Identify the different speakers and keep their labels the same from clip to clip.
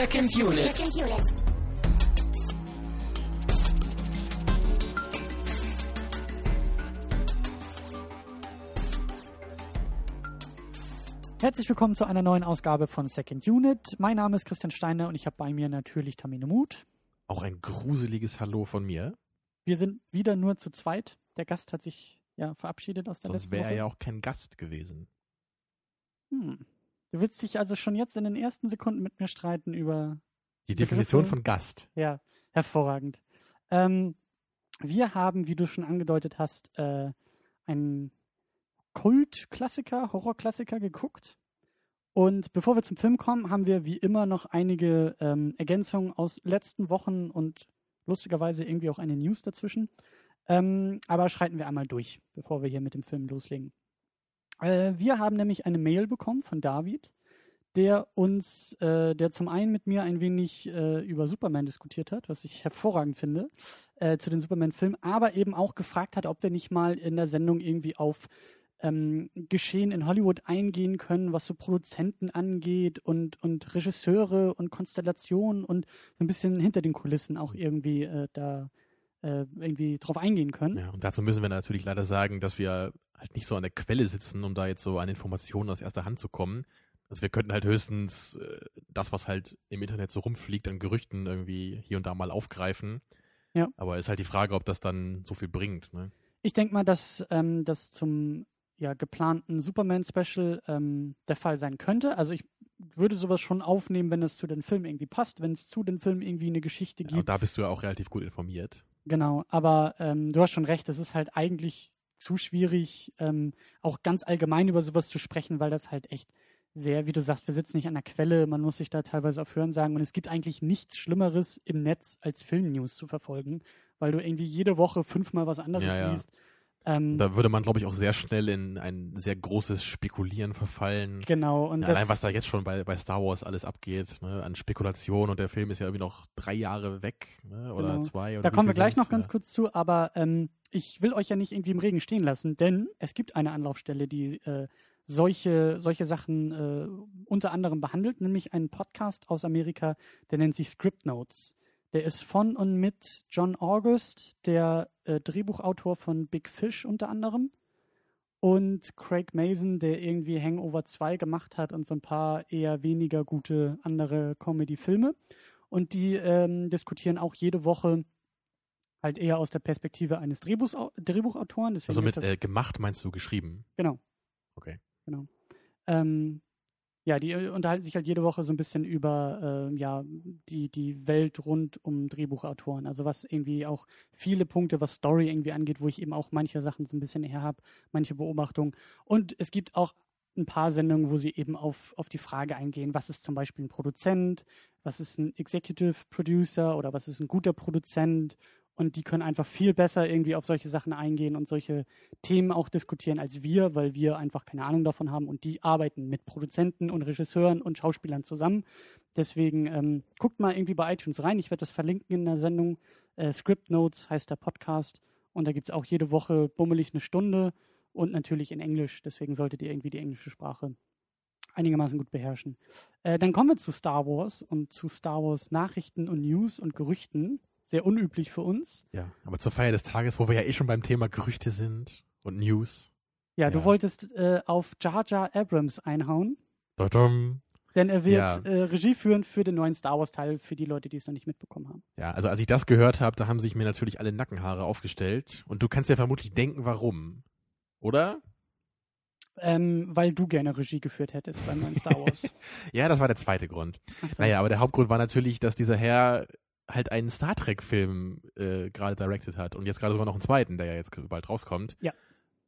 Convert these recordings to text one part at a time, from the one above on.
Speaker 1: Second Unit.
Speaker 2: Second Unit.
Speaker 3: Herzlich willkommen zu einer neuen Ausgabe von Second Unit. Mein Name ist Christian Steiner und ich habe bei mir natürlich Tamine Mut.
Speaker 4: Auch ein gruseliges Hallo von mir.
Speaker 3: Wir sind wieder nur zu zweit. Der Gast hat sich ja verabschiedet aus der
Speaker 4: Sonst
Speaker 3: letzten
Speaker 4: wäre
Speaker 3: Woche.
Speaker 4: er ja auch kein Gast gewesen.
Speaker 3: Hm. Du willst dich also schon jetzt in den ersten Sekunden mit mir streiten über
Speaker 4: Die
Speaker 3: Begriffe-
Speaker 4: Definition von Gast.
Speaker 3: Ja, hervorragend. Ähm, wir haben, wie du schon angedeutet hast, äh, einen Kultklassiker, Horrorklassiker geguckt. Und bevor wir zum Film kommen, haben wir wie immer noch einige ähm, Ergänzungen aus letzten Wochen und lustigerweise irgendwie auch eine News dazwischen. Ähm, aber schreiten wir einmal durch, bevor wir hier mit dem Film loslegen. Äh, wir haben nämlich eine Mail bekommen von David, der uns, äh, der zum einen mit mir ein wenig äh, über Superman diskutiert hat, was ich hervorragend finde, äh, zu den Superman-Filmen, aber eben auch gefragt hat, ob wir nicht mal in der Sendung irgendwie auf ähm, Geschehen in Hollywood eingehen können, was so Produzenten angeht und, und Regisseure und Konstellationen und so ein bisschen hinter den Kulissen auch irgendwie äh, da äh, irgendwie drauf eingehen können.
Speaker 4: Ja, und dazu müssen wir natürlich leider sagen, dass wir halt nicht so an der Quelle sitzen, um da jetzt so an Informationen aus erster Hand zu kommen. Also wir könnten halt höchstens äh, das, was halt im Internet so rumfliegt, an Gerüchten irgendwie hier und da mal aufgreifen.
Speaker 3: Ja.
Speaker 4: Aber ist halt die Frage, ob das dann so viel bringt. Ne?
Speaker 3: Ich denke mal, dass ähm, das zum ja, geplanten Superman-Special ähm, der Fall sein könnte. Also ich würde sowas schon aufnehmen, wenn es zu den Filmen irgendwie passt, wenn es zu den Filmen irgendwie eine Geschichte
Speaker 4: Ja,
Speaker 3: gibt.
Speaker 4: und da bist du ja auch relativ gut informiert.
Speaker 3: Genau, aber ähm, du hast schon recht, es ist halt eigentlich zu schwierig, ähm, auch ganz allgemein über sowas zu sprechen, weil das halt echt sehr, wie du sagst, wir sitzen nicht an der Quelle, man muss sich da teilweise auf Hören sagen und es gibt eigentlich nichts Schlimmeres im Netz als Filmnews zu verfolgen, weil du irgendwie jede Woche fünfmal was anderes
Speaker 4: Ja, ja.
Speaker 3: Ähm,
Speaker 4: Da würde man, glaube ich, auch sehr schnell in ein sehr großes Spekulieren verfallen.
Speaker 3: genau, und
Speaker 4: Ja, allein was da jetzt schon bei, bei Star Wars alles abgeht, ne, an Spekulation und der Film ist ja irgendwie noch drei Jahre weg, ne, oder
Speaker 3: Genau.
Speaker 4: zwei. Oder
Speaker 3: Da kommen wir gleich noch
Speaker 4: sind's?
Speaker 3: ganz
Speaker 4: ja.
Speaker 3: kurz zu, aber ähm, ich will euch ja nicht irgendwie im Regen stehen lassen, denn es gibt eine Anlaufstelle, die äh, solche, solche Sachen äh, unter anderem behandelt, nämlich einen Podcast aus Amerika, der nennt sich Script Notes. Der ist von und mit John August, der äh, Drehbuchautor von Big Fish unter anderem, und Craig Mason, der irgendwie Hangover 2 gemacht hat und so ein paar eher weniger gute andere Comedy-Filme. Und die ähm, diskutieren auch jede Woche halt eher aus der Perspektive eines Drehbuchs, Drehbuchautoren. Deswegen
Speaker 4: Also mit
Speaker 3: das,
Speaker 4: äh, gemacht meinst du geschrieben?
Speaker 3: genau.
Speaker 4: Okay.
Speaker 3: Genau. Ähm, ja, die äh, unterhalten sich halt jede Woche so ein bisschen über äh, ja, die, die Welt rund um Drehbuchautoren. Also was irgendwie auch viele Punkte, was Story irgendwie angeht, wo ich eben auch manche Sachen so ein bisschen her habe, manche Beobachtungen. Und es gibt auch ein paar Sendungen, wo sie eben auf, auf die Frage eingehen, was ist zum Beispiel ein Produzent, was ist ein Executive Producer oder was ist ein guter Produzent und die können einfach viel besser irgendwie auf solche Sachen eingehen und solche Themen auch diskutieren als wir, weil wir einfach keine Ahnung davon haben und die arbeiten mit Produzenten und Regisseuren und Schauspielern zusammen. Deswegen ähm, guckt mal irgendwie bei iTunes rein. Ich werde das verlinken in der Sendung. Äh, Script Notes heißt der Podcast und da gibt es auch jede Woche bummelig eine Stunde und natürlich in Englisch. Deswegen solltet ihr irgendwie die englische Sprache einigermaßen gut beherrschen. Äh, dann kommen wir zu Star Wars und zu Star Wars Nachrichten und News und Gerüchten. Sehr unüblich für uns.
Speaker 4: Ja, aber zur Feier des Tages, wo wir ja eh schon beim Thema Gerüchte sind und News.
Speaker 3: Ja, du
Speaker 4: Ja.
Speaker 3: wolltest äh, auf Jar Jar Abrams einhauen,
Speaker 4: Dodum.
Speaker 3: denn er wird
Speaker 4: Ja.
Speaker 3: äh, Regie führen für den neuen Star Wars Teil, für die Leute, die es noch nicht mitbekommen haben.
Speaker 4: Ja, also als ich das gehört habe, da haben sich mir natürlich alle Nackenhaare aufgestellt. Und du kannst ja vermutlich denken, warum. Oder?
Speaker 3: Ähm, weil du gerne Regie geführt hättest beim neuen Star Wars.
Speaker 4: Ja, das war der zweite Grund.
Speaker 3: So.
Speaker 4: Naja, aber der Hauptgrund war natürlich, dass dieser Herr halt einen Star Trek-Film äh, gerade directed hat und jetzt gerade sogar noch einen zweiten, der ja jetzt bald rauskommt.
Speaker 3: Ja.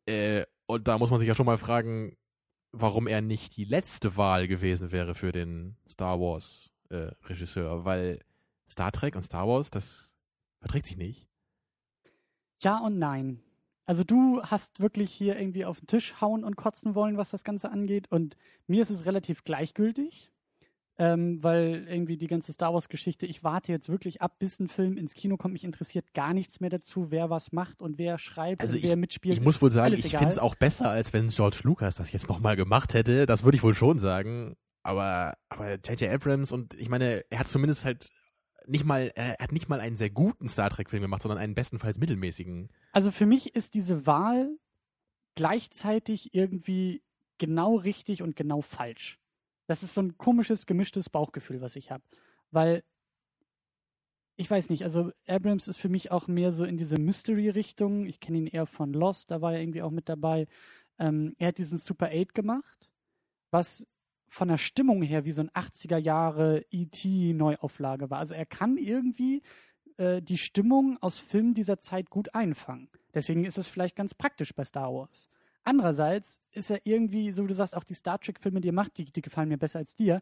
Speaker 4: Äh, und da muss man sich ja schon mal fragen, warum er nicht die letzte Wahl gewesen wäre für den Star Wars-Regisseur, weil Star Trek und Star Wars, das verträgt sich nicht.
Speaker 3: Ja und nein. Also du hast wirklich hier irgendwie auf den Tisch hauen und kotzen wollen, was das Ganze angeht. Und mir ist es relativ gleichgültig, ähm, weil irgendwie die ganze Star Wars-Geschichte, ich warte jetzt wirklich ab, bis ein Film ins Kino kommt. Mich interessiert gar nichts mehr dazu, wer was macht und wer schreibt
Speaker 4: Also
Speaker 3: und wer
Speaker 4: ich,
Speaker 3: mitspielt.
Speaker 4: ich muss wohl sagen,
Speaker 3: Alles
Speaker 4: ich finde es auch besser, als wenn George Lucas das jetzt nochmal gemacht hätte. Das würde ich wohl schon sagen. Aber, aber J.J. Abrams und ich meine, er hat zumindest halt nicht mal, er hat nicht mal einen sehr guten Star Trek-Film gemacht, sondern einen bestenfalls mittelmäßigen.
Speaker 3: Also für mich ist diese Wahl gleichzeitig irgendwie genau richtig und genau falsch. Das ist so ein komisches, gemischtes Bauchgefühl, was ich habe. Weil, ich weiß nicht, also Abrams ist für mich auch mehr so in diese Mystery-Richtung. Ich kenne ihn eher von Lost, da war er irgendwie auch mit dabei. Ähm, er hat diesen Super 8 gemacht, was von der Stimmung her wie so ein 80er Jahre E.T. Neuauflage war. Also er kann irgendwie äh, die Stimmung aus Filmen dieser Zeit gut einfangen. Deswegen ist es vielleicht ganz praktisch bei Star Wars. Andererseits ist er irgendwie, so wie du sagst, auch die Star Trek-Filme, die er macht, die, die gefallen mir besser als dir.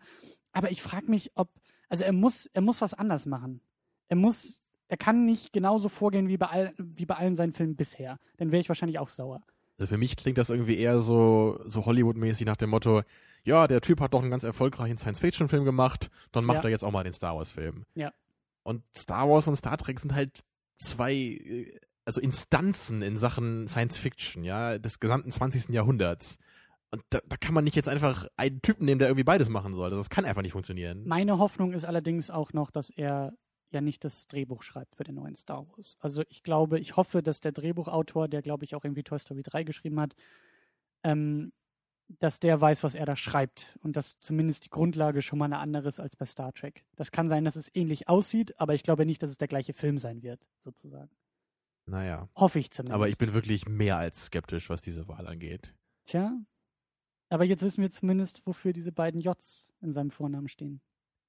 Speaker 3: Aber ich frage mich, ob, also er muss, er muss was anders machen. Er muss, er kann nicht genauso vorgehen wie bei, all, wie bei allen seinen Filmen bisher. Dann wäre ich wahrscheinlich auch sauer.
Speaker 4: Also für mich klingt das irgendwie eher so, so Hollywood-mäßig nach dem Motto, ja, der Typ hat doch einen ganz erfolgreichen Science-Fiction-Film gemacht, dann macht
Speaker 3: Ja.
Speaker 4: er jetzt auch mal den Star Wars-Film.
Speaker 3: Ja.
Speaker 4: Und Star Wars und Star Trek sind halt zwei, äh, also Instanzen in Sachen Science-Fiction, ja, des gesamten 20. Jahrhunderts. Und da, da kann man nicht jetzt einfach einen Typen nehmen, der irgendwie beides machen soll. Das kann einfach nicht funktionieren.
Speaker 3: Meine Hoffnung ist allerdings auch noch, dass er ja nicht das Drehbuch schreibt für den neuen Star Wars. Also ich glaube, ich hoffe, dass der Drehbuchautor, der glaube ich auch irgendwie Toy Story 3 geschrieben hat, ähm, dass der weiß, was er da schreibt und dass zumindest die Grundlage schon mal eine andere ist als bei Star Trek. Das kann sein, dass es ähnlich aussieht, aber ich glaube nicht, dass es der gleiche Film sein wird, sozusagen.
Speaker 4: Naja.
Speaker 3: Hoffe ich zumindest.
Speaker 4: Aber ich bin wirklich mehr als skeptisch, was diese Wahl angeht.
Speaker 3: Tja. Aber jetzt wissen wir zumindest, wofür diese beiden Js in seinem Vornamen stehen.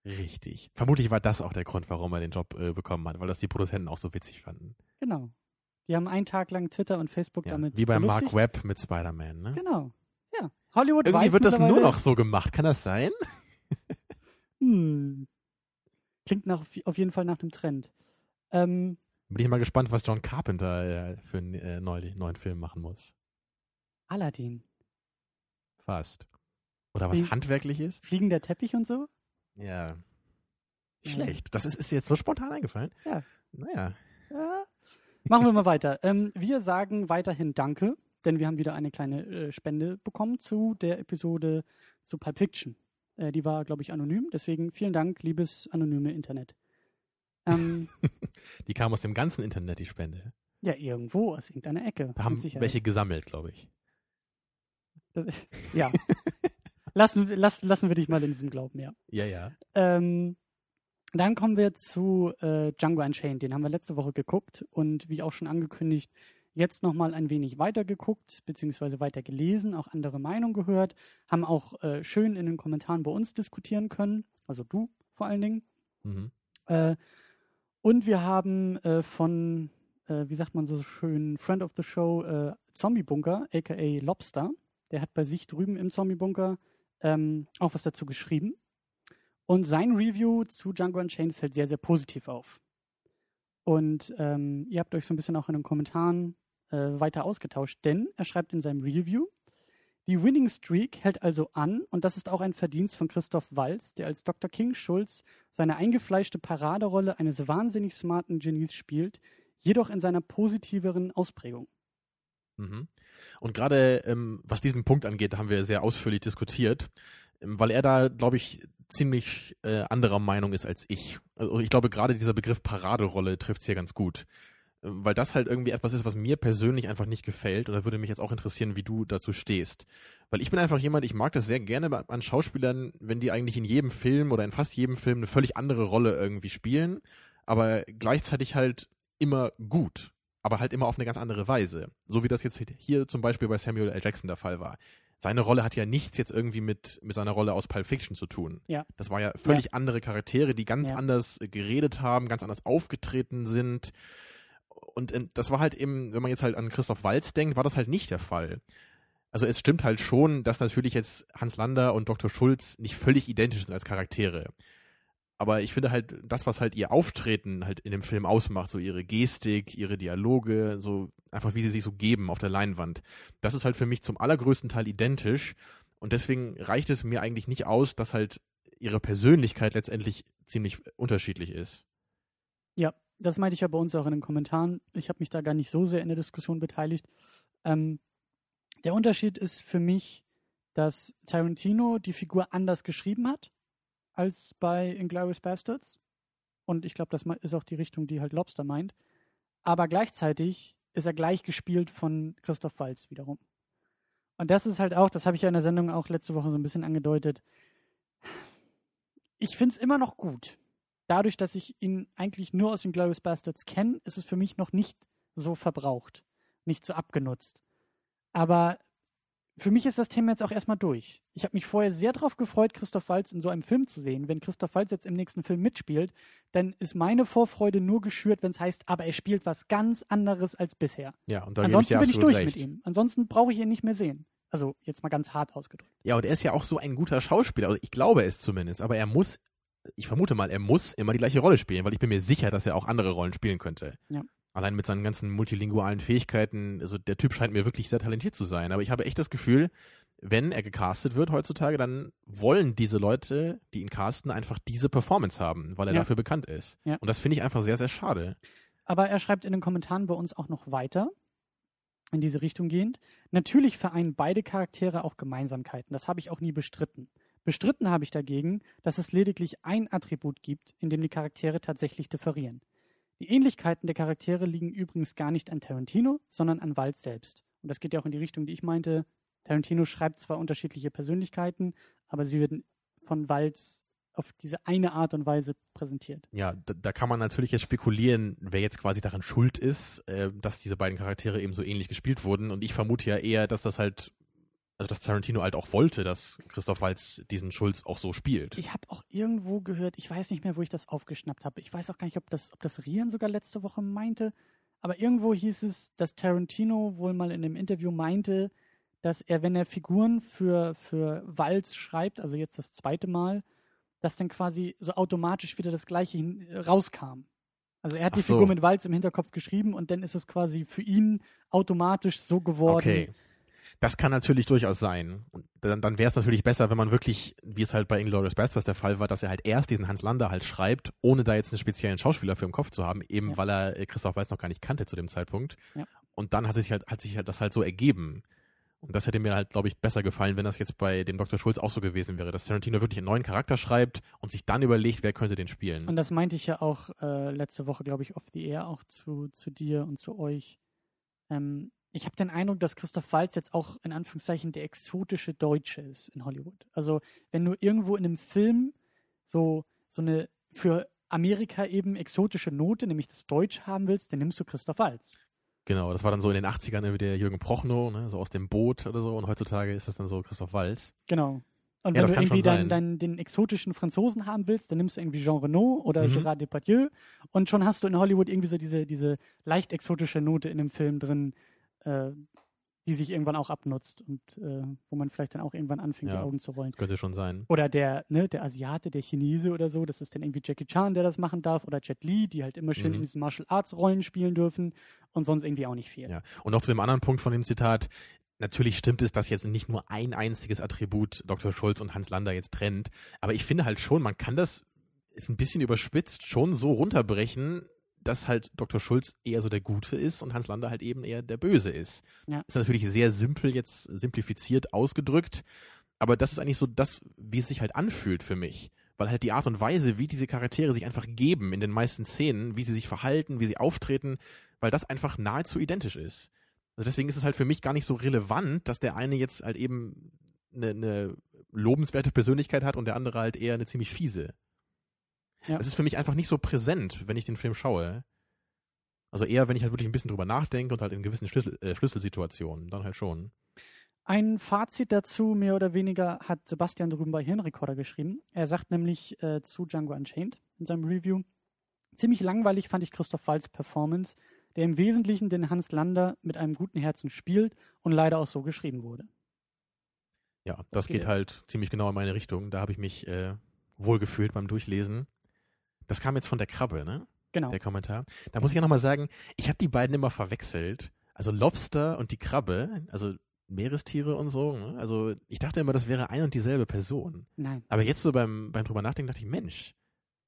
Speaker 4: Richtig. Vermutlich war das auch der Grund, warum er den Job äh, bekommen hat, weil das die Produzenten auch so witzig fanden.
Speaker 3: Genau. Die haben einen Tag lang Twitter und Facebook
Speaker 4: Ja,
Speaker 3: damit
Speaker 4: wie bei Mark. Webb mit Spider-Man, ne?
Speaker 3: Genau. Ja. Hollywood
Speaker 4: Irgendwie
Speaker 3: weiß
Speaker 4: wird das nur noch so gemacht. Kann das sein?
Speaker 3: Hm. Klingt nach, auf jeden Fall nach einem Trend. Ähm,
Speaker 4: Bin ich mal gespannt, was John Carpenter äh, für einen äh, neu, neuen Film machen muss.
Speaker 3: Aladdin.
Speaker 4: Fast. Oder was
Speaker 3: Wie-
Speaker 4: handwerklich ist?
Speaker 3: Fliegender Teppich und so?
Speaker 4: Ja. Nicht. Schlecht. Das ist, ist jetzt so spontan eingefallen?
Speaker 3: Ja.
Speaker 4: Naja.
Speaker 3: Ja. Machen wir mal weiter. Ähm, wir sagen weiterhin Danke, denn wir haben wieder eine kleine äh, Spende bekommen zu der Episode zu Pulp Fiction. Äh, die war, glaube ich, anonym. Deswegen vielen Dank, liebes anonyme Internet. Ähm,
Speaker 4: Die kam aus dem ganzen Internet, die Spende.
Speaker 3: ja, irgendwo aus irgendeiner Ecke.
Speaker 4: Da haben welche gesammelt, glaube ich.
Speaker 3: Ja. lassen, lass, lassen wir dich mal in diesem Glauben, ja.
Speaker 4: Ja, ja.
Speaker 3: Ähm, dann kommen wir zu äh, Django Unchained. Den haben wir letzte Woche geguckt und wie auch schon angekündigt, jetzt nochmal ein wenig weiter geguckt, beziehungsweise weiter gelesen, auch andere Meinungen gehört, haben auch äh, schön in den Kommentaren bei uns diskutieren können, also du vor allen Dingen.
Speaker 4: Mhm.
Speaker 3: Äh, und wir haben äh, von, äh, wie sagt man so schön, Friend of the Show, äh, Zombie Bunker, aka Lobster, der hat bei sich drüben im Zombie Bunker ähm, auch was dazu geschrieben. Und sein Review zu Django Unchained fällt sehr, sehr positiv auf. Und ähm, ihr habt euch so ein bisschen auch in den Kommentaren äh, weiter ausgetauscht, denn er schreibt in seinem Review, die Winning Streak hält also an und das ist auch ein Verdienst von Christoph Walz, der als Dr. King Schulz seine eingefleischte Paraderolle eines wahnsinnig smarten Genies spielt, jedoch in seiner positiveren Ausprägung.
Speaker 4: Mhm. Und gerade ähm, was diesen Punkt angeht, haben wir sehr ausführlich diskutiert, ähm, weil er da, glaube ich, ziemlich äh, anderer Meinung ist als ich. Also ich glaube, gerade dieser Begriff Paraderolle trifft es hier ganz gut. Weil das halt irgendwie etwas ist, was mir persönlich einfach nicht gefällt. Und da würde mich jetzt auch interessieren, wie du dazu stehst. Weil ich bin einfach jemand, ich mag das sehr gerne an Schauspielern, wenn die eigentlich in jedem Film oder in fast jedem Film eine völlig andere Rolle irgendwie spielen, aber gleichzeitig halt immer gut aber halt immer auf eine ganz andere Weise. So wie das jetzt hier zum Beispiel bei Samuel L. Jackson der Fall war. Seine Rolle hat ja nichts jetzt irgendwie mit, mit seiner Rolle aus Pulp Fiction zu tun.
Speaker 3: Ja.
Speaker 4: Das war ja völlig andere Charaktere, die ganz
Speaker 3: Ja.
Speaker 4: anders geredet haben, ganz anders aufgetreten sind. Und das war halt eben, wenn man jetzt halt an Christoph Waltz denkt, war das halt nicht der Fall. Also es stimmt halt schon, dass natürlich jetzt Hans Lander und Dr. Schulz nicht völlig identisch sind als Charaktere. Aber ich finde halt, das, was halt ihr Auftreten halt in dem Film ausmacht, so ihre Gestik, ihre Dialoge, so einfach wie sie sich so geben auf der Leinwand, das ist halt für mich zum allergrößten Teil identisch. Und deswegen reicht es mir eigentlich nicht aus, dass halt ihre Persönlichkeit letztendlich ziemlich unterschiedlich ist.
Speaker 3: Ja, das meinte ich ja bei uns auch in den Kommentaren. Ich habe mich da gar nicht so sehr in der Diskussion beteiligt. Ähm, der Unterschied ist für mich, dass Tarantino die Figur anders geschrieben hat als bei Inglourious Bastards. Und ich glaube, das ist auch die Richtung, die halt Lobster meint. Aber gleichzeitig ist er gleich gespielt von Christoph Waltz wiederum. Und das ist halt auch, das habe ich ja in der Sendung auch letzte Woche so ein bisschen angedeutet. Ich finde es immer noch gut. Dadurch, dass ich ihn eigentlich nur aus den Glorious Bastards kenne, ist es für mich noch nicht so verbraucht, nicht so abgenutzt. Aber für mich ist das Thema jetzt auch erstmal durch. Ich habe mich vorher sehr darauf gefreut, Christoph Waltz in so einem Film zu sehen. Wenn Christoph Waltz jetzt im nächsten Film mitspielt, dann ist meine Vorfreude nur geschürt, wenn es heißt, aber er spielt was ganz anderes als bisher.
Speaker 4: Ja, und da
Speaker 3: Ansonsten
Speaker 4: ich
Speaker 3: bin ich durch
Speaker 4: recht.
Speaker 3: mit ihm. Ansonsten brauche ich ihn nicht mehr sehen. Also jetzt mal ganz hart ausgedrückt.
Speaker 4: Ja, und er ist ja auch so ein guter Schauspieler. Also ich glaube es zumindest. Aber er muss, ich vermute mal, er muss immer die gleiche Rolle spielen, weil ich bin mir sicher, dass er auch andere Rollen spielen könnte.
Speaker 3: Ja.
Speaker 4: Allein mit seinen ganzen multilingualen Fähigkeiten, also der Typ scheint mir wirklich sehr talentiert zu sein. Aber ich habe echt das Gefühl, wenn er gecastet wird heutzutage, dann wollen diese Leute, die ihn casten, einfach diese Performance haben, weil er
Speaker 3: Ja.
Speaker 4: dafür bekannt ist.
Speaker 3: Ja.
Speaker 4: Und das finde ich einfach sehr, sehr schade.
Speaker 3: Aber er schreibt in den Kommentaren bei uns auch noch weiter, in diese Richtung gehend. Natürlich vereinen beide Charaktere auch Gemeinsamkeiten. Das habe ich auch nie bestritten. Bestritten habe ich dagegen, dass es lediglich ein Attribut gibt, in dem die Charaktere tatsächlich differieren. Die Ähnlichkeiten der Charaktere liegen übrigens gar nicht an Tarantino, sondern an Waltz selbst. Und das geht ja auch in die Richtung, die ich meinte. Tarantino schreibt zwar unterschiedliche Persönlichkeiten, aber sie werden von Waltz auf diese eine Art und Weise präsentiert.
Speaker 4: Ja, da, da kann man natürlich jetzt spekulieren, wer jetzt quasi daran schuld ist, äh, dass diese beiden Charaktere eben so ähnlich gespielt wurden. Und ich vermute ja eher, dass das halt, also dass Tarantino halt auch wollte, dass Christoph Waltz diesen Schulz auch so spielt.
Speaker 3: Ich habe auch irgendwo gehört, ich weiß nicht mehr, wo ich das aufgeschnappt habe. Ich weiß auch gar nicht, ob das, ob das Rian sogar letzte Woche meinte. Aber irgendwo hieß es, dass Tarantino wohl mal in einem Interview meinte, dass er, wenn er Figuren für, für Walz schreibt, also jetzt das zweite Mal, dass dann quasi so automatisch wieder das Gleiche rauskam. Also er hat
Speaker 4: Ach
Speaker 3: die
Speaker 4: so.
Speaker 3: Figur mit Walz im Hinterkopf geschrieben und dann ist es quasi für ihn automatisch so geworden.
Speaker 4: Okay. Das kann natürlich durchaus sein. Und dann, dann wäre es natürlich besser, wenn man wirklich, wie es halt bei Inglourious Basterds der Fall war, dass er halt erst diesen Hans Lander halt schreibt, ohne da jetzt einen speziellen Schauspieler für im Kopf zu haben, eben
Speaker 3: Ja.
Speaker 4: weil er äh, Christoph Waltz noch gar nicht kannte zu dem Zeitpunkt.
Speaker 3: Ja.
Speaker 4: Und dann hat sich halt, hat sich halt das halt so ergeben. Und das hätte mir halt, glaube ich, besser gefallen, wenn das jetzt bei dem Dr. Schulz auch so gewesen wäre, dass Tarantino wirklich einen neuen Charakter schreibt und sich dann überlegt, wer könnte den spielen.
Speaker 3: Und das meinte ich ja auch äh, letzte Woche, glaube ich, off the air, auch zu, zu dir und zu euch. Ähm, ich habe den Eindruck, dass Christoph Waltz jetzt auch in Anführungszeichen der exotische Deutsche ist in Hollywood. Also wenn du irgendwo in einem Film so, so eine für Amerika eben exotische Note, nämlich das Deutsch haben willst, dann nimmst du Christoph Waltz.
Speaker 4: Genau, das war dann so in den 80ern irgendwie der Jürgen Prochnow, ne, so aus dem Boot oder so. Und heutzutage ist das dann so Christoph Waltz.
Speaker 3: Genau. Und
Speaker 4: Ja,
Speaker 3: wenn du irgendwie
Speaker 4: sein.
Speaker 3: deinen, den exotischen Franzosen haben willst, dann nimmst du irgendwie Jean Reno oder
Speaker 4: Mhm.
Speaker 3: Gérard Depardieu und schon hast du in Hollywood irgendwie so diese, diese leicht exotische Note in dem Film drin, äh, die sich irgendwann auch abnutzt und äh, wo man vielleicht dann auch irgendwann anfängt,
Speaker 4: Ja.
Speaker 3: die Augen zu rollen.
Speaker 4: Das könnte schon sein.
Speaker 3: Oder der, ne, der Asiate, der Chinese oder so, das ist dann irgendwie Jackie Chan, der das machen darf, oder Jet Li, die halt immer schön
Speaker 4: Mhm.
Speaker 3: in diesen Martial Arts Rollen spielen dürfen und sonst irgendwie auch nicht viel.
Speaker 4: Ja. Und noch zu dem anderen Punkt von dem Zitat. Natürlich stimmt es, dass jetzt nicht nur ein einziges Attribut Dr. Schulz und Hans Lander jetzt trennt. Aber ich finde halt schon, man kann das, ist ein bisschen überspitzt, schon so runterbrechen, dass halt Dr. Schulz eher so der Gute ist und Hans Lander halt eben eher der Böse ist.
Speaker 3: Ja.
Speaker 4: Ist natürlich sehr simpel jetzt simplifiziert ausgedrückt. Aber das ist eigentlich so das, wie es sich halt anfühlt für mich. Weil halt die Art und Weise, wie diese Charaktere sich einfach geben in den meisten Szenen, wie sie sich verhalten, wie sie auftreten, weil das einfach nahezu identisch ist. Also deswegen ist es halt für mich gar nicht so relevant, dass der eine jetzt halt eben eine, eine lobenswerte Persönlichkeit hat und der andere halt eher eine ziemlich fiese.
Speaker 3: Ja.
Speaker 4: Das ist für mich einfach nicht so präsent, wenn ich den Film schaue. Also eher, wenn ich halt wirklich ein bisschen drüber nachdenke und halt in gewissen Schlüssel, äh, Schlüsselsituationen, dann halt schon.
Speaker 3: Ein Fazit dazu, mehr oder weniger, hat Sebastian drüben bei Hirnrekorder geschrieben. Er sagt nämlich äh, zu Django Unchained in seinem Review, ziemlich langweilig fand ich Christoph Waltz Performance, der im Wesentlichen den Hans Lander mit einem guten Herzen spielt und leider auch so geschrieben wurde.
Speaker 4: Ja, das
Speaker 3: geht
Speaker 4: geht halt ziemlich genau in meine Richtung. Da habe ich mich äh, wohlgefühlt beim Durchlesen. Das kam jetzt von der Krabbe, ne?
Speaker 3: Genau.
Speaker 4: der Kommentar. Da muss ich ja nochmal sagen, ich habe die beiden immer verwechselt. Also Lobster und die Krabbe, also Meerestiere und so. Ne? Also ich dachte immer, das wäre ein und dieselbe Person.
Speaker 3: Nein.
Speaker 4: Aber jetzt so beim, beim drüber nachdenken dachte ich, Mensch,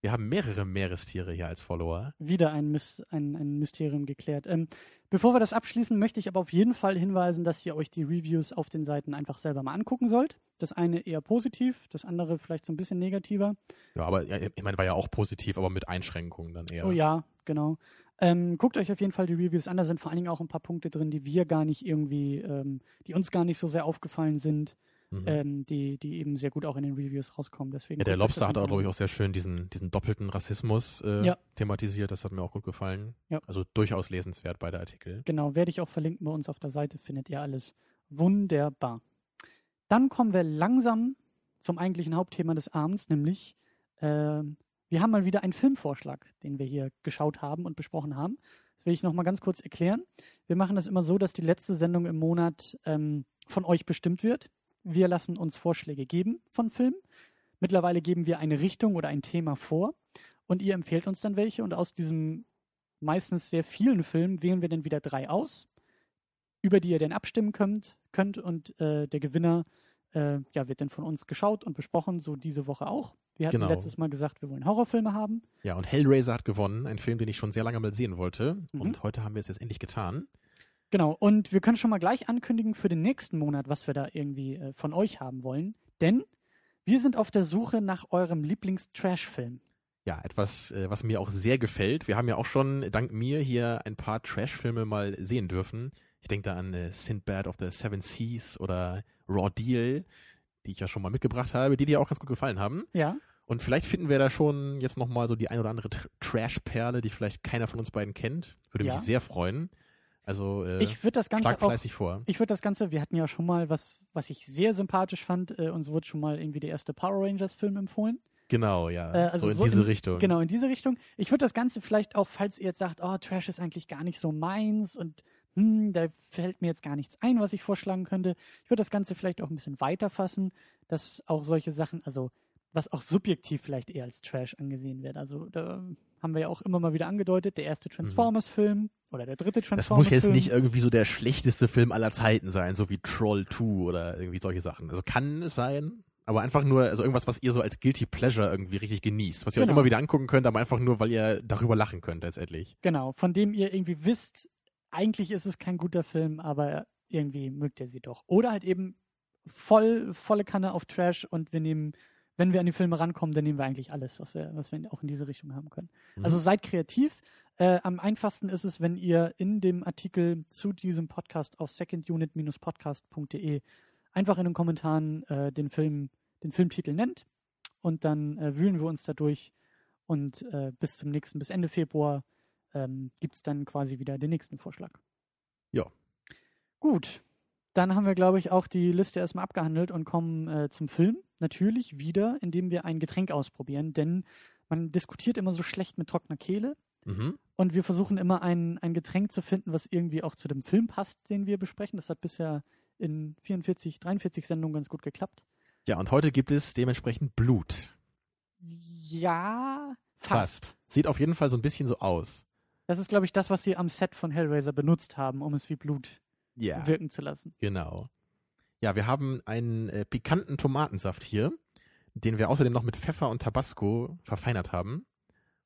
Speaker 4: Wir haben mehrere Meerestiere hier als Follower.
Speaker 3: Wieder ein, Mys ein, ein Mysterium geklärt. Ähm, bevor wir das abschließen, möchte ich aber auf jeden Fall hinweisen, dass ihr euch die Reviews auf den Seiten einfach selber mal angucken sollt. Das eine eher positiv, das andere vielleicht so ein bisschen negativer.
Speaker 4: Ja, aber ja, ich meine, war ja auch positiv, aber mit Einschränkungen dann eher.
Speaker 3: Oh ja, genau. Ähm, guckt euch auf jeden Fall die Reviews an. Da sind vor allen Dingen auch ein paar Punkte drin, die wir gar nicht irgendwie, ähm, die uns gar nicht so sehr aufgefallen sind. Mhm. Ähm, die, die eben sehr gut auch in den Reviews rauskommen. Deswegen
Speaker 4: ja, der Lobster hat auch, glaube ich, auch sehr schön diesen, diesen doppelten Rassismus äh, ja. thematisiert. Das hat mir auch gut gefallen. Ja. Also durchaus lesenswert, beide Artikel.
Speaker 3: Genau, werde ich auch verlinken bei uns auf der Seite, findet ihr alles wunderbar. Dann kommen wir langsam zum eigentlichen Hauptthema des Abends, nämlich äh, wir haben mal wieder einen Filmvorschlag, den wir hier geschaut haben und besprochen haben. Das will ich nochmal ganz kurz erklären. Wir machen das immer so, dass die letzte Sendung im Monat ähm, von euch bestimmt wird. Wir lassen uns Vorschläge geben von Filmen. Mittlerweile geben wir eine Richtung oder ein Thema vor und ihr empfehlt uns dann welche und aus diesem meistens sehr vielen Filmen wählen wir dann wieder drei aus, über die ihr dann abstimmen könnt, könnt und äh, der Gewinner äh, ja, wird dann von uns geschaut und besprochen, so diese Woche auch. Wir hatten genau. letztes Mal gesagt, wir wollen Horrorfilme haben.
Speaker 4: Ja, und Hellraiser hat gewonnen, ein Film, den ich schon sehr lange mal sehen wollte. Mhm. Und heute haben wir es jetzt endlich getan.
Speaker 3: Genau, und wir können schon mal gleich ankündigen für den nächsten Monat, was wir da irgendwie äh, von euch haben wollen. Denn wir sind auf der Suche nach eurem Lieblings-Trash-Film.
Speaker 4: Ja, etwas, äh, was mir auch sehr gefällt. Wir haben ja auch schon dank mir hier ein paar Trash-Filme mal sehen dürfen. Ich denke da an äh, Sinbad of the Seven Seas oder Raw Deal, die ich ja schon mal mitgebracht habe, die dir auch ganz gut gefallen haben.
Speaker 3: Ja.
Speaker 4: Und vielleicht finden wir da schon jetzt nochmal so die ein oder andere Trash-Perle, die vielleicht keiner von uns beiden kennt. Würde ja. mich sehr freuen. Also äh,
Speaker 3: ich würde das Ganze
Speaker 4: schlag fleißig
Speaker 3: auch,
Speaker 4: vor.
Speaker 3: Ich würde das Ganze, wir hatten ja schon mal was, was ich sehr sympathisch fand, äh, uns wurde schon mal irgendwie der erste Power Rangers Film empfohlen.
Speaker 4: Genau, ja. Äh, also so in so diese
Speaker 3: in,
Speaker 4: Richtung.
Speaker 3: Genau, in diese Richtung. Ich würde das Ganze vielleicht auch, falls ihr jetzt sagt, oh, Trash ist eigentlich gar nicht so meins und hm, da fällt mir jetzt gar nichts ein, was ich vorschlagen könnte. Ich würde das Ganze vielleicht auch ein bisschen weiter fassen, dass auch solche Sachen, also was auch subjektiv vielleicht eher als Trash angesehen wird. Also da haben wir ja auch immer mal wieder angedeutet, der erste Transformers-Film oder der dritte Transformers-Film.
Speaker 4: Das muss jetzt nicht irgendwie so der schlechteste Film aller Zeiten sein, so wie Troll 2 oder irgendwie solche Sachen. Also kann es sein, aber einfach nur, also irgendwas, was ihr so als Guilty Pleasure irgendwie richtig genießt, was ihr genau. euch immer wieder angucken könnt, aber einfach nur, weil ihr darüber lachen könnt letztendlich.
Speaker 3: Genau, von dem ihr irgendwie wisst, eigentlich ist es kein guter Film, aber irgendwie mögt ihr sie doch. Oder halt eben voll, volle Kanne auf Trash und wir nehmen wenn wir an die Filme rankommen, dann nehmen wir eigentlich alles, was wir, was wir auch in diese Richtung haben können. Mhm. Also seid kreativ. Äh, am einfachsten ist es, wenn ihr in dem Artikel zu diesem Podcast auf secondunit-podcast.de einfach in den Kommentaren äh, den Film, den Filmtitel nennt und dann äh, wühlen wir uns da durch und äh, bis zum nächsten, bis Ende Februar ähm, gibt es dann quasi wieder den nächsten Vorschlag.
Speaker 4: Ja.
Speaker 3: Gut, dann haben wir, glaube ich, auch die Liste erstmal abgehandelt und kommen äh, zum Film. Natürlich wieder, indem wir ein Getränk ausprobieren, denn man diskutiert immer so schlecht mit trockener Kehle. Mhm. Und wir versuchen immer ein, ein Getränk zu finden, was irgendwie auch zu dem Film passt, den wir besprechen. Das hat bisher in 44, 43 Sendungen ganz gut geklappt.
Speaker 4: Ja, und heute gibt es dementsprechend Blut.
Speaker 3: Ja, fast. fast.
Speaker 4: Sieht auf jeden Fall so ein bisschen so aus.
Speaker 3: Das ist, glaube ich, das, was sie am Set von Hellraiser benutzt haben, um es wie Blut ja. wirken zu lassen.
Speaker 4: Genau. Ja, wir haben einen äh, pikanten Tomatensaft hier, den wir außerdem noch mit Pfeffer und Tabasco verfeinert haben.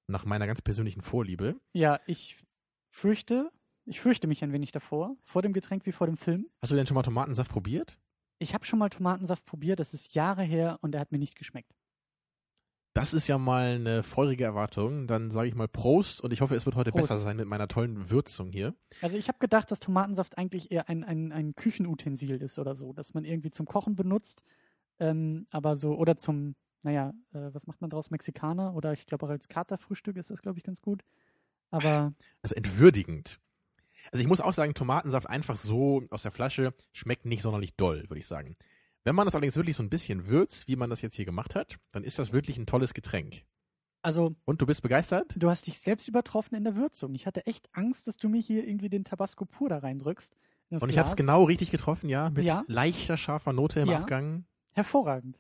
Speaker 4: Nach meiner ganz persönlichen Vorliebe.
Speaker 3: Ja, ich fürchte, ich fürchte mich ein wenig davor, vor dem Getränk wie vor dem Film.
Speaker 4: Hast du denn schon mal Tomatensaft probiert?
Speaker 3: Ich habe schon mal Tomatensaft probiert, das ist Jahre her und er hat mir nicht geschmeckt.
Speaker 4: Das ist ja mal eine feurige Erwartung. Dann sage ich mal Prost und ich hoffe, es wird heute Prost. besser sein mit meiner tollen Würzung hier.
Speaker 3: Also ich habe gedacht, dass Tomatensaft eigentlich eher ein, ein, ein Küchenutensil ist oder so, dass man irgendwie zum Kochen benutzt, ähm, aber so, oder zum, naja, äh, was macht man draus, Mexikaner oder ich glaube auch als Katerfrühstück ist das, glaube ich, ganz gut. Aber.
Speaker 4: Also entwürdigend. Also ich muss auch sagen, Tomatensaft einfach so aus der Flasche schmeckt nicht sonderlich doll, würde ich sagen. Wenn man das allerdings wirklich so ein bisschen würzt, wie man das jetzt hier gemacht hat, dann ist das wirklich ein tolles Getränk.
Speaker 3: Also.
Speaker 4: Und du bist begeistert?
Speaker 3: Du hast dich selbst übertroffen in der Würzung. Ich hatte echt Angst, dass du mir hier irgendwie den Tabasco pur da reindrückst.
Speaker 4: Und ich habe es genau richtig getroffen, ja, mit ja. leichter scharfer Note im ja. Abgang.
Speaker 3: Hervorragend.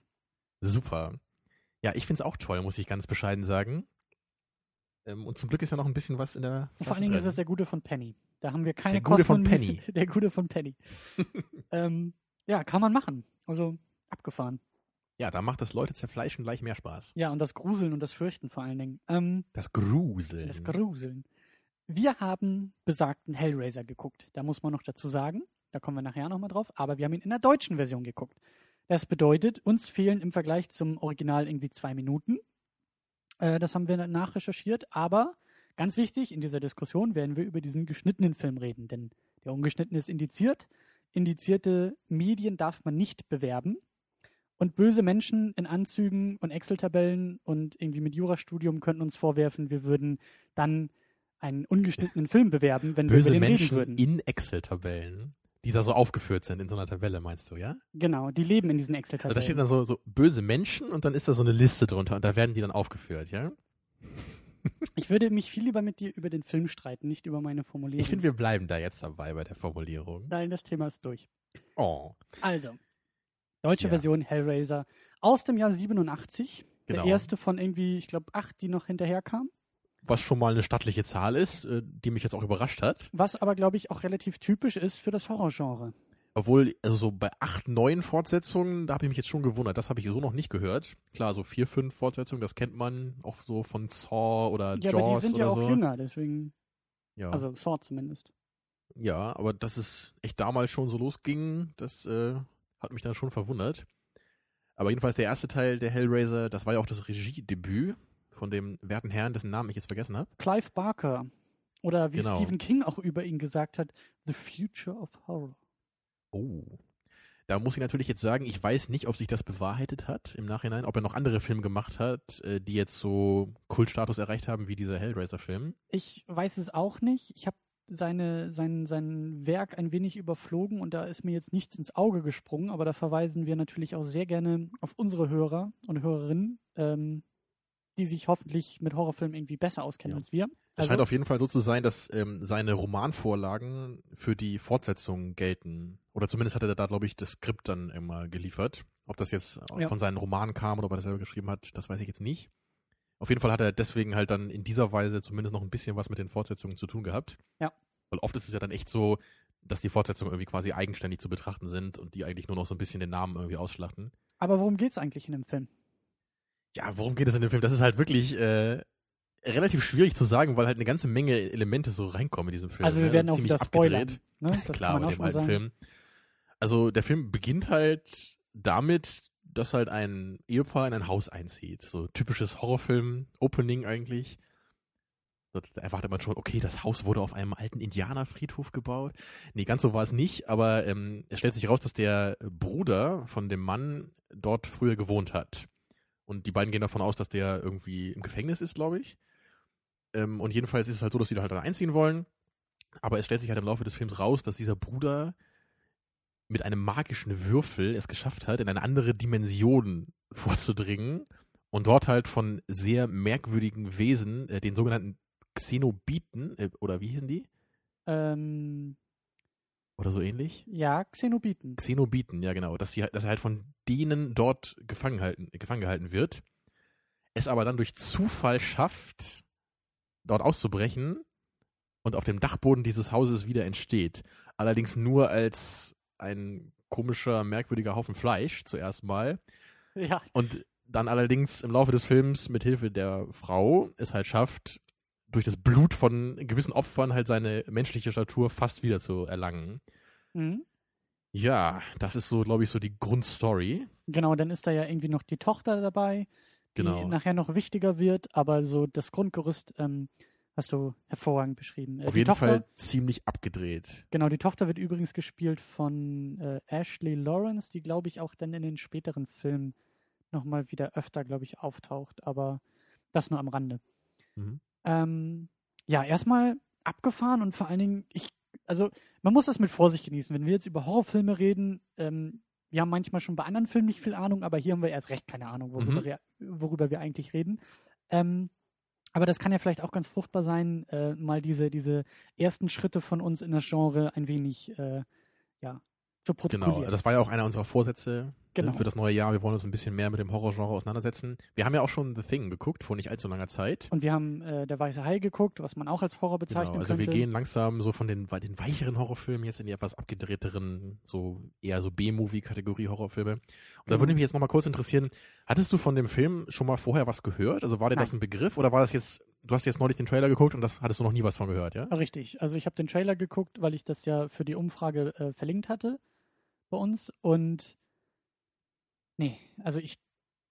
Speaker 4: Super. Ja, ich finde es auch toll, muss ich ganz bescheiden sagen. Ähm, und zum Glück ist ja noch ein bisschen was in der.
Speaker 3: Vor allen Dingen
Speaker 4: drin.
Speaker 3: ist es der Gute von Penny. Da haben wir keine
Speaker 4: der Gute von Penny.
Speaker 3: der Gute von Penny. ähm, ja, kann man machen. Also abgefahren.
Speaker 4: Ja, da macht das Leute zerfleischen gleich mehr Spaß.
Speaker 3: Ja, und das Gruseln und das Fürchten vor allen Dingen. Ähm,
Speaker 4: Das Gruseln.
Speaker 3: das Gruseln. Wir haben besagten Hellraiser geguckt. Da muss man noch dazu sagen, da kommen wir nachher nochmal drauf, aber wir haben ihn in der deutschen Version geguckt. Das bedeutet, uns fehlen im Vergleich zum Original irgendwie zwei Minuten. Äh, das haben wir nachrecherchiert, aber ganz wichtig, in dieser Diskussion werden wir über diesen geschnittenen Film reden, denn der ungeschnittene ist indiziert. Indizierte Medien darf man nicht bewerben. Und böse Menschen in Anzügen und Excel-Tabellen und irgendwie mit Jurastudium könnten uns vorwerfen, wir würden dann einen ungeschnittenen Film bewerben, wenn wir
Speaker 4: Böse
Speaker 3: über den reden
Speaker 4: Menschen
Speaker 3: würden.
Speaker 4: in Excel-Tabellen, die da so aufgeführt sind in so einer Tabelle, meinst du, ja?
Speaker 3: Genau, die leben in diesen
Speaker 4: Also
Speaker 3: Excel-Tabellen.
Speaker 4: da steht dann so, so böse Menschen und dann ist da so eine Liste drunter und da werden die dann aufgeführt, ja?
Speaker 3: ich würde mich viel lieber mit dir über den Film streiten, nicht über meine Formulierung.
Speaker 4: Ich finde, wir bleiben da jetzt dabei bei der Formulierung.
Speaker 3: Nein, das Thema ist durch.
Speaker 4: Oh.
Speaker 3: Also, deutsche
Speaker 4: Ja.
Speaker 3: Version Hellraiser aus dem Jahr 87.
Speaker 4: Genau.
Speaker 3: Der erste von irgendwie, ich glaube, acht, die noch hinterher kamen.
Speaker 4: Was schon mal eine stattliche Zahl ist, äh, die mich jetzt auch überrascht hat.
Speaker 3: Was aber, glaube ich, auch relativ typisch ist für das Horrorgenre.
Speaker 4: Obwohl, also so bei acht, neun Fortsetzungen, da habe ich mich jetzt schon gewundert. Das habe ich so noch nicht gehört. Klar, so vier, fünf Fortsetzungen, das kennt man auch so von Saw oder
Speaker 3: Ja,
Speaker 4: Jaws
Speaker 3: aber die sind
Speaker 4: oder
Speaker 3: ja auch
Speaker 4: so.
Speaker 3: jünger, deswegen,
Speaker 4: Ja.
Speaker 3: also Saw zumindest.
Speaker 4: ja, aber dass es echt damals schon so losging, das äh, hat mich dann schon verwundert. Aber jedenfalls der erste Teil der Hellraiser, das war ja auch das Regiedebüt von dem werten Herrn, dessen Namen ich jetzt vergessen habe.
Speaker 3: Clive Barker. Oder wie
Speaker 4: Genau.
Speaker 3: Stephen King auch über ihn gesagt hat, The Future of Horror.
Speaker 4: Oh. Da muss ich natürlich jetzt sagen, ich weiß nicht, ob sich das bewahrheitet hat im Nachhinein, ob er noch andere Filme gemacht hat, äh, die jetzt so Kultstatus erreicht haben wie dieser Hellraiser-Film.
Speaker 3: Ich weiß es auch nicht. Ich habe seine, sein, sein Werk ein wenig überflogen und da ist mir jetzt nichts ins Auge gesprungen, aber da verweisen wir natürlich auch sehr gerne auf unsere Hörer und Hörerinnen, ähm, die sich hoffentlich mit Horrorfilmen irgendwie besser auskennen
Speaker 4: Ja.
Speaker 3: als wir.
Speaker 4: Es scheint auf jeden Fall so zu sein, dass ähm, seine Romanvorlagen für die Fortsetzung gelten. Oder zumindest hat er da, glaube ich, das Skript dann immer geliefert. Ob das jetzt
Speaker 3: Ja.
Speaker 4: von seinen Romanen kam oder ob er das selber geschrieben hat, das weiß ich jetzt nicht. Auf jeden Fall hat er deswegen halt dann in dieser Weise zumindest noch ein bisschen was mit den Fortsetzungen zu tun gehabt.
Speaker 3: Ja.
Speaker 4: Weil oft ist es ja dann echt so, dass die Fortsetzungen irgendwie quasi eigenständig zu betrachten sind und die eigentlich nur noch so ein bisschen den Namen irgendwie ausschlachten.
Speaker 3: aber worum geht's eigentlich in dem Film?
Speaker 4: Ja, worum geht es in dem Film? Das ist halt wirklich äh, relativ schwierig zu sagen, weil halt eine ganze Menge Elemente so reinkommen in diesem Film.
Speaker 3: also wir
Speaker 4: ne?
Speaker 3: werden auch
Speaker 4: Ziemlich
Speaker 3: wieder spoilern.
Speaker 4: abgedreht.
Speaker 3: Ne?
Speaker 4: Klar, bei
Speaker 3: auch
Speaker 4: dem alten
Speaker 3: sagen.
Speaker 4: Film. Also der Film beginnt halt damit, dass halt ein Ehepaar in ein Haus einzieht. So typisches Horrorfilm-Opening eigentlich. Da erwartet man schon, okay, das Haus wurde auf einem alten Indianerfriedhof gebaut. Nee, ganz so war es nicht, aber ähm, es stellt sich raus, dass der Bruder von dem Mann dort früher gewohnt hat. Und die beiden gehen davon aus, dass der irgendwie im Gefängnis ist, glaube ich. Ähm, und jedenfalls ist es halt so, dass die da halt dann einziehen wollen. Aber es stellt sich halt im Laufe des Films raus, dass dieser Bruder mit einem magischen Würfel es geschafft hat, in eine andere Dimension vorzudringen und dort halt von sehr merkwürdigen Wesen, äh, den sogenannten Xenobiten, äh, oder wie hießen die?
Speaker 3: Ähm,
Speaker 4: Oder so ähnlich?
Speaker 3: ja, Xenobiten.
Speaker 4: Xenobiten, ja genau, dass, die, dass er halt von denen dort gefangen, halten, gefangen gehalten wird, es aber dann durch Zufall schafft, dort auszubrechen und auf dem Dachboden dieses Hauses wieder entsteht. Allerdings nur als ein komischer, merkwürdiger Haufen Fleisch zuerst mal
Speaker 3: Ja,
Speaker 4: und dann allerdings im Laufe des Films mit Hilfe der Frau es halt schafft, durch das Blut von gewissen Opfern halt seine menschliche Statur fast wieder zu erlangen.
Speaker 3: mhm.
Speaker 4: Ja, das ist so, glaube ich, so die Grundstory.
Speaker 3: genau, dann ist da ja irgendwie noch die Tochter dabei, die
Speaker 4: Genau.
Speaker 3: nachher noch wichtiger wird, aber so das Grundgerüst ähm, hast du hervorragend beschrieben. Äh,
Speaker 4: Auf
Speaker 3: die
Speaker 4: jeden
Speaker 3: Tochter,
Speaker 4: Fall ziemlich abgedreht.
Speaker 3: Genau, die Tochter wird übrigens gespielt von äh, Ashley Lawrence, die, glaube ich, auch dann in den späteren Filmen nochmal wieder öfter, glaube ich, auftaucht, aber das nur am Rande.
Speaker 4: Mhm.
Speaker 3: Ähm, ja, erstmal abgefahren und vor allen Dingen, ich, also man muss das mit Vorsicht genießen. Wenn wir jetzt über Horrorfilme reden, ähm, wir haben manchmal schon bei anderen Filmen nicht viel Ahnung, aber hier haben wir erst recht keine Ahnung, worüber,
Speaker 4: Mhm.
Speaker 3: wir, worüber wir eigentlich reden. Ähm, aber das kann ja vielleicht auch ganz fruchtbar sein, äh, mal diese, diese ersten Schritte von uns in das Genre ein wenig äh, ja, zu protokollieren.
Speaker 4: Genau, das war ja auch einer unserer Vorsätze äh,
Speaker 3: Genau.
Speaker 4: für das neue Jahr. Wir wollen uns ein bisschen mehr mit dem Horrorgenre auseinandersetzen. Wir haben ja auch schon The Thing geguckt, vor nicht allzu langer Zeit.
Speaker 3: Und wir haben äh, Der Weiße Hai geguckt, was man auch als Horror
Speaker 4: Genau,
Speaker 3: bezeichnen
Speaker 4: also wir
Speaker 3: könnte.
Speaker 4: gehen langsam so von den, den weicheren Horrorfilmen jetzt in die etwas abgedrehteren, so eher so B-Movie-Kategorie Horrorfilme. Und da
Speaker 3: Genau.
Speaker 4: würde mich jetzt nochmal kurz interessieren, hattest du von dem Film schon mal vorher was gehört? Also war dir das
Speaker 3: Nein.
Speaker 4: ein Begriff oder war das jetzt, du hast jetzt neulich den Trailer geguckt und das hattest du noch nie was von gehört, ja?
Speaker 3: Richtig. Also ich habe den Trailer geguckt, weil ich das ja für die Umfrage äh, verlinkt hatte bei uns. Und nee, also ich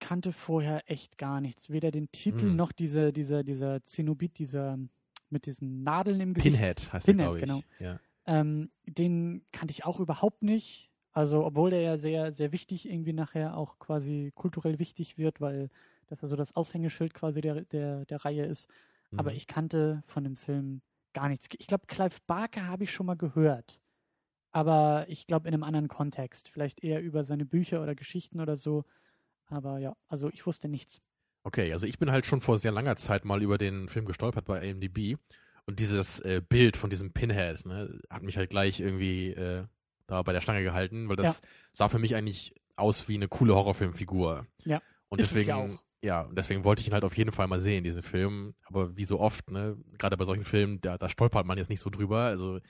Speaker 3: kannte vorher echt gar nichts. Weder den Titel
Speaker 4: Hm.
Speaker 3: noch diese, dieser, dieser Zenobit, dieser mit diesen Nadeln im Gesicht.
Speaker 4: Pinhead heißt
Speaker 3: Pinhead,
Speaker 4: der, glaube ich.
Speaker 3: genau.
Speaker 4: Ja.
Speaker 3: Ähm, den kannte ich auch überhaupt nicht. Also, obwohl der ja sehr, sehr wichtig irgendwie nachher auch quasi kulturell wichtig wird, weil das ja so das Aushängeschild quasi der, der, der Reihe ist. Aber
Speaker 4: Mhm.
Speaker 3: ich kannte von dem Film gar nichts. Ich glaube, Clive Barker habe ich schon mal gehört. Aber ich glaube in einem anderen Kontext. Vielleicht eher über seine Bücher oder Geschichten oder so. Aber ja, also ich wusste nichts.
Speaker 4: Okay, also ich bin halt schon vor sehr langer Zeit mal über den Film gestolpert bei IMDb und dieses äh, Bild von diesem Pinhead ne, hat mich halt gleich irgendwie äh, da bei der Stange gehalten, weil das sah für mich eigentlich aus wie eine coole Horrorfilmfigur.
Speaker 3: Ja,
Speaker 4: Und
Speaker 3: ist es
Speaker 4: deswegen,
Speaker 3: ja
Speaker 4: ja, und deswegen wollte ich ihn halt auf jeden Fall mal sehen, diesen Film. Aber wie so oft, ne, gerade bei solchen Filmen, da, da stolpert man jetzt nicht so drüber. Also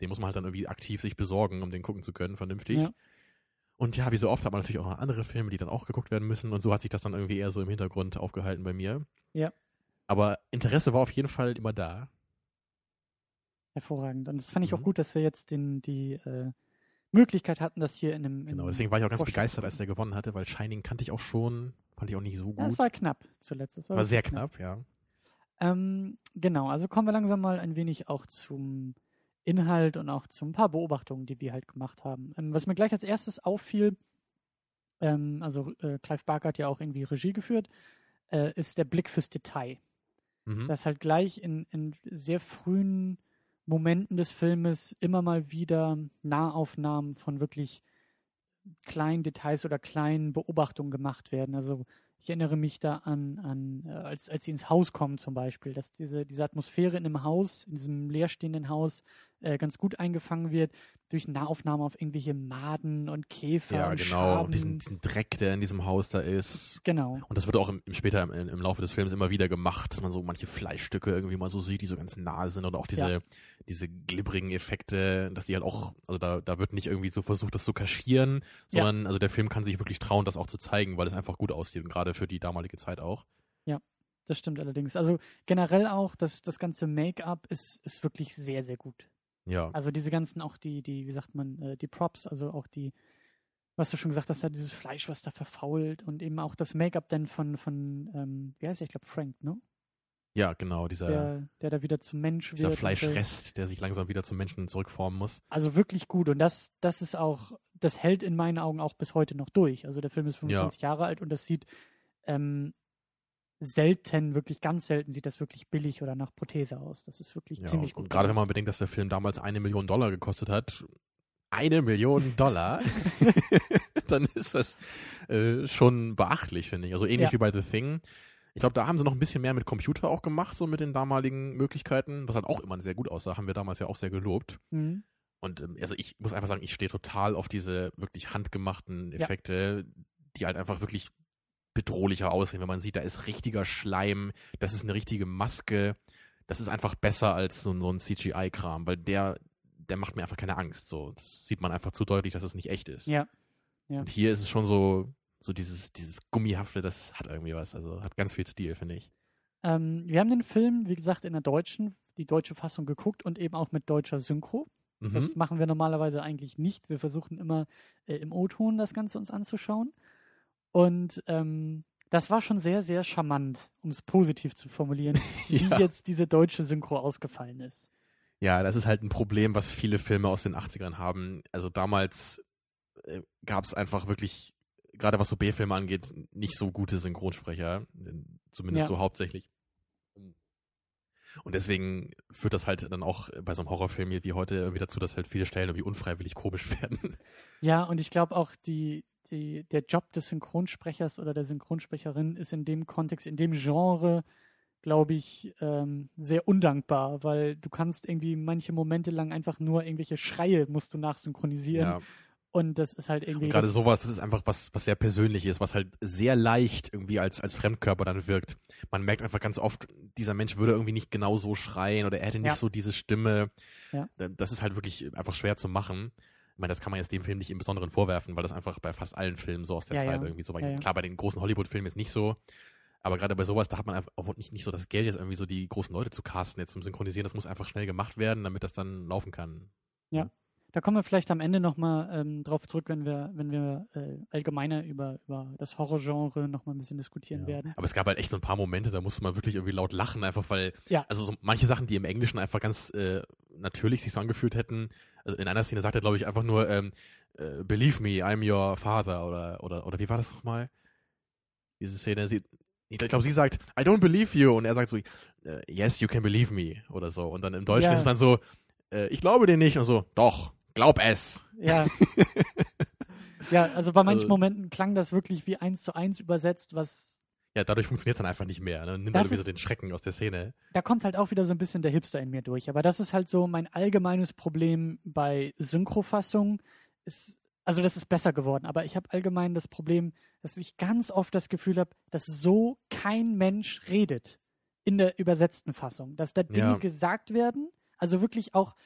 Speaker 4: den muss man halt dann irgendwie aktiv sich besorgen, um den gucken zu können, vernünftig.
Speaker 3: Ja.
Speaker 4: Und ja, wie so oft hat man natürlich auch noch andere Filme, die dann auch geguckt werden müssen. Und so hat sich das dann irgendwie eher so im Hintergrund aufgehalten bei mir.
Speaker 3: Ja.
Speaker 4: Aber Interesse war auf jeden Fall immer da.
Speaker 3: Hervorragend. Und das fand ich auch
Speaker 4: Mhm.
Speaker 3: gut, dass wir jetzt den, die äh, Möglichkeit hatten, das hier in einem. In
Speaker 4: Genau, deswegen war ich auch ganz
Speaker 3: Vorschlag-
Speaker 4: begeistert, als der gewonnen hatte, weil Shining kannte ich auch schon, fand ich auch nicht so gut.
Speaker 3: Ja, es war knapp zuletzt. Es
Speaker 4: war
Speaker 3: wirklich
Speaker 4: sehr knapp, ja.
Speaker 3: Ähm, genau, also kommen wir langsam mal ein wenig auch zum Inhalt und auch zu ein paar Beobachtungen, die wir halt gemacht haben. Ähm, was mir gleich als erstes auffiel, ähm, also äh, Clive Barker hat ja auch irgendwie Regie geführt, äh, ist der Blick fürs Detail.
Speaker 4: Mhm.
Speaker 3: Dass halt gleich in, in sehr frühen Momenten des Filmes immer mal wieder Nahaufnahmen von wirklich kleinen Details oder kleinen Beobachtungen gemacht werden. Also ich erinnere mich da an, an äh, als, als sie ins Haus kommen zum Beispiel, dass diese, diese Atmosphäre in einem Haus, in diesem leerstehenden Haus, äh, ganz gut eingefangen wird durch Nahaufnahmen auf irgendwelche Maden und Käfer
Speaker 4: Ja,
Speaker 3: und
Speaker 4: genau. Und diesen, diesen Dreck, der in diesem Haus da ist.
Speaker 3: genau.
Speaker 4: Und das wird auch im, im später im, im Laufe des Films immer wieder gemacht, dass man so manche Fleischstücke irgendwie mal so sieht, die so ganz nah sind oder auch diese,
Speaker 3: Ja.
Speaker 4: diese glibberigen Effekte, dass die halt auch, also da, da wird nicht irgendwie so versucht, das zu kaschieren,
Speaker 3: Ja.
Speaker 4: sondern also der Film kann sich wirklich trauen, das auch zu zeigen, weil es einfach gut aussieht und gerade für die damalige Zeit auch.
Speaker 3: Das stimmt allerdings. Also generell auch, das, das ganze Make-up ist, ist wirklich sehr, sehr gut.
Speaker 4: Ja.
Speaker 3: Also diese ganzen, auch die, die, wie sagt man, äh, die Props, also auch die, was du schon gesagt hast, da dieses Fleisch, was da verfault und eben auch das Make-up dann von, von ähm, wie heißt der, ich glaube Frank, ne?
Speaker 4: Ja, genau, dieser,
Speaker 3: Der, der da wieder zum Mensch
Speaker 4: dieser
Speaker 3: wird. so.
Speaker 4: Fleischrest, der sich langsam wieder zum Menschen zurückformen muss.
Speaker 3: Also wirklich gut und das, das ist auch, das hält in meinen Augen auch bis heute noch durch. Also der Film ist 25 Jahre alt und das sieht ähm, selten, wirklich ganz selten sieht das wirklich billig oder nach Prothese aus. Das ist wirklich
Speaker 4: Ja,
Speaker 3: ziemlich
Speaker 4: und
Speaker 3: gut.
Speaker 4: gerade wenn man bedenkt, dass der Film damals eine Million Dollar gekostet hat, eine Million Dollar, dann ist das äh, schon beachtlich, finde ich. Also ähnlich
Speaker 3: Ja.
Speaker 4: wie bei The Thing. Ich glaube, da haben sie noch ein bisschen mehr mit Computer auch gemacht, so mit den damaligen Möglichkeiten, was halt auch immer sehr gut aussah, haben wir damals ja auch sehr gelobt.
Speaker 3: Mhm.
Speaker 4: Und ähm, also ich muss einfach sagen, ich stehe total auf diese wirklich handgemachten
Speaker 3: Ja.
Speaker 4: Effekte, die halt einfach wirklich bedrohlicher aussehen, wenn man sieht, da ist richtiger Schleim, das ist eine richtige Maske, das ist einfach besser als so, so ein CGI-Kram, weil der, der macht mir einfach keine Angst. So, das sieht man einfach zu deutlich, dass es nicht echt ist.
Speaker 3: Ja. Ja.
Speaker 4: Und hier ist es schon so, so dieses, dieses Gummihafte, das hat irgendwie was, also hat ganz viel Stil, finde ich.
Speaker 3: Ähm, wir haben den Film, wie gesagt, in der deutschen, die deutsche Fassung geguckt und eben auch mit deutscher Synchro.
Speaker 4: Mhm.
Speaker 3: Das machen wir normalerweise eigentlich nicht. Wir versuchen immer äh, im O-Ton das Ganze uns anzuschauen. Und ähm, das war schon sehr, sehr charmant, um es positiv zu formulieren, wie
Speaker 4: Ja.
Speaker 3: jetzt diese deutsche Synchro ausgefallen ist.
Speaker 4: Ja, das ist halt ein Problem, was viele Filme aus den 80ern haben. Also damals äh, gab es einfach wirklich, gerade was so B-Filme angeht, nicht so gute Synchronsprecher. Zumindest
Speaker 3: Ja.
Speaker 4: so hauptsächlich. Und deswegen führt das halt dann auch bei so einem Horrorfilm hier wie heute irgendwie dazu, dass halt viele Stellen irgendwie unfreiwillig komisch werden.
Speaker 3: Ja, und ich glaube auch, die, die, der Job des Synchronsprechers oder der Synchronsprecherin ist in dem Kontext, in dem Genre, glaube ich, ähm, sehr undankbar, weil du kannst irgendwie manche Momente lang einfach nur irgendwelche Schreie musst du nachsynchronisieren.
Speaker 4: Ja,
Speaker 3: Und das ist halt irgendwie.
Speaker 4: Gerade sowas, das ist einfach was, was sehr persönliches, was halt sehr leicht irgendwie als, als Fremdkörper dann wirkt. Man merkt einfach ganz oft, dieser Mensch würde irgendwie nicht genau so schreien oder er hätte nicht ja. so diese Stimme. Ja. Das ist halt wirklich einfach schwer zu machen. Ich meine, das kann man jetzt dem Film nicht im Besonderen vorwerfen, weil das einfach bei fast allen Filmen so aus der ja, Zeit irgendwie so war. Klar, bei den großen Hollywood-Filmen jetzt nicht so. Aber gerade bei sowas, da hat man einfach auch nicht, nicht so das Geld, jetzt irgendwie so die großen Leute zu casten, jetzt zum Synchronisieren. Das muss einfach schnell gemacht werden, damit das dann laufen kann.
Speaker 3: Ja. Da kommen wir vielleicht am Ende nochmal ähm, drauf zurück, wenn wir, wenn wir äh, allgemeiner über, über das Horrorgenre nochmal ein bisschen diskutieren ja. werden.
Speaker 4: Aber es gab halt echt so ein paar Momente, da musste man wirklich irgendwie laut lachen, einfach weil, ja. also so manche Sachen, die im Englischen einfach ganz äh, natürlich sich so angefühlt hätten. Also in einer Szene sagt er, glaube ich, einfach nur, ähm, äh, believe me, I'm your father oder, oder, oder wie war das nochmal? Diese Szene, sie, ich glaube, sie sagt, I don't believe you. Und er sagt so, äh, yes, you can believe me. Oder so. Und dann im Deutschen ja. ist es dann so, äh, ich glaube dir nicht. Und so, doch, Glaub es.
Speaker 3: Ja. ja, also bei manchen also, Momenten klang das wirklich wie eins zu eins übersetzt, was.
Speaker 4: Ja, dadurch funktioniert dann einfach nicht mehr. Ne? Nimmt also wieder den Schrecken aus der Szene.
Speaker 3: Da kommt halt auch wieder so ein bisschen der Hipster in mir durch. Aber das ist halt so mein allgemeines Problem bei Synchrofassungen. Ist, also das ist besser geworden, aber ich habe allgemein das Problem, dass ich ganz oft das Gefühl habe, dass so kein Mensch redet in der übersetzten Fassung. Dass da Dinge ja. gesagt werden, also wirklich auch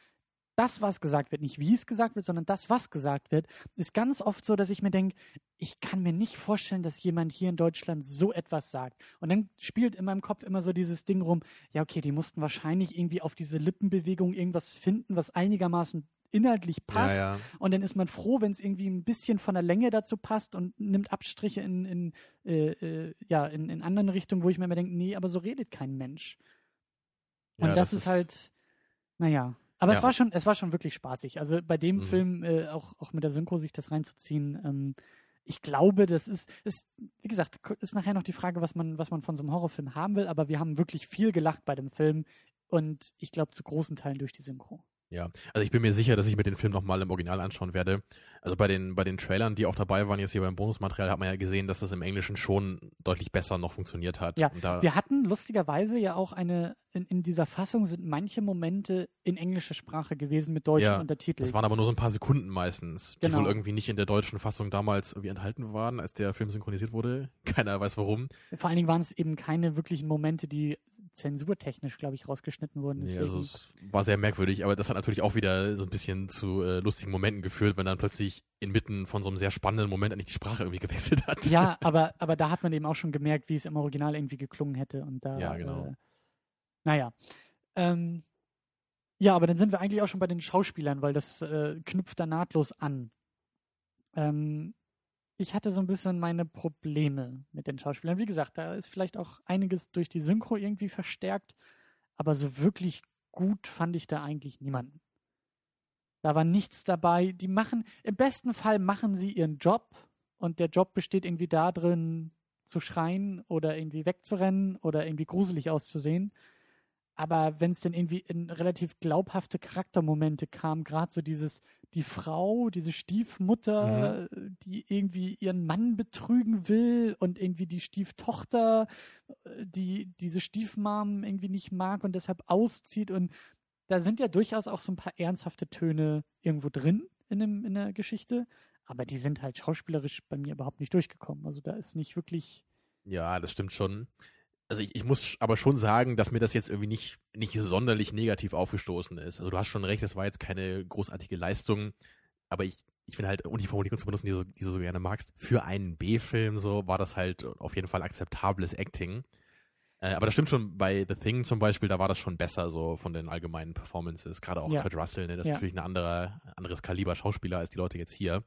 Speaker 3: das, was gesagt wird, nicht wie es gesagt wird, sondern das, was gesagt wird, ist ganz oft so, dass ich mir denke, ich kann mir nicht vorstellen, dass jemand hier in Deutschland so etwas sagt. Und dann spielt in meinem Kopf immer so dieses Ding rum, ja, okay, die mussten wahrscheinlich irgendwie auf diese Lippenbewegung irgendwas finden, was einigermaßen inhaltlich passt. Ja, ja. Und dann ist man froh, wenn es irgendwie ein bisschen von der Länge dazu passt und nimmt Abstriche in, in, äh, äh, ja, in, in anderen Richtungen, wo ich mir immer denke, nee, aber so redet kein Mensch. Und ja, das, das, ist halt, naja. Aber ja. es war schon, es war schon wirklich spaßig. Also bei dem mhm. Film äh, auch, auch mit der Synchro sich das reinzuziehen. Ähm, ich glaube, das ist, ist, wie gesagt, ist nachher noch die Frage, was man, was man von so einem Horrorfilm haben will. Aber wir haben wirklich viel gelacht bei dem Film und ich glaube zu großen Teilen durch die Synchro.
Speaker 4: Ja, also ich bin mir sicher, dass ich mir den Film nochmal im Original anschauen werde. Also bei den, bei den Trailern, die auch dabei waren, jetzt hier beim Bonusmaterial, hat man ja gesehen, dass das im Englischen schon deutlich besser noch funktioniert hat.
Speaker 3: Ja, wir hatten lustigerweise ja auch eine, in, in, dieser Fassung sind manche Momente in englischer Sprache gewesen mit deutschen ja, Untertiteln.
Speaker 4: Das waren aber nur so ein paar Sekunden meistens, die genau. wohl irgendwie nicht in der deutschen Fassung damals irgendwie enthalten waren, als der Film synchronisiert wurde. Keiner weiß warum.
Speaker 3: Vor allen Dingen waren es eben keine wirklichen Momente, die zensurtechnisch, glaube ich, rausgeschnitten wurden.
Speaker 4: Nee, also es war sehr merkwürdig, aber das hat natürlich auch wieder so ein bisschen zu äh, lustigen Momenten geführt, wenn dann plötzlich inmitten von so einem sehr spannenden Moment eigentlich die Sprache irgendwie gewechselt hat.
Speaker 3: Ja, aber, aber da hat man eben auch schon gemerkt, wie es im Original irgendwie geklungen hätte. Und da,
Speaker 4: ja, genau. Äh,
Speaker 3: naja. Ähm, ja, aber dann sind wir eigentlich auch schon bei den Schauspielern, weil das äh, knüpft da nahtlos an. Ähm, ich hatte so ein bisschen meine Probleme mit den Schauspielern. Wie gesagt, da ist vielleicht auch einiges durch die Synchro irgendwie verstärkt, aber so wirklich gut fand ich da eigentlich niemanden. Da war nichts dabei. Die machen, im besten Fall machen sie ihren Job und der Job besteht irgendwie darin, zu schreien oder irgendwie wegzurennen oder irgendwie gruselig auszusehen. Aber wenn es dann irgendwie in relativ glaubhafte Charaktermomente kam, gerade so dieses, die Frau, diese Stiefmutter, mhm. die irgendwie ihren Mann betrügen will und irgendwie die Stieftochter, die diese Stiefmam irgendwie nicht mag und deshalb auszieht. Und da sind ja durchaus auch so ein paar ernsthafte Töne irgendwo drin in, dem, in der Geschichte. Aber die sind halt schauspielerisch bei mir überhaupt nicht durchgekommen. Also da ist nicht wirklich.
Speaker 4: Ja, das stimmt schon also ich, ich muss aber schon sagen, dass mir das jetzt irgendwie nicht, nicht sonderlich negativ aufgestoßen ist. Also du hast schon recht, das war jetzt keine großartige Leistung, aber ich, ich finde halt, und die Formulierung zu benutzen, die, so, die du so gerne magst, für einen B-Film so war das halt auf jeden Fall akzeptables Acting. Äh, aber das stimmt schon, bei The Thing zum Beispiel, da war das schon besser so von den allgemeinen Performances. Gerade auch ja. Kurt Russell, ne? das ist natürlich ein anderer, anderes Kaliber Schauspieler als die Leute jetzt hier.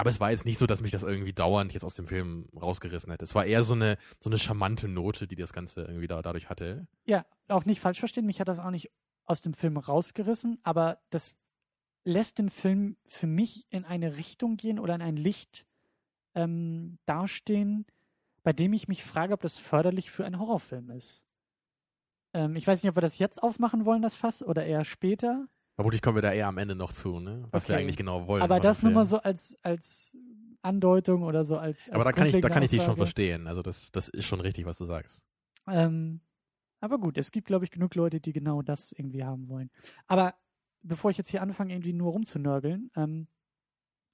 Speaker 4: Aber es war jetzt nicht so, dass mich das irgendwie dauernd jetzt aus dem Film rausgerissen hätte. Es war eher so eine, so eine charmante Note, die das Ganze irgendwie da, dadurch hatte.
Speaker 3: Ja, auch nicht falsch verstehen. Mich hat das auch nicht aus dem Film rausgerissen, aber das lässt den Film für mich in eine Richtung gehen oder in ein Licht ähm, dastehen, bei dem ich mich frage, ob das förderlich für einen Horrorfilm ist. Ähm, ich weiß nicht, ob wir das jetzt aufmachen wollen, das Fass, oder eher später.
Speaker 4: Vermutlich kommen wir da eher am Ende noch zu, ne? was okay. wir eigentlich genau wollen.
Speaker 3: Aber das nur mal so als, als Andeutung oder so als. als
Speaker 4: aber da kann ich, da kann ich dich schon verstehen. Also das, das ist schon richtig, was du sagst.
Speaker 3: Ähm, aber gut, es gibt, glaube ich, genug Leute, die genau das irgendwie haben wollen. Aber bevor ich jetzt hier anfange, irgendwie nur rumzunörgeln, ähm,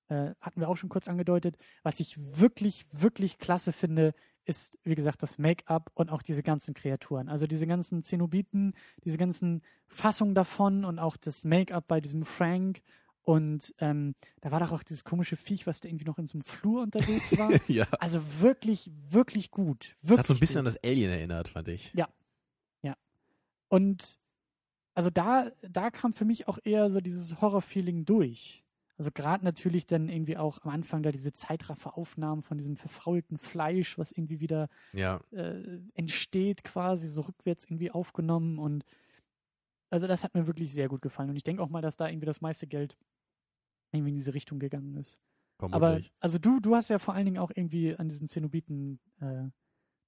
Speaker 3: äh, hatten wir auch schon kurz angedeutet. Was ich wirklich, wirklich klasse finde, ist, wie gesagt, das Make-up und auch diese ganzen Kreaturen. Also diese ganzen Zenobiten, diese ganzen Fassungen davon und auch das Make-up bei diesem Frank. Und ähm, da war doch auch dieses komische Viech, was da irgendwie noch in so einem Flur unterwegs war.
Speaker 4: ja.
Speaker 3: Also wirklich, wirklich gut. Wirklich
Speaker 4: Das hat so ein bisschen
Speaker 3: gut.
Speaker 4: an das Alien erinnert, fand ich.
Speaker 3: Ja. Ja. Und also da, da kam für mich auch eher so dieses Horror-Feeling durch. Also gerade natürlich dann irgendwie auch am Anfang da diese Zeitrafferaufnahmen von diesem verfaulten Fleisch, was irgendwie wieder
Speaker 4: Ja.
Speaker 3: äh, entsteht quasi, so rückwärts irgendwie aufgenommen und also das hat mir wirklich sehr gut gefallen und ich denke auch mal, dass da irgendwie das meiste Geld irgendwie in diese Richtung gegangen ist. Aber
Speaker 4: Vermutlich.
Speaker 3: also du, du hast ja vor allen Dingen auch irgendwie an diesen Zenobiten äh,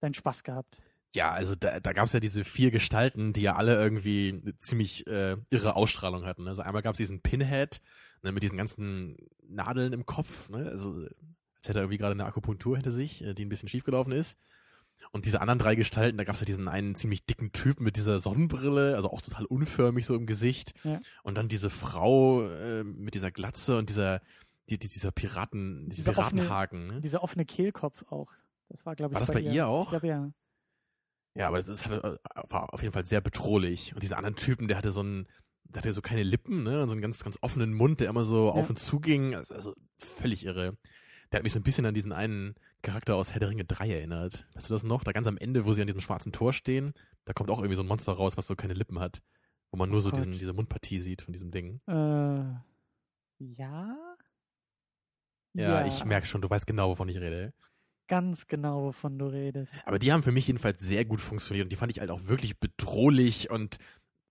Speaker 3: deinen Spaß gehabt.
Speaker 4: Ja, also da, da gab es ja diese vier Gestalten, die ja alle irgendwie eine ziemlich äh, irre Ausstrahlung hatten. Also einmal gab es diesen Pinhead ne, mit diesen ganzen Nadeln im Kopf, ne? also als hätte er irgendwie gerade eine Akupunktur hinter sich, äh, die ein bisschen schiefgelaufen ist. Und diese anderen drei Gestalten, da gab es ja diesen einen ziemlich dicken Typen mit dieser Sonnenbrille, also auch total unförmig so im Gesicht.
Speaker 3: Ja.
Speaker 4: Und dann diese Frau äh, mit dieser Glatze und dieser, die, die, dieser Piraten, dieser
Speaker 3: offene-
Speaker 4: Piratenhaken. Ne?
Speaker 3: Dieser offene Kehlkopf auch. Das war, glaube ich,
Speaker 4: War das bei ihr auch?
Speaker 3: Ich glaube, ja.
Speaker 4: Ja, aber das ist, äh, war auf jeden Fall sehr bedrohlich. Und dieser anderen Typen, der hatte so einen, der hatte so keine Lippen, ne? Und so einen ganz, ganz offenen Mund, der immer so auf und zu ging. Also, also völlig irre. Der hat mich so ein bisschen an diesen einen Charakter aus Herr der Ringe 3 erinnert. Weißt du das noch? Da ganz am Ende, wo sie an diesem schwarzen Tor stehen, da kommt auch irgendwie so ein Monster raus, was so keine Lippen hat. Wo man nur
Speaker 3: Oh
Speaker 4: so
Speaker 3: Gott.
Speaker 4: diesen, diese Mundpartie sieht von diesem Ding.
Speaker 3: Äh, ja?
Speaker 4: Ja, ich merke schon, du weißt genau, wovon ich rede.
Speaker 3: Ganz genau, wovon du redest.
Speaker 4: Aber die haben für mich jedenfalls sehr gut funktioniert und die fand ich halt auch wirklich bedrohlich und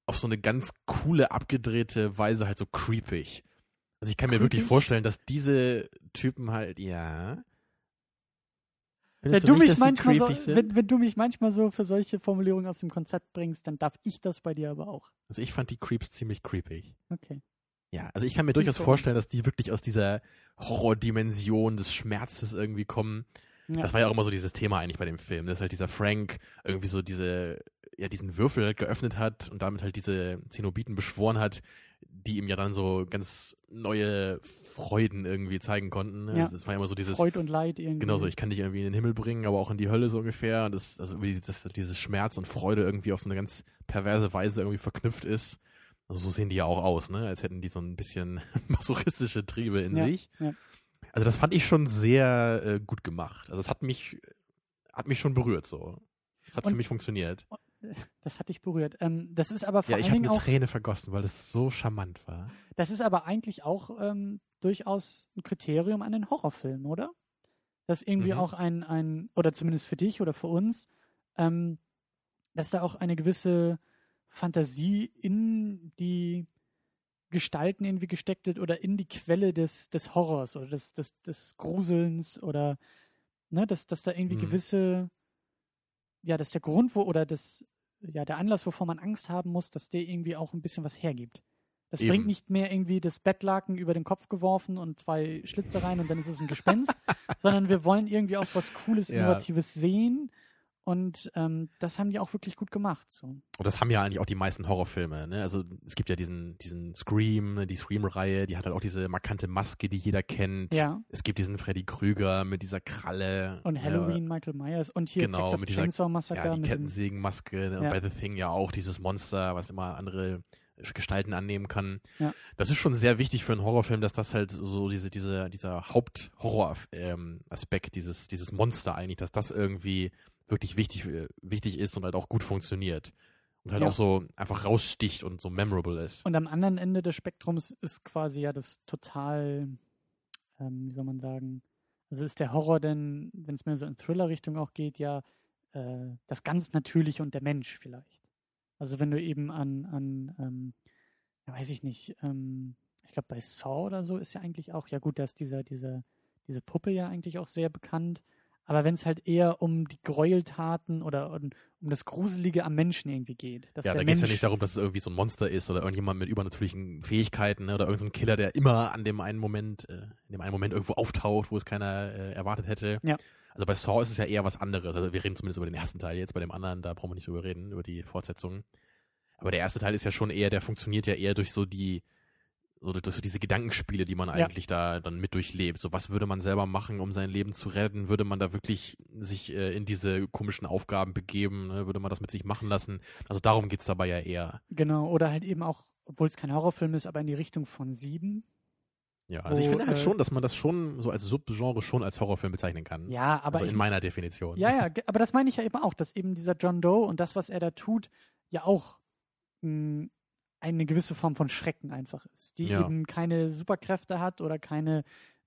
Speaker 4: auf so eine ganz coole, abgedrehte Weise halt so creepig. Also ich kann mir wirklich
Speaker 3: Creepig?
Speaker 4: vorstellen, dass diese Typen halt, ja.
Speaker 3: Wenn du,
Speaker 4: nicht,
Speaker 3: so,
Speaker 4: creepy
Speaker 3: wenn, wenn du mich manchmal so für solche Formulierungen aus dem Konzept bringst, dann darf ich das bei dir aber auch.
Speaker 4: Also ich fand die Creeps ziemlich creepy.
Speaker 3: Okay.
Speaker 4: Ja, also ich kann mir durchaus
Speaker 3: so.
Speaker 4: vorstellen, dass die wirklich aus dieser Horrordimension des Schmerzes irgendwie kommen.
Speaker 3: Ja.
Speaker 4: Das war ja auch immer so dieses Thema eigentlich bei dem Film, dass halt dieser Frank irgendwie so diese, ja, diesen Würfel halt geöffnet hat und damit halt diese Zenobiten beschworen hat, die ihm ja dann so ganz neue Freuden irgendwie zeigen konnten.
Speaker 3: Ja.
Speaker 4: Also Das war ja immer so dieses,
Speaker 3: Freud und Leid irgendwie.
Speaker 4: genau so, ich kann dich irgendwie in den Himmel bringen, aber auch in die Hölle so ungefähr. Und das, also wie das, dieses Schmerz und Freude irgendwie auf so eine ganz perverse Weise irgendwie verknüpft ist. Also so sehen die ja auch aus, ne? Als hätten die so ein bisschen masochistische Triebe in
Speaker 3: Ja,
Speaker 4: sich.
Speaker 3: ja.
Speaker 4: Also das fand ich schon sehr äh, gut gemacht. Also es hat mich, hat mich schon berührt so. Es hat
Speaker 3: Und-
Speaker 4: für mich funktioniert.
Speaker 3: Das hat dich berührt. Ähm, das ist aber vor
Speaker 4: Ja, ich habe eine
Speaker 3: auch,
Speaker 4: Träne vergossen, weil es so charmant war.
Speaker 3: das ist aber eigentlich auch ähm, durchaus ein Kriterium an den Horrorfilm, oder? Dass irgendwie
Speaker 4: Mhm.
Speaker 3: auch ein, ein, oder zumindest für dich oder für uns, ähm, dass da auch eine gewisse Fantasie in die Gestalten irgendwie gesteckt wird oder in die Quelle des, des Horrors oder des, des, des Gruselns oder ne, dass, dass da irgendwie
Speaker 4: Mhm.
Speaker 3: gewisse, ja, dass der Grund, wo oder das, ja, der Anlass, wovor man Angst haben muss, dass der irgendwie auch ein bisschen was hergibt. Das
Speaker 4: Eben.
Speaker 3: bringt nicht mehr irgendwie das Bettlaken über den Kopf geworfen und zwei Schlitze rein und dann ist es ein Gespenst, sondern wir wollen irgendwie auch was Cooles,
Speaker 4: Ja.
Speaker 3: Innovatives sehen. Und ähm, das haben die auch wirklich gut gemacht. So.
Speaker 4: Und das haben ja eigentlich auch die meisten Horrorfilme. Ne? Also es gibt ja diesen, diesen Scream, ne, die Scream-Reihe, die hat halt auch diese markante Maske, die jeder kennt.
Speaker 3: Ja.
Speaker 4: Es gibt diesen Freddy Krüger mit dieser Kralle.
Speaker 3: Und
Speaker 4: Ja,
Speaker 3: Halloween, Michael Myers und hier
Speaker 4: Genau,
Speaker 3: Texas
Speaker 4: mit dieser-
Speaker 3: Chainsaw Massacre.
Speaker 4: Ja, die Kettensägenmaske ne? und
Speaker 3: Ja.
Speaker 4: bei The Thing ja auch dieses Monster, was immer andere Gestalten annehmen kann.
Speaker 3: Ja.
Speaker 4: Das ist schon sehr wichtig für einen Horrorfilm, dass das halt so diese, diese, dieser Haupthorror-Aspekt, dieses, dieses Monster eigentlich, dass das irgendwie wirklich wichtig, äh, wichtig ist und halt auch gut funktioniert. Und halt
Speaker 3: Ja.
Speaker 4: auch so einfach raussticht und so memorable ist.
Speaker 3: Und am anderen Ende des Spektrums ist quasi ja das total, ähm, wie soll man sagen, also ist der Horror denn, wenn es mehr so in Thriller-Richtung auch geht, ja äh, das ganz Natürliche und der Mensch vielleicht. Also wenn du eben an, an ähm, ja, weiß ich nicht, ähm, ich glaube bei Saw oder so ist ja eigentlich auch, ja gut, da ist dieser, dieser, diese Puppe ja eigentlich auch sehr bekannt. Aber wenn es halt eher um die Gräueltaten oder um, um das Gruselige am Menschen irgendwie geht.
Speaker 4: Ja, da geht es ja nicht darum, dass es irgendwie so ein Monster ist oder irgendjemand mit übernatürlichen Fähigkeiten ne, oder irgendein Killer, der immer an dem einen Moment, äh, in dem einen Moment irgendwo auftaucht, wo es keiner äh, erwartet hätte.
Speaker 3: Ja.
Speaker 4: Also bei Saw ist es ja eher was anderes. Also wir reden zumindest über den ersten Teil jetzt, bei dem anderen, da brauchen wir nicht drüber reden, über die Fortsetzung. Aber der erste Teil ist ja schon eher, der funktioniert ja eher durch so die, so durch diese Gedankenspiele, die man eigentlich ja. da dann mit durchlebt. So, was würde man selber machen, um sein Leben zu retten? Würde man da wirklich sich äh, in diese komischen Aufgaben begeben? Ne? Würde man das mit sich machen lassen? Also darum geht's dabei ja eher.
Speaker 3: Genau, oder halt eben auch, obwohl es kein Horrorfilm ist, aber in die Richtung von Sieben.
Speaker 4: Ja, also wo, ich finde halt äh, schon, dass man das schon so als Subgenre schon als Horrorfilm bezeichnen kann.
Speaker 3: Ja, aber.
Speaker 4: Also in
Speaker 3: ich,
Speaker 4: meiner Definition.
Speaker 3: Ja, ja, aber das meine ich ja eben auch, dass eben dieser John Doe und das, was er da tut, ja auch mh, hm, eine gewisse Form von Schrecken einfach ist, die ja. eben keine Superkräfte hat oder keine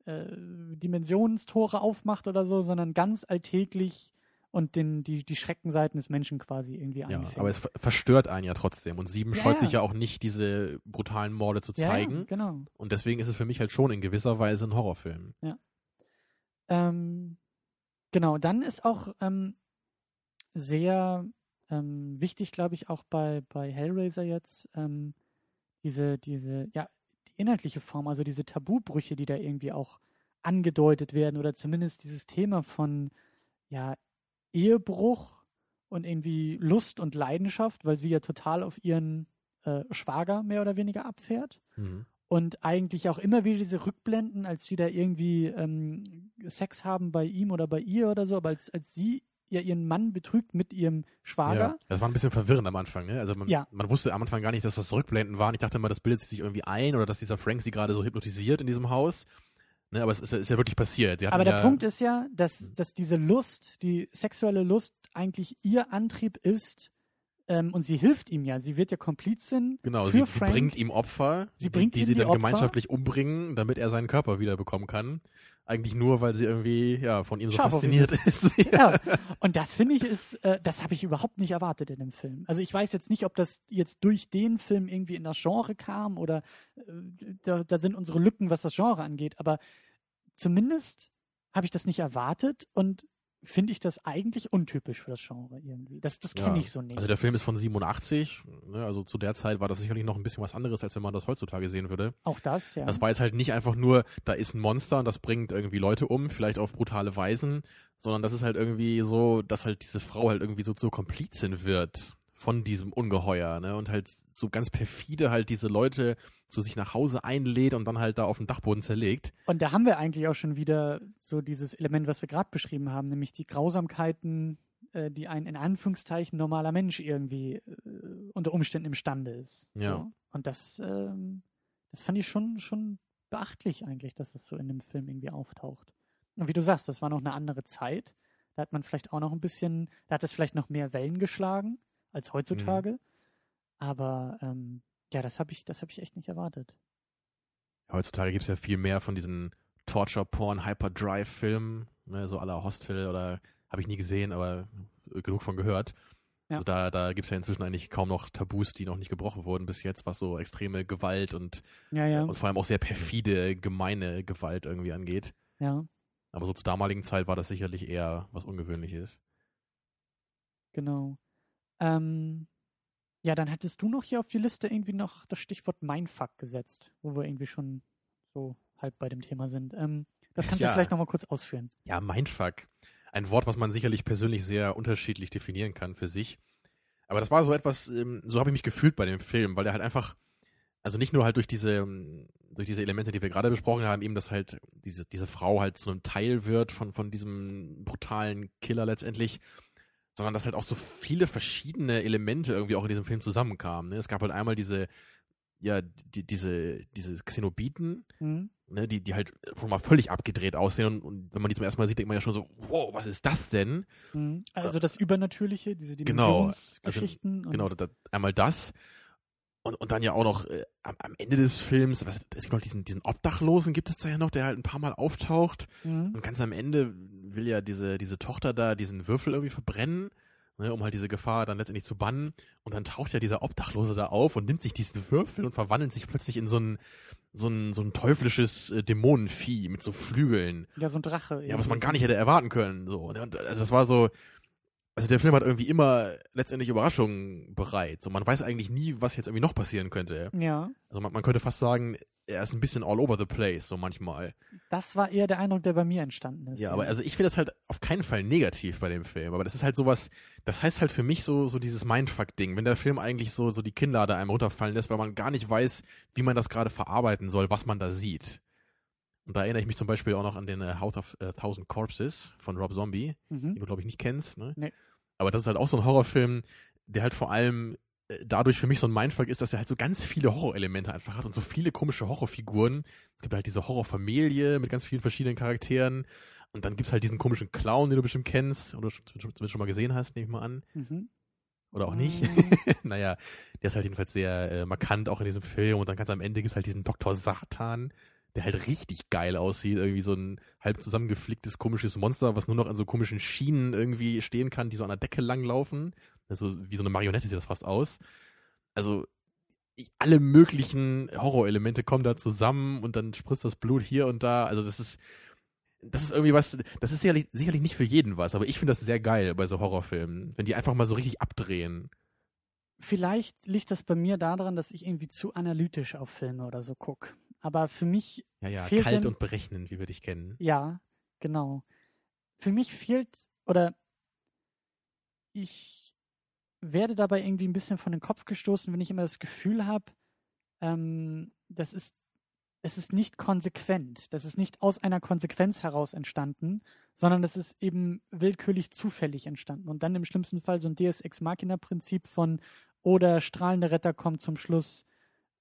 Speaker 3: äh, Dimensionstore aufmacht oder so, sondern ganz alltäglich und den, die, die Schreckenseiten des Menschen quasi irgendwie
Speaker 4: ja, Aber es verstört einen ja trotzdem. Und Sieben ja, scheut ja. sich ja auch nicht, diese brutalen Morde zu zeigen.
Speaker 3: Genau.
Speaker 4: Und deswegen ist es für mich halt schon in gewisser Weise ein Horrorfilm.
Speaker 3: Ja. Ähm, genau, dann ist auch ähm, sehr ähm, wichtig, glaube ich, auch bei, bei Hellraiser jetzt, ähm, diese, diese, ja, die inhaltliche Form, also diese Tabubrüche, die da irgendwie auch angedeutet werden oder zumindest dieses Thema von, ja, Ehebruch und irgendwie Lust und Leidenschaft, weil sie ja total auf ihren äh, Schwager mehr oder weniger abfährt. Mhm. Und eigentlich auch immer wieder diese Rückblenden, als sie da irgendwie ähm, Sex haben bei ihm oder bei ihr oder so, aber als, als sie ja ihren Mann betrügt mit ihrem Schwager. Ja,
Speaker 4: das war ein bisschen verwirrend am Anfang, ne? Also man, ja. man wusste am Anfang gar nicht, dass das Rückblenden waren. Ich dachte immer, das bildet sich irgendwie ein oder dass dieser Frank sie gerade so hypnotisiert in diesem Haus. Ne, aber es ist, ist ja wirklich passiert.
Speaker 3: aber der
Speaker 4: ja
Speaker 3: Punkt ist ja, dass, dass diese Lust, die sexuelle Lust eigentlich ihr Antrieb ist, ähm, und sie hilft ihm ja. Sie wird ja Komplizin.
Speaker 4: Genau, sie, sie bringt ihm Opfer,
Speaker 3: sie bringt
Speaker 4: die,
Speaker 3: die
Speaker 4: sie dann
Speaker 3: Opfer.
Speaker 4: gemeinschaftlich umbringen, damit er seinen Körper wiederbekommen kann eigentlich nur, weil sie irgendwie ja von ihm so Scharf fasziniert ist.
Speaker 3: ja. Und das finde ich ist, äh, das habe ich überhaupt nicht erwartet in dem Film. Also ich weiß jetzt nicht, ob das jetzt durch den Film irgendwie in das Genre kam oder äh, da, da sind unsere Lücken, was das Genre angeht. Aber zumindest habe ich das nicht erwartet und finde ich das eigentlich untypisch für das Genre irgendwie. Das, das kenne ja. ich so nicht.
Speaker 4: Also der Film ist von 87, ne? also zu der Zeit war das sicherlich noch ein bisschen was anderes, als wenn man das heutzutage sehen würde.
Speaker 3: Auch das, ja.
Speaker 4: Das war jetzt halt nicht einfach nur, da ist ein Monster und das bringt irgendwie Leute um, vielleicht auf brutale Weisen, sondern das ist halt irgendwie so, dass halt diese Frau halt irgendwie so zur Komplizin wird von diesem Ungeheuer, ne? Und halt so ganz perfide halt diese Leute zu sich nach Hause einlädt und dann halt da auf dem Dachboden zerlegt.
Speaker 3: Und da haben wir eigentlich auch schon wieder so dieses Element, was wir gerade beschrieben haben, nämlich die Grausamkeiten, äh, die ein in Anführungszeichen normaler Mensch irgendwie äh, unter Umständen imstande ist.
Speaker 4: Ja. So.
Speaker 3: Und das, ähm, das fand ich schon, schon beachtlich eigentlich, dass das so in dem Film irgendwie auftaucht. Und wie du sagst, das war noch eine andere Zeit. Da hat man vielleicht auch noch ein bisschen, da hat es vielleicht noch mehr Wellen geschlagen als heutzutage. Mhm. Aber ähm, ja, das habe ich, das habe ich echt nicht erwartet.
Speaker 4: Heutzutage gibt es ja viel mehr von diesen Torture-Porn, Hyperdrive-Filmen, ne, so aller Hostel oder habe ich nie gesehen, aber genug von gehört. Ja. Also da, da gibt es ja inzwischen eigentlich kaum noch Tabus, die noch nicht gebrochen wurden bis jetzt, was so extreme Gewalt und,
Speaker 3: ja, ja.
Speaker 4: und vor allem auch sehr perfide, gemeine Gewalt irgendwie angeht.
Speaker 3: Ja.
Speaker 4: Aber so zur damaligen Zeit war das sicherlich eher was Ungewöhnliches.
Speaker 3: Genau. Ähm, ja, dann hattest du noch hier auf die Liste irgendwie noch das Stichwort Mindfuck gesetzt, wo wir irgendwie schon so halb bei dem Thema sind. Ähm, das kannst ja. du vielleicht nochmal kurz ausführen.
Speaker 4: Ja, Mindfuck. Ein Wort, was man sicherlich persönlich sehr unterschiedlich definieren kann für sich. Aber das war so etwas, ähm, so habe ich mich gefühlt bei dem Film, weil er halt einfach, also nicht nur halt durch diese, ähm, durch diese Elemente, die wir gerade besprochen haben, eben, dass halt diese, diese Frau halt zu einem Teil wird von, von diesem brutalen Killer letztendlich, sondern dass halt auch so viele verschiedene Elemente irgendwie auch in diesem Film zusammenkamen. Ne? Es gab halt einmal diese, ja, die, diese, diese Xenobiten, mhm. ne, die, die halt schon mal völlig abgedreht aussehen und, und, wenn man die zum ersten Mal sieht, denkt man ja schon so, wow, was ist das denn?
Speaker 3: Mhm. Also das Übernatürliche, diese Dimensionsgeschichten.
Speaker 4: Genau, also, genau das, einmal das. Und, und dann ja auch noch äh, am, am, Ende des Films, was, es gibt noch diesen, diesen Obdachlosen, gibt es da ja noch, der halt ein paar Mal auftaucht. Mhm. Und ganz am Ende will ja diese, diese Tochter da diesen Würfel irgendwie verbrennen, ne, um halt diese Gefahr dann letztendlich zu bannen. Und dann taucht ja dieser Obdachlose da auf und nimmt sich diesen Würfel und verwandelt sich plötzlich in so ein, so ein, so ein teuflisches äh, Dämonenvieh mit so Flügeln.
Speaker 3: Ja, so ein Drache.
Speaker 4: Ja, was man gar nicht hätte erwarten können. So. Und, also das war so, also der Film hat irgendwie immer letztendlich Überraschungen bereit. So, man weiß eigentlich nie, was jetzt irgendwie noch passieren könnte.
Speaker 3: Ja.
Speaker 4: Also man, man könnte fast sagen, er ist ein bisschen all over the place, so manchmal.
Speaker 3: Das war eher der Eindruck, der bei mir entstanden ist.
Speaker 4: Ja, aber also ich finde das halt auf keinen Fall negativ bei dem Film. Aber das ist halt sowas, das heißt halt für mich so, so dieses Mindfuck-Ding. Wenn der Film eigentlich so, so die Kinnlade einem runterfallen lässt, weil man gar nicht weiß, wie man das gerade verarbeiten soll, was man da sieht. Und da erinnere ich mich zum Beispiel auch noch an den äh, House of äh, Thousand Corpses von Rob Zombie,
Speaker 3: Mhm.
Speaker 4: den du, glaube ich, nicht kennst. Ne?
Speaker 3: Nee.
Speaker 4: Aber das ist halt auch so ein Horrorfilm, der halt vor allem äh, dadurch für mich so ein Mindfuck ist, dass er halt so ganz viele Horrorelemente einfach hat und so viele komische Horrorfiguren. Es gibt halt diese Horrorfamilie mit ganz vielen verschiedenen Charakteren. Und dann gibt's halt diesen komischen Clown, den du bestimmt kennst oder schon, schon, mal gesehen hast, nehme ich mal an.
Speaker 3: Mhm.
Speaker 4: Oder auch nicht.
Speaker 3: Mm,
Speaker 4: naja, der ist halt jedenfalls sehr äh, markant auch in diesem Film. Und dann ganz am Ende gibt's halt diesen Dr. Satan, der halt richtig geil aussieht. Irgendwie so ein halb zusammengeflicktes, komisches Monster, was nur noch an so komischen Schienen irgendwie stehen kann, die so an der Decke langlaufen. Also wie so eine Marionette sieht das fast aus. Also alle möglichen Horrorelemente kommen da zusammen und dann spritzt das Blut hier und da. Also das ist, das ist irgendwie was, das ist sicherlich, sicherlich nicht für jeden was, aber ich finde das sehr geil bei so Horrorfilmen, wenn die einfach mal so richtig abdrehen.
Speaker 3: Vielleicht liegt das bei mir daran, dass ich irgendwie zu analytisch auf Filme oder so gucke. Aber für mich,
Speaker 4: Ja, ja,
Speaker 3: Fehlt
Speaker 4: kalt und berechnend, wie wir dich kennen.
Speaker 3: ja, genau. Für mich fehlt, oder ich werde dabei irgendwie ein bisschen von den Kopf gestoßen, wenn ich immer das Gefühl habe, ähm, das ist, es ist nicht konsequent. Das ist nicht aus einer Konsequenz heraus entstanden, sondern das ist eben willkürlich zufällig entstanden. Und dann im schlimmsten Fall so ein Deus Ex Machina-Prinzip von oder strahlende Retter kommt zum Schluss.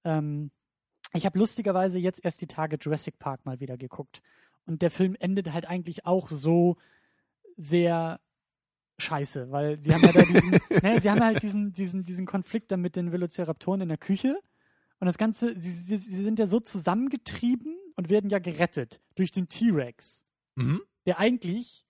Speaker 3: Ähm, ich habe lustigerweise jetzt erst die Tage Jurassic Park mal wieder geguckt. Und der Film endet halt eigentlich auch so sehr scheiße, weil sie haben ja da diesen, ne, sie haben halt diesen, diesen, diesen Konflikt dann mit den Velociraptoren in der Küche. Und das Ganze, sie, sie, sie sind ja so zusammengetrieben und werden ja gerettet durch den T-Rex,
Speaker 4: Mhm.
Speaker 3: der eigentlich,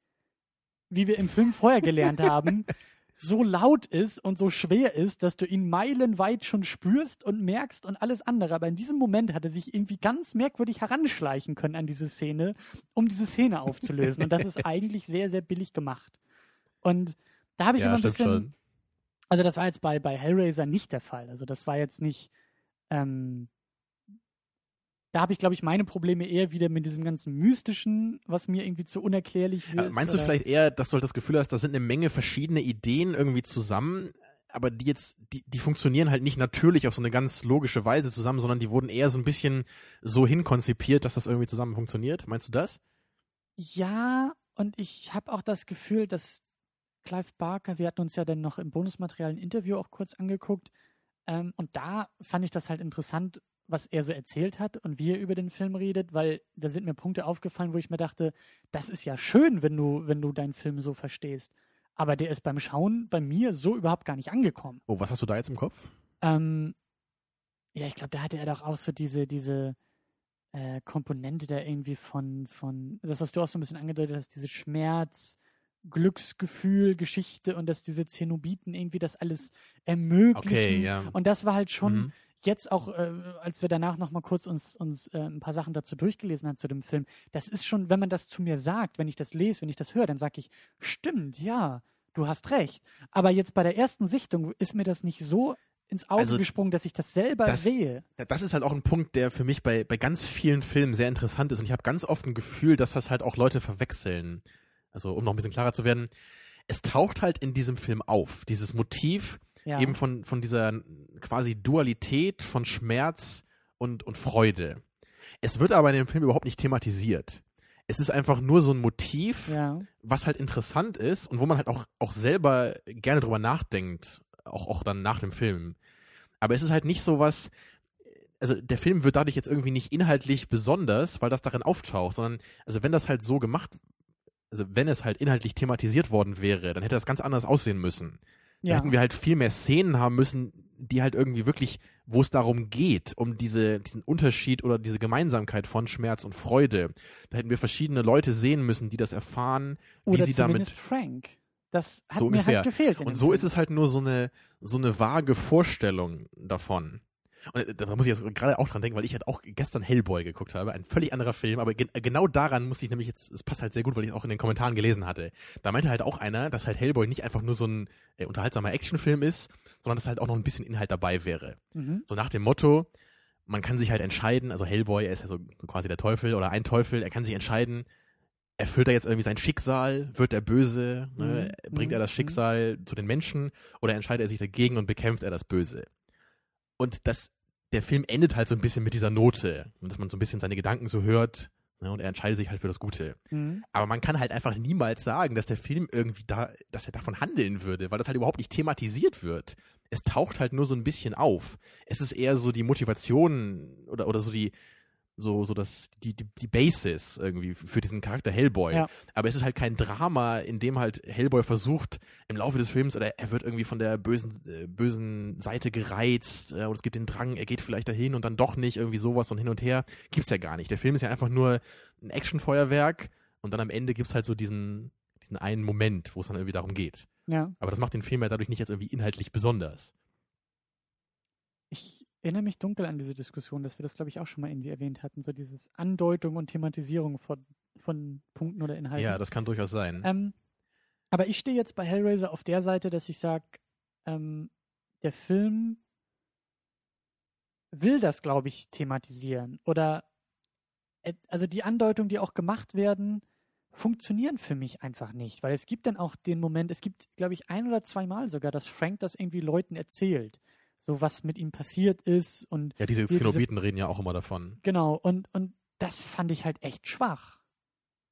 Speaker 3: wie wir im Film vorher gelernt haben, so laut ist und so schwer ist, dass du ihn meilenweit schon spürst und merkst und alles andere. Aber in diesem Moment hat er sich irgendwie ganz merkwürdig heranschleichen können an diese Szene, um diese Szene aufzulösen. Und das ist eigentlich sehr, sehr billig gemacht. Und da habe ich immer
Speaker 4: Ja,
Speaker 3: ein
Speaker 4: stimmt
Speaker 3: bisschen,
Speaker 4: schon.
Speaker 3: also das war jetzt bei, bei Hellraiser nicht der Fall. Also das war jetzt nicht, ähm, da habe ich, glaube ich, meine Probleme eher wieder mit diesem ganzen Mystischen, was mir irgendwie zu unerklärlich
Speaker 4: Ja,
Speaker 3: ist.
Speaker 4: meinst du
Speaker 3: oder-
Speaker 4: vielleicht eher, dass du halt das Gefühl hast, da sind eine Menge verschiedene Ideen irgendwie zusammen, aber die jetzt, die, die funktionieren halt nicht natürlich auf so eine ganz logische Weise zusammen, sondern die wurden eher so ein bisschen so hinkonzipiert, dass das irgendwie zusammen funktioniert? Meinst du das?
Speaker 3: Ja, und ich habe auch das Gefühl, dass Clive Barker, wir hatten uns ja dann noch im Bonusmaterial ein Interview auch kurz angeguckt, ähm, und da fand ich das halt interessant, was er so erzählt hat und wie er über den Film redet, weil da sind mir Punkte aufgefallen, wo ich mir dachte, das ist ja schön, wenn du, wenn du deinen Film so verstehst. Aber der ist beim Schauen bei mir so überhaupt gar nicht angekommen.
Speaker 4: Oh, was hast du da jetzt im Kopf?
Speaker 3: Ähm, ja, ich glaube, da hatte er doch auch so diese, diese äh, Komponente da irgendwie von, von, das, was du auch so ein bisschen angedeutet hast, diese Schmerz, Glücksgefühl, Geschichte und dass diese Zenobiten irgendwie das alles ermöglichen.
Speaker 4: Okay, ja.
Speaker 3: Und das war halt schon
Speaker 4: Mhm.
Speaker 3: Jetzt auch, äh, als wir danach nochmal kurz uns, uns äh, ein paar Sachen dazu durchgelesen haben zu dem Film, das ist schon, wenn man das zu mir sagt, wenn ich das lese, wenn ich das höre, dann sage ich, stimmt, ja, du hast recht. Aber jetzt bei der ersten Sichtung ist mir das nicht so ins Auge
Speaker 4: Also,
Speaker 3: gesprungen, dass ich das selber
Speaker 4: das-
Speaker 3: sehe.
Speaker 4: Das ist halt auch ein Punkt, der für mich bei, bei ganz vielen Filmen sehr interessant ist. Und ich habe ganz oft ein Gefühl, dass das halt auch Leute verwechseln. Also, um noch ein bisschen klarer zu werden, es taucht halt in diesem Film auf, dieses Motiv
Speaker 3: Ja.
Speaker 4: eben von, von dieser quasi Dualität von Schmerz und, und Freude. Es wird aber in dem Film überhaupt nicht thematisiert. Es ist einfach nur so ein Motiv,
Speaker 3: ja.
Speaker 4: was halt interessant ist und wo man halt auch, auch selber gerne drüber nachdenkt, auch, auch dann nach dem Film. Aber es ist halt nicht so was, also der Film wird dadurch jetzt irgendwie nicht inhaltlich besonders, weil das darin auftaucht, sondern, also wenn das halt so gemacht, also wenn es halt inhaltlich thematisiert worden wäre, dann hätte das ganz anders aussehen müssen. Da
Speaker 3: ja.
Speaker 4: hätten wir halt viel mehr Szenen haben müssen, die halt irgendwie wirklich, wo es darum geht, um diese, diesen Unterschied oder diese Gemeinsamkeit von Schmerz und Freude. Da hätten wir verschiedene Leute sehen müssen, die das erfahren, wie
Speaker 3: Oder
Speaker 4: sie damit.
Speaker 3: Frank. Das hat
Speaker 4: So
Speaker 3: mir
Speaker 4: ungefähr.
Speaker 3: halt gefehlt.
Speaker 4: Und so
Speaker 3: Film.
Speaker 4: ist es halt nur so eine, so eine vage Vorstellung davon. Und äh, da muss ich jetzt gerade auch dran denken, weil ich halt auch gestern Hellboy geguckt habe, ein völlig anderer Film, aber gen genau daran muss ich nämlich jetzt, es passt halt sehr gut, weil ich es auch in den Kommentaren gelesen hatte. Da meinte halt auch einer, dass halt Hellboy nicht einfach nur so ein äh, unterhaltsamer Actionfilm ist, sondern dass halt auch noch ein bisschen Inhalt dabei wäre.
Speaker 3: Mhm.
Speaker 4: So nach dem Motto, man kann sich halt entscheiden, also Hellboy, er ist ja so, so quasi der Teufel oder ein Teufel, er kann sich entscheiden, erfüllt er jetzt irgendwie sein Schicksal, wird er böse, ne?
Speaker 3: Mhm.
Speaker 4: bringt er das
Speaker 3: Mhm.
Speaker 4: Schicksal zu den Menschen oder entscheidet er sich dagegen und bekämpft er das Böse. Und das, der Film endet halt so ein bisschen mit dieser Note, dass man so ein bisschen seine Gedanken so hört ne? und er entscheidet sich halt für das Gute.
Speaker 3: Mhm.
Speaker 4: Aber man kann halt einfach niemals sagen, dass der Film irgendwie da, dass er davon handeln würde, weil das halt überhaupt nicht thematisiert wird. Es taucht halt nur so ein bisschen auf. Es ist eher so die Motivation oder, oder so die, so, so das, die, die, die Basis irgendwie für diesen Charakter Hellboy.
Speaker 3: Ja.
Speaker 4: Aber es ist halt kein Drama, in dem halt Hellboy versucht, im Laufe des Films, oder er wird irgendwie von der bösen, äh, bösen Seite gereizt, äh, und es gibt den Drang, er geht vielleicht dahin und dann doch nicht, irgendwie sowas und hin und her. Gibt's ja gar nicht. Der Film ist ja einfach nur ein Actionfeuerwerk und dann am Ende gibt's halt so diesen, diesen einen Moment, wo es dann irgendwie darum geht.
Speaker 3: Ja.
Speaker 4: Aber das macht den Film ja dadurch nicht jetzt irgendwie inhaltlich besonders.
Speaker 3: Ich erinnere mich dunkel an diese Diskussion, dass wir das, glaube ich, auch schon mal irgendwie erwähnt hatten, so dieses Andeutung und Thematisierung von, von Punkten oder Inhalten.
Speaker 4: Ja, das kann durchaus sein.
Speaker 3: Ähm, aber ich stehe jetzt bei Hellraiser auf der Seite, dass ich sage, ähm, der Film will das, glaube ich, thematisieren. Oder äh, also die Andeutungen, die auch gemacht werden, funktionieren für mich einfach nicht. Weil es gibt dann auch den Moment, es gibt, glaube ich, ein oder zweimal sogar, dass Frank das irgendwie Leuten erzählt. So was mit ihm passiert ist und
Speaker 4: ja, diese Xenobiten reden ja auch immer davon.
Speaker 3: Genau, und, und das fand ich halt echt schwach.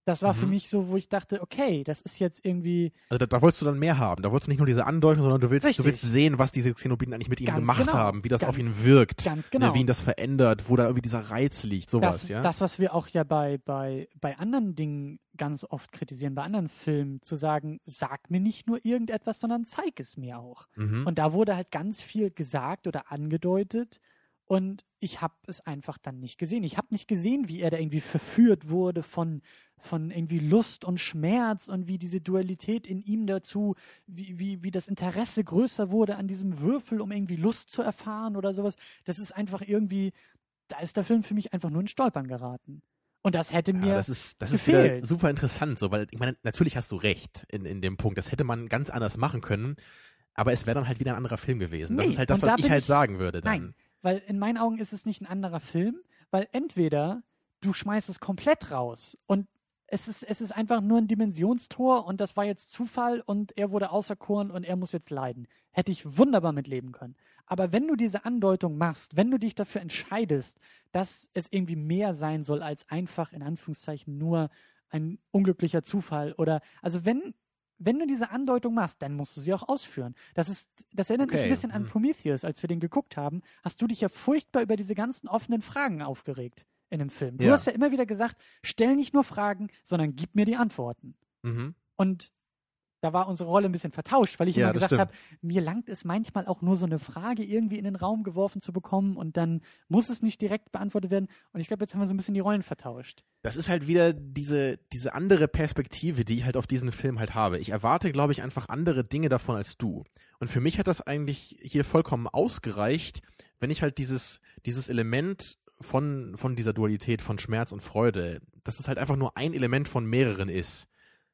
Speaker 3: Das war für
Speaker 4: Mhm.
Speaker 3: mich so, wo ich dachte, okay, das ist jetzt irgendwie
Speaker 4: Also da, da wolltest du dann mehr haben. Da wolltest du nicht nur diese Andeutung, sondern du willst, du willst sehen, was diese Xenobiten eigentlich mit ihm
Speaker 3: Ganz
Speaker 4: gemacht
Speaker 3: genau.
Speaker 4: haben, wie das auf
Speaker 3: Ganz-
Speaker 4: ihn wirkt,
Speaker 3: ganz
Speaker 4: ne,
Speaker 3: genau.
Speaker 4: wie ihn das verändert, wo da irgendwie dieser Reiz liegt, sowas,
Speaker 3: das,
Speaker 4: ja.
Speaker 3: das, was wir auch ja bei, bei, bei anderen Dingen ganz oft kritisieren, bei anderen Filmen, zu sagen, sag mir nicht nur irgendetwas, sondern zeig es mir auch.
Speaker 4: mhm.
Speaker 3: Und da wurde halt ganz viel gesagt oder angedeutet und ich habe es einfach dann nicht gesehen. Ich habe nicht gesehen, wie er da irgendwie verführt wurde von, von irgendwie Lust und Schmerz und wie diese Dualität in ihm dazu, wie, wie, wie das Interesse größer wurde an diesem Würfel, um irgendwie Lust zu erfahren oder sowas. Das ist einfach irgendwie, da ist der Film für mich einfach nur in Stolpern geraten. Und das hätte mir
Speaker 4: ja, das ist, das ist
Speaker 3: gefehlt.
Speaker 4: super interessant, so, weil ich meine, natürlich hast du recht in, in dem Punkt. Das hätte man ganz anders machen können, aber es wäre dann halt wieder ein anderer Film gewesen. Das
Speaker 3: Nee,
Speaker 4: ist halt das,
Speaker 3: da
Speaker 4: was ich halt
Speaker 3: ich-
Speaker 4: sagen würde dann.
Speaker 3: Nein, weil in meinen Augen ist es nicht ein anderer Film, weil entweder du schmeißt es komplett raus und es ist, es ist einfach nur ein Dimensionstor und das war jetzt Zufall und er wurde auserkoren und er muss jetzt leiden. Hätte ich wunderbar mitleben können. Aber wenn du diese Andeutung machst, wenn du dich dafür entscheidest, dass es irgendwie mehr sein soll als einfach in Anführungszeichen nur ein unglücklicher Zufall oder also wenn wenn du diese Andeutung machst, dann musst du sie auch ausführen. Das ist, das erinnert mich
Speaker 4: Okay,
Speaker 3: ein bisschen an
Speaker 4: hm.
Speaker 3: Prometheus, als wir den geguckt haben, hast du dich ja furchtbar über diese ganzen offenen Fragen aufgeregt in dem Film. Du
Speaker 4: Ja.
Speaker 3: hast ja immer wieder gesagt, stell nicht nur Fragen, sondern gib mir die Antworten.
Speaker 4: Mhm.
Speaker 3: Und da war unsere Rolle ein bisschen vertauscht, weil ich
Speaker 4: Ja,
Speaker 3: immer gesagt habe, mir langt es manchmal auch nur so eine Frage irgendwie in den Raum geworfen zu bekommen und dann muss es nicht direkt beantwortet werden. Und ich glaube, jetzt haben wir so ein bisschen die Rollen vertauscht.
Speaker 4: Das ist halt wieder diese, diese andere Perspektive, die ich halt auf diesen Film halt habe. Ich erwarte, glaube ich, einfach andere Dinge davon als du. Und für mich hat das eigentlich hier vollkommen ausgereicht, wenn ich halt dieses, dieses Element von, von dieser Dualität von Schmerz und Freude, dass es halt einfach nur ein Element von mehreren ist.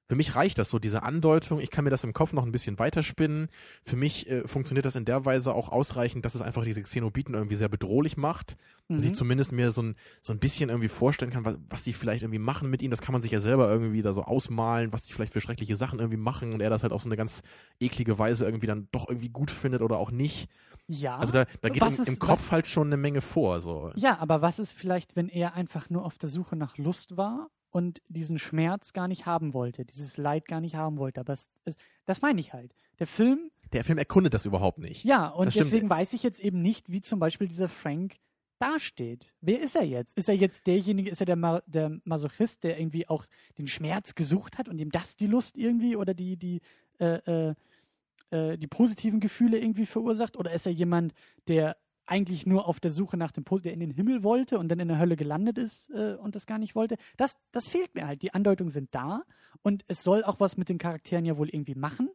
Speaker 4: Für mich reicht das so, diese Andeutung. Ich kann mir das im Kopf noch ein bisschen weiterspinnen. Für mich äh, funktioniert das in der Weise auch ausreichend, dass es einfach diese Xenobiten irgendwie sehr bedrohlich macht. Dass ich
Speaker 3: Mhm.
Speaker 4: zumindest mir so ein, so ein bisschen irgendwie vorstellen kann, was, was die vielleicht irgendwie machen mit ihm. Das kann man sich ja selber irgendwie da so ausmalen, was die vielleicht für schreckliche Sachen irgendwie machen und er das halt auf so eine ganz eklige Weise irgendwie dann doch irgendwie gut findet oder auch nicht.
Speaker 3: Ja.
Speaker 4: Also da, da geht
Speaker 3: Was
Speaker 4: im,
Speaker 3: ist-
Speaker 4: im Kopf halt schon eine Menge vor. So.
Speaker 3: Ja, aber was ist vielleicht, wenn er einfach nur auf der Suche nach Lust war und diesen Schmerz gar nicht haben wollte, dieses Leid gar nicht haben wollte? Aber es, es, das meine ich halt. Der Film,
Speaker 4: Der Film erkundet das überhaupt nicht.
Speaker 3: ja, und deswegen weiß ich jetzt eben nicht, wie zum Beispiel dieser Frank dasteht. Wer ist er jetzt? Ist er jetzt derjenige, ist er der, Ma der Masochist, der irgendwie auch den Schmerz gesucht hat und ihm das die Lust irgendwie oder die, die, äh, äh, äh, die positiven Gefühle irgendwie verursacht? Oder ist er jemand, der eigentlich nur auf der Suche nach dem, Po- der in den Himmel wollte und dann in der Hölle gelandet ist äh, und das gar nicht wollte? Das, das fehlt mir halt. Die Andeutungen sind da und es soll auch was mit den Charakteren ja wohl irgendwie machen,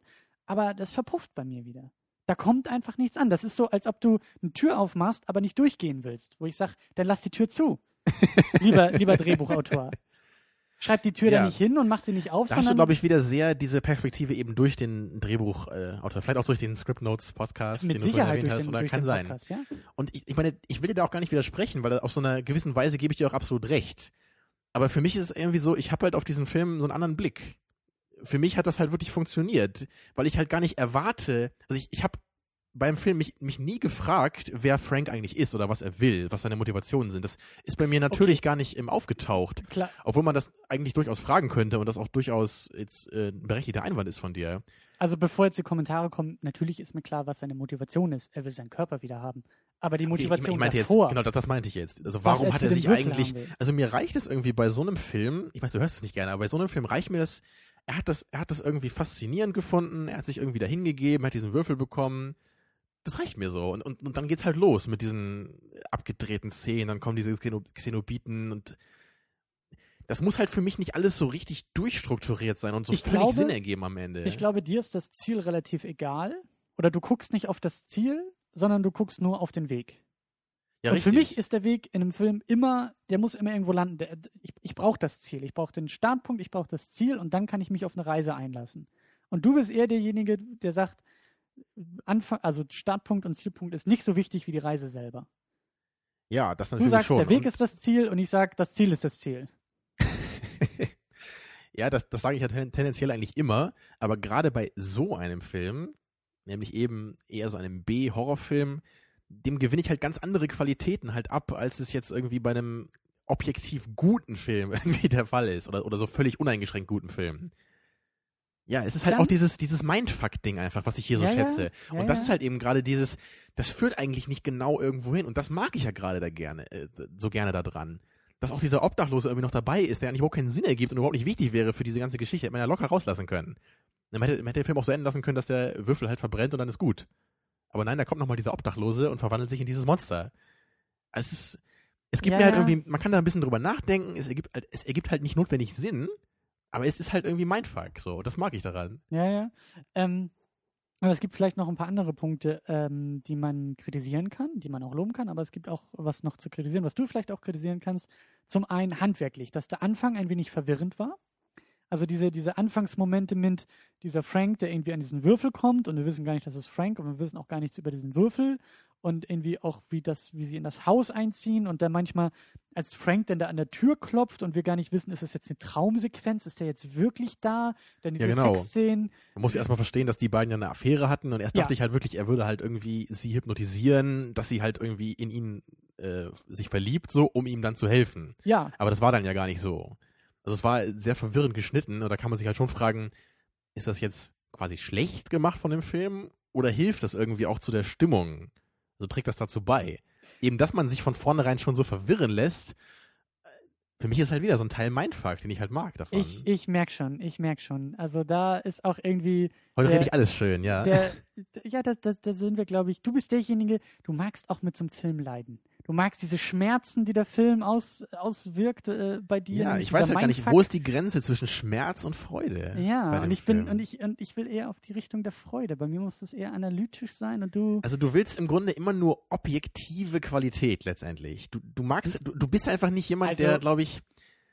Speaker 3: aber das verpufft bei mir wieder. Da kommt einfach nichts an. Das ist so, als ob du eine Tür aufmachst, aber nicht durchgehen willst. Wo ich sage, dann lass die Tür zu. lieber, lieber Drehbuchautor. Schreib die Tür
Speaker 4: Ja.
Speaker 3: da nicht hin und mach sie nicht auf,
Speaker 4: Da hast du, glaube ich, wieder sehr diese Perspektive eben durch den Drehbuchautor, vielleicht auch durch den Script Notes Podcast,
Speaker 3: mit
Speaker 4: den du vorhin
Speaker 3: Sicherheit
Speaker 4: erwähnt
Speaker 3: durch
Speaker 4: hast,
Speaker 3: den,
Speaker 4: oder kann sein.
Speaker 3: Podcast, ja?
Speaker 4: Und ich, ich meine, ich will dir da auch gar nicht widersprechen, weil auf so einer gewissen Weise gebe ich dir auch absolut recht. Aber für mich ist es irgendwie so, ich habe halt auf diesen Film so einen anderen Blick. Für mich hat das halt wirklich funktioniert, weil ich halt gar nicht erwarte, also ich, ich habe beim Film mich, mich nie gefragt, wer Frank eigentlich ist oder was er will, was seine Motivationen sind. Das ist bei mir natürlich gar nicht im aufgetaucht.
Speaker 3: Klar,
Speaker 4: Obwohl man das eigentlich durchaus fragen könnte und das auch durchaus jetzt äh, ein berechtigter Einwand ist von dir.
Speaker 3: also bevor jetzt die Kommentare kommen, natürlich ist mir klar, was seine Motivation ist. Er will seinen Körper wieder haben. Aber die
Speaker 4: Okay,
Speaker 3: Motivation
Speaker 4: ich, ich meinte
Speaker 3: davor,
Speaker 4: jetzt, genau, das, das meinte ich jetzt. Also warum
Speaker 3: er
Speaker 4: hat er sich eigentlich, also mir reicht es irgendwie bei so einem Film, ich weiß, du hörst es nicht gerne, aber bei so einem Film reicht mir das, er hat das, er hat das irgendwie faszinierend gefunden, er hat sich irgendwie dahingegeben, hat diesen Würfel bekommen. Das reicht mir so. Und, und, und dann geht's halt los mit diesen abgedrehten Szenen, dann kommen diese Xeno Xenobiten und das muss halt für mich nicht alles so richtig durchstrukturiert sein und so
Speaker 3: Ich
Speaker 4: völlig
Speaker 3: glaube-
Speaker 4: Sinn ergeben am Ende.
Speaker 3: Ich glaube, dir ist das Ziel relativ egal. Oder du guckst nicht auf das Ziel, sondern du guckst nur auf den Weg.
Speaker 4: ja,
Speaker 3: und
Speaker 4: richtig.
Speaker 3: für mich ist der Weg in einem Film immer, der muss immer irgendwo landen. Der, ich ich brauche das Ziel. Ich brauche den Startpunkt, ich brauche das Ziel und dann kann ich mich auf eine Reise einlassen. Und du bist eher derjenige, der sagt, Anfang, also Startpunkt und Zielpunkt ist nicht so wichtig wie die Reise selber.
Speaker 4: ja, das
Speaker 3: Du
Speaker 4: natürlich
Speaker 3: sagst,
Speaker 4: schon.
Speaker 3: der Weg
Speaker 4: Und-
Speaker 3: ist das Ziel und ich sage, das Ziel ist das Ziel.
Speaker 4: ja, das, das sage ich ja ten- tendenziell eigentlich immer, aber gerade bei so einem Film, nämlich eben eher so einem B-Horrorfilm, dem gewinne ich halt ganz andere Qualitäten halt ab, als es jetzt irgendwie bei einem objektiv guten Film irgendwie der Fall ist oder, oder so völlig uneingeschränkt guten Film. Ja, es ist halt
Speaker 3: Dann-
Speaker 4: auch dieses, dieses Mindfuck-Ding einfach, was ich hier so
Speaker 3: Ja,
Speaker 4: schätze.
Speaker 3: ja,
Speaker 4: und das ist halt eben gerade dieses, das führt eigentlich nicht genau irgendwo hin und das mag ich ja gerade da gerne, äh, so gerne da dran. Dass auch dieser Obdachlose irgendwie noch dabei ist, der eigentlich überhaupt keinen Sinn ergibt und überhaupt nicht wichtig wäre für diese ganze Geschichte, hätte man ja locker rauslassen können. Man hätte, man hätte den Film auch so enden lassen können, dass der Würfel halt verbrennt und dann ist gut. Aber nein, da kommt nochmal dieser Obdachlose und verwandelt sich in dieses Monster. Also Es ist, es gibt
Speaker 3: Ja,
Speaker 4: mir halt irgendwie, man kann da ein bisschen drüber nachdenken, es ergibt, halt- es ergibt halt nicht notwendig Sinn, aber es ist halt irgendwie Mindfuck, so. Das mag ich daran.
Speaker 3: Ja, ja. Ähm, aber es gibt vielleicht noch ein paar andere Punkte, ähm, die man kritisieren kann, die man auch loben kann, aber es gibt auch was noch zu kritisieren, was du vielleicht auch kritisieren kannst. Zum einen handwerklich, dass der Anfang ein wenig verwirrend war. Also diese, diese Anfangsmomente mit dieser Frank, der irgendwie an diesen Würfel kommt und wir wissen gar nicht, dass es Frank und wir wissen auch gar nichts über diesen Würfel und irgendwie auch, wie das, wie sie in das Haus einziehen und dann manchmal, als Frank dann da an der Tür klopft und wir gar nicht wissen, ist das jetzt eine Traumsequenz, ist der jetzt wirklich da? Dann diese
Speaker 4: Ja, genau.
Speaker 3: Sexszenen,
Speaker 4: Man muss erstmal verstehen, dass die beiden ja eine Affäre hatten und erst
Speaker 3: Ja.
Speaker 4: dachte ich halt wirklich, er würde halt irgendwie sie hypnotisieren, dass sie halt irgendwie in ihn äh, sich verliebt, so, um ihm dann zu helfen.
Speaker 3: ja,
Speaker 4: Aber das war dann ja gar nicht so. Also es war sehr verwirrend geschnitten und da kann man sich halt schon fragen, ist das jetzt quasi schlecht gemacht von dem Film oder hilft das irgendwie auch zu der Stimmung? Also trägt das dazu bei? Eben, dass man sich von vornherein schon so verwirren lässt, äh, für mich ist halt wieder so ein Teil Mindfuck, den ich halt mag davon.
Speaker 3: ich, ich merke schon, ich merke schon. Also da ist auch irgendwie
Speaker 4: Heute
Speaker 3: der-
Speaker 4: rede ich alles schön, ja.
Speaker 3: der, ja, da, da, da sind wir, glaube ich, du bist derjenige, du magst auch mit so einem Film leiden. Du magst diese Schmerzen, die der Film aus, auswirkt äh, bei dir.
Speaker 4: Ja, ich weiß halt gar nicht, wo ist die Grenze zwischen Schmerz und Freude?
Speaker 3: Ja, und ich bin,
Speaker 4: Film?
Speaker 3: und ich, und ich will eher auf die Richtung der Freude. Bei mir muss das eher analytisch sein und du.
Speaker 4: Also du willst im Grunde immer nur objektive Qualität letztendlich. Du, du magst, du, du bist einfach nicht jemand,
Speaker 3: Also-
Speaker 4: der, glaube ich,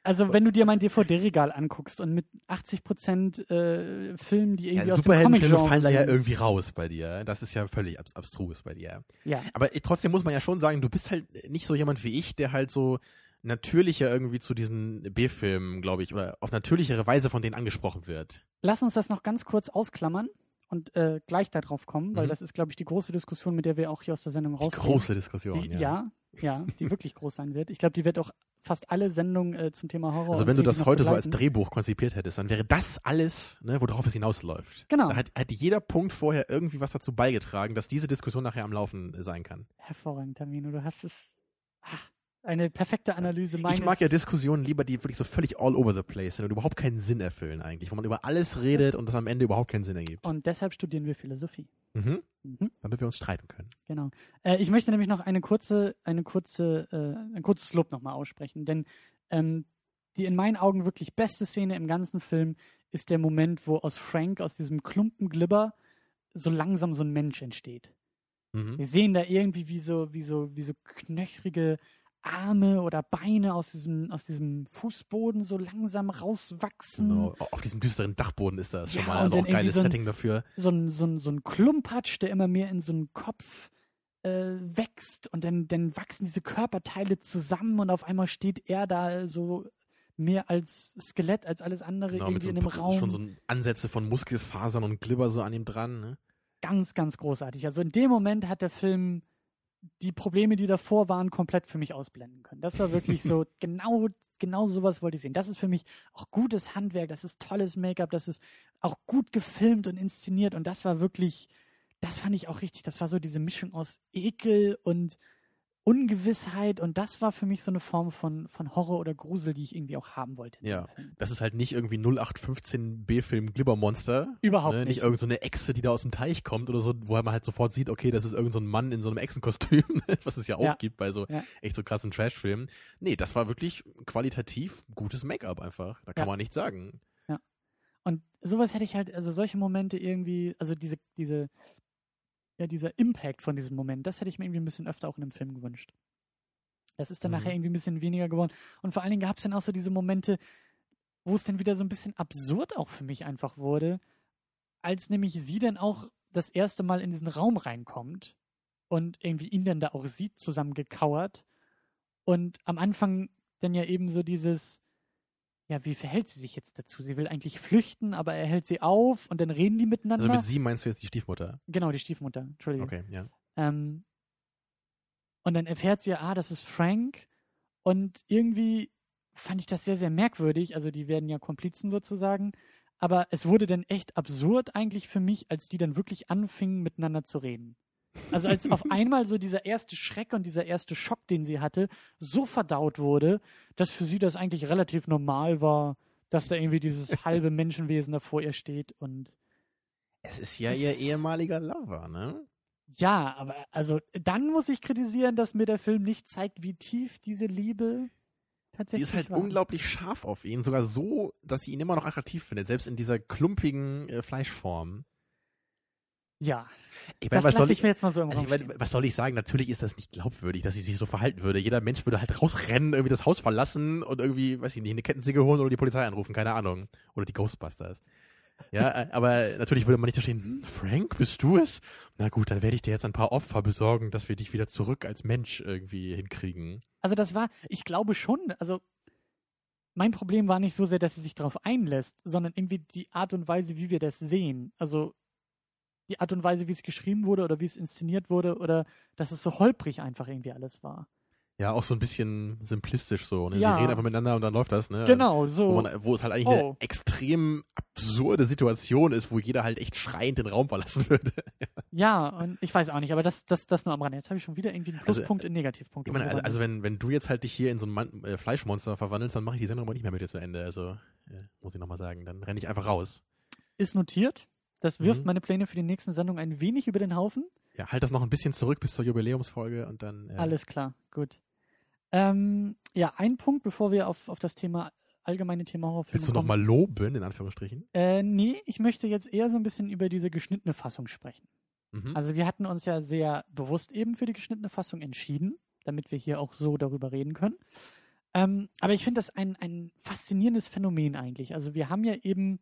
Speaker 3: Also wenn du dir mein DVD-Regal anguckst und mit 80 Prozent äh, Filmen, die irgendwie
Speaker 4: ja,
Speaker 3: aus dem
Speaker 4: Superheldenfilme
Speaker 3: Comic-Genre
Speaker 4: fallen da ja irgendwie raus bei dir. Das ist ja völlig abs abstrus bei dir.
Speaker 3: Ja,
Speaker 4: Aber äh, trotzdem muss man ja schon sagen, du bist halt nicht so jemand wie ich, der halt so natürlicher irgendwie zu diesen B-Filmen, glaube ich, oder auf natürlichere Weise von denen angesprochen wird.
Speaker 3: Lass uns das noch ganz kurz ausklammern und äh, gleich darauf kommen, weil
Speaker 4: Mhm.
Speaker 3: das ist, glaube ich, die große Diskussion, mit der wir auch hier aus der Sendung
Speaker 4: Die
Speaker 3: rausgehen.
Speaker 4: große Diskussion,
Speaker 3: Die,
Speaker 4: ja.
Speaker 3: ja. ja, die wirklich groß sein wird. Ich glaube, die wird auch fast alle Sendungen äh, zum Thema Horror.
Speaker 4: Also wenn du das heute so als
Speaker 3: begleiten.
Speaker 4: Drehbuch konzipiert hättest, dann wäre das alles, ne, worauf es hinausläuft.
Speaker 3: Genau.
Speaker 4: Da hat, hat jeder Punkt vorher irgendwie was dazu beigetragen, dass diese Diskussion nachher am Laufen sein kann.
Speaker 3: Hervorragend, Tamino. Du hast es. Ach, eine perfekte Analyse meines.
Speaker 4: Ich mag ja Diskussionen lieber, die wirklich so völlig all over the place sind und überhaupt keinen Sinn erfüllen eigentlich, wo man über alles redet und das am Ende überhaupt keinen Sinn ergibt.
Speaker 3: und deshalb studieren wir Philosophie.
Speaker 4: Mhm.
Speaker 3: Mhm,
Speaker 4: Damit wir uns streiten können.
Speaker 3: genau. Äh, ich möchte nämlich noch eine kurze, eine kurze, äh, ein kurzes Lob nochmal aussprechen, denn ähm, die in meinen Augen wirklich beste Szene im ganzen Film ist der Moment, wo aus Frank, aus diesem Klumpen Glibber, so langsam so ein Mensch entsteht.
Speaker 4: Mhm.
Speaker 3: Wir sehen da irgendwie wie so, wie so, wie so knöchrige Arme oder Beine aus diesem, aus diesem Fußboden so langsam rauswachsen.
Speaker 4: Genau. Auf diesem düsteren Dachboden ist das
Speaker 3: Ja,
Speaker 4: schon mal also auch geiles
Speaker 3: so ein-
Speaker 4: Setting dafür.
Speaker 3: So ein, so ein, so ein Klumpatsch, der immer mehr in so einen Kopf äh, wächst und dann, dann wachsen diese Körperteile zusammen und auf einmal steht er da so mehr als Skelett, als alles andere
Speaker 4: Genau, mit
Speaker 3: irgendwie
Speaker 4: so
Speaker 3: in einem Raum.
Speaker 4: schon so Ansätze von Muskelfasern und Glibber so an ihm dran. Ne?
Speaker 3: ganz, ganz großartig. Also in dem Moment hat der Film die Probleme, die davor waren, komplett für mich ausblenden können. Das war wirklich so, genau, genau sowas wollte ich sehen. Das ist für mich auch gutes Handwerk, das ist tolles Make-up, das ist auch gut gefilmt und inszeniert und das war wirklich, das fand ich auch richtig. Das war so diese Mischung aus Ekel und Ungewissheit und das war für mich so eine Form von, von Horror oder Grusel, die ich irgendwie auch haben wollte.
Speaker 4: Ja. Das ist halt nicht irgendwie 0815 B-Film Glibbermonster.
Speaker 3: Überhaupt
Speaker 4: ne?
Speaker 3: nicht.
Speaker 4: Nicht irgendeine so eine Echse, die da aus dem Teich kommt oder so, wo man halt sofort sieht, okay, das ist irgendein so ein Mann in so einem Echsenkostüm, was es ja auch
Speaker 3: Ja.
Speaker 4: gibt bei so
Speaker 3: Ja.
Speaker 4: echt so krassen Trash-Filmen. Nee, das war wirklich qualitativ gutes Make-up einfach. Da kann
Speaker 3: Ja.
Speaker 4: man nichts sagen.
Speaker 3: Und sowas hätte ich halt, also solche Momente irgendwie, also diese, diese, ja, dieser Impact von diesem Moment, das hätte ich mir irgendwie ein bisschen öfter auch in einem Film gewünscht. Das ist dann
Speaker 4: Mhm.
Speaker 3: nachher irgendwie ein bisschen weniger geworden. Und vor allen Dingen gab es dann auch so diese Momente, wo es dann wieder so ein bisschen absurd auch für mich einfach wurde, als nämlich sie dann auch das erste Mal in diesen Raum reinkommt und irgendwie ihn dann da auch sieht, zusammengekauert. Und am Anfang dann ja eben so dieses, ja, wie verhält sie sich jetzt dazu? Sie will eigentlich flüchten, aber er hält sie auf und dann reden die miteinander.
Speaker 4: Also mit sie meinst du jetzt die Stiefmutter?
Speaker 3: genau, die Stiefmutter, Entschuldigung.
Speaker 4: Okay, ja.
Speaker 3: Ähm, und dann erfährt sie, ah, das ist Frank. Und irgendwie fand ich das sehr, sehr merkwürdig. Also die werden ja Komplizen sozusagen. Aber es wurde dann echt absurd eigentlich für mich, als die dann wirklich anfingen, miteinander zu reden. Also als auf einmal so dieser erste Schreck und dieser erste Schock, den sie hatte, so verdaut wurde, dass für sie das eigentlich relativ normal war, dass da irgendwie dieses halbe Menschenwesen da vor ihr steht und
Speaker 4: Es ist ja ihr ehemaliger Lover, ne?
Speaker 3: Ja, aber also dann muss ich kritisieren, dass mir der Film nicht zeigt, wie tief diese Liebe
Speaker 4: Sie
Speaker 3: tatsächlich
Speaker 4: ist halt
Speaker 3: war.
Speaker 4: unglaublich scharf auf ihn, sogar so, dass sie ihn immer noch attraktiv findet, selbst in dieser klumpigen äh, Fleischform.
Speaker 3: Ja,
Speaker 4: Ich
Speaker 3: das
Speaker 4: was soll
Speaker 3: lasse ich
Speaker 4: ich,
Speaker 3: mir jetzt mal so im
Speaker 4: also ich mein, was soll ich sagen? Natürlich ist das nicht glaubwürdig, dass sie sich so verhalten würde. Jeder Mensch würde halt rausrennen, irgendwie das Haus verlassen und irgendwie, weiß ich nicht, eine Kettensäge holen oder die Polizei anrufen, keine Ahnung. Oder die Ghostbusters. Ja, äh, aber natürlich würde man nicht verstehen, hm, Frank, bist du es? Na gut, dann werde ich dir jetzt ein paar Opfer besorgen, dass wir dich wieder zurück als Mensch irgendwie hinkriegen.
Speaker 3: Also das war, ich glaube schon, also mein Problem war nicht so sehr, dass sie sich darauf einlässt, sondern irgendwie die Art und Weise, wie wir das sehen. Also die Art und Weise, wie es geschrieben wurde oder wie es inszeniert wurde oder dass es so holprig einfach irgendwie alles war.
Speaker 4: Ja, auch so ein bisschen simplistisch so. Ne?
Speaker 3: Ja.
Speaker 4: Sie reden einfach miteinander und dann läuft das, ne?
Speaker 3: Genau,
Speaker 4: Wo,
Speaker 3: so.
Speaker 4: man, wo es halt eigentlich
Speaker 3: Oh.
Speaker 4: eine extrem absurde Situation ist, wo jeder halt echt schreiend den Raum verlassen würde.
Speaker 3: Ja, und ich weiß auch nicht, aber das, das, das nur am Rande. Jetzt habe ich schon wieder irgendwie einen
Speaker 4: Also,
Speaker 3: Pluspunkt in Negativpunkt.
Speaker 4: Ich meine, also, also wenn, wenn du jetzt halt dich hier in so ein Mann, äh, Fleischmonster verwandelst, dann mache ich die Sendung aber nicht mehr mit dir zu Ende. Also, äh, muss ich nochmal sagen. Dann renne ich einfach raus.
Speaker 3: ist notiert. Das wirft
Speaker 4: Mhm.
Speaker 3: meine Pläne für die nächsten Sendung ein wenig über den Haufen.
Speaker 4: Ja, halt das noch ein bisschen zurück bis zur Jubiläumsfolge und dann. Äh,
Speaker 3: Alles klar, gut. Ähm, ja, ein Punkt, bevor wir auf, auf das Thema, allgemeine Thema Horrorfilme
Speaker 4: Willst du nochmal loben, in Anführungsstrichen?
Speaker 3: Äh, nee, ich möchte jetzt eher so ein bisschen über diese geschnittene Fassung sprechen.
Speaker 4: Mhm.
Speaker 3: Also wir hatten uns ja sehr bewusst eben für die geschnittene Fassung entschieden, damit wir hier auch so darüber reden können. Ähm, aber ich finde das ein, ein faszinierendes Phänomen eigentlich. Also wir haben ja eben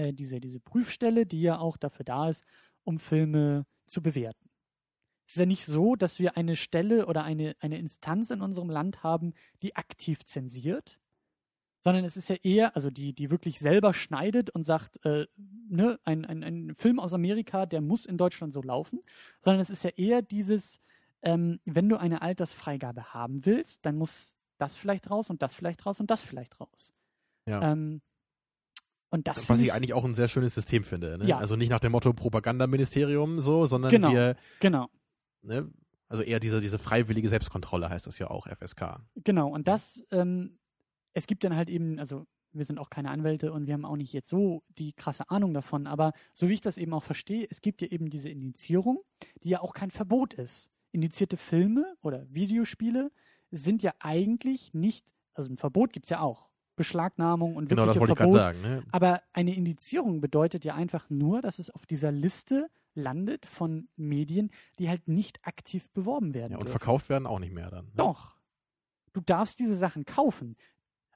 Speaker 3: äh, diese, diese Prüfstelle, die ja auch dafür da ist, um Filme zu bewerten. Es ist ja nicht so, dass wir eine Stelle oder eine, eine Instanz in unserem Land haben, die aktiv zensiert, sondern es ist ja eher, also die, die wirklich selber schneidet und sagt, äh, ne, ein, ein, ein Film aus Amerika, der muss in Deutschland so laufen, sondern es ist ja eher dieses, ähm, wenn du eine Altersfreigabe haben willst, dann muss das vielleicht raus und das vielleicht raus und das vielleicht raus.
Speaker 4: Ja.
Speaker 3: Ähm, und das
Speaker 4: Was
Speaker 3: finde
Speaker 4: ich eigentlich auch ein sehr schönes System finde. Ne?
Speaker 3: Ja.
Speaker 4: Also nicht nach dem Motto Propagandaministerium so, sondern
Speaker 3: Genau.
Speaker 4: wir,
Speaker 3: genau,
Speaker 4: ne, also eher diese, diese freiwillige Selbstkontrolle heißt das ja auch, FSK.
Speaker 3: genau. Und das, ähm, es gibt dann halt eben, also wir sind auch keine Anwälte und wir haben auch nicht jetzt so die krasse Ahnung davon, aber so wie ich das eben auch verstehe, es gibt ja eben diese Indizierung, die ja auch kein Verbot ist. Indizierte Filme oder Videospiele sind ja eigentlich nicht, also ein Verbot gibt es ja auch. Beschlagnahmung und
Speaker 4: Genau, das
Speaker 3: wirkliche
Speaker 4: wollte ich gerade
Speaker 3: Verbot.
Speaker 4: sagen. Ne?
Speaker 3: Aber eine Indizierung bedeutet ja einfach nur, dass es auf dieser Liste landet von Medien, die halt nicht aktiv beworben werden.
Speaker 4: Ja, und
Speaker 3: dürfen.
Speaker 4: verkauft werden auch nicht mehr dann. Ne?
Speaker 3: Doch. Du darfst diese Sachen kaufen.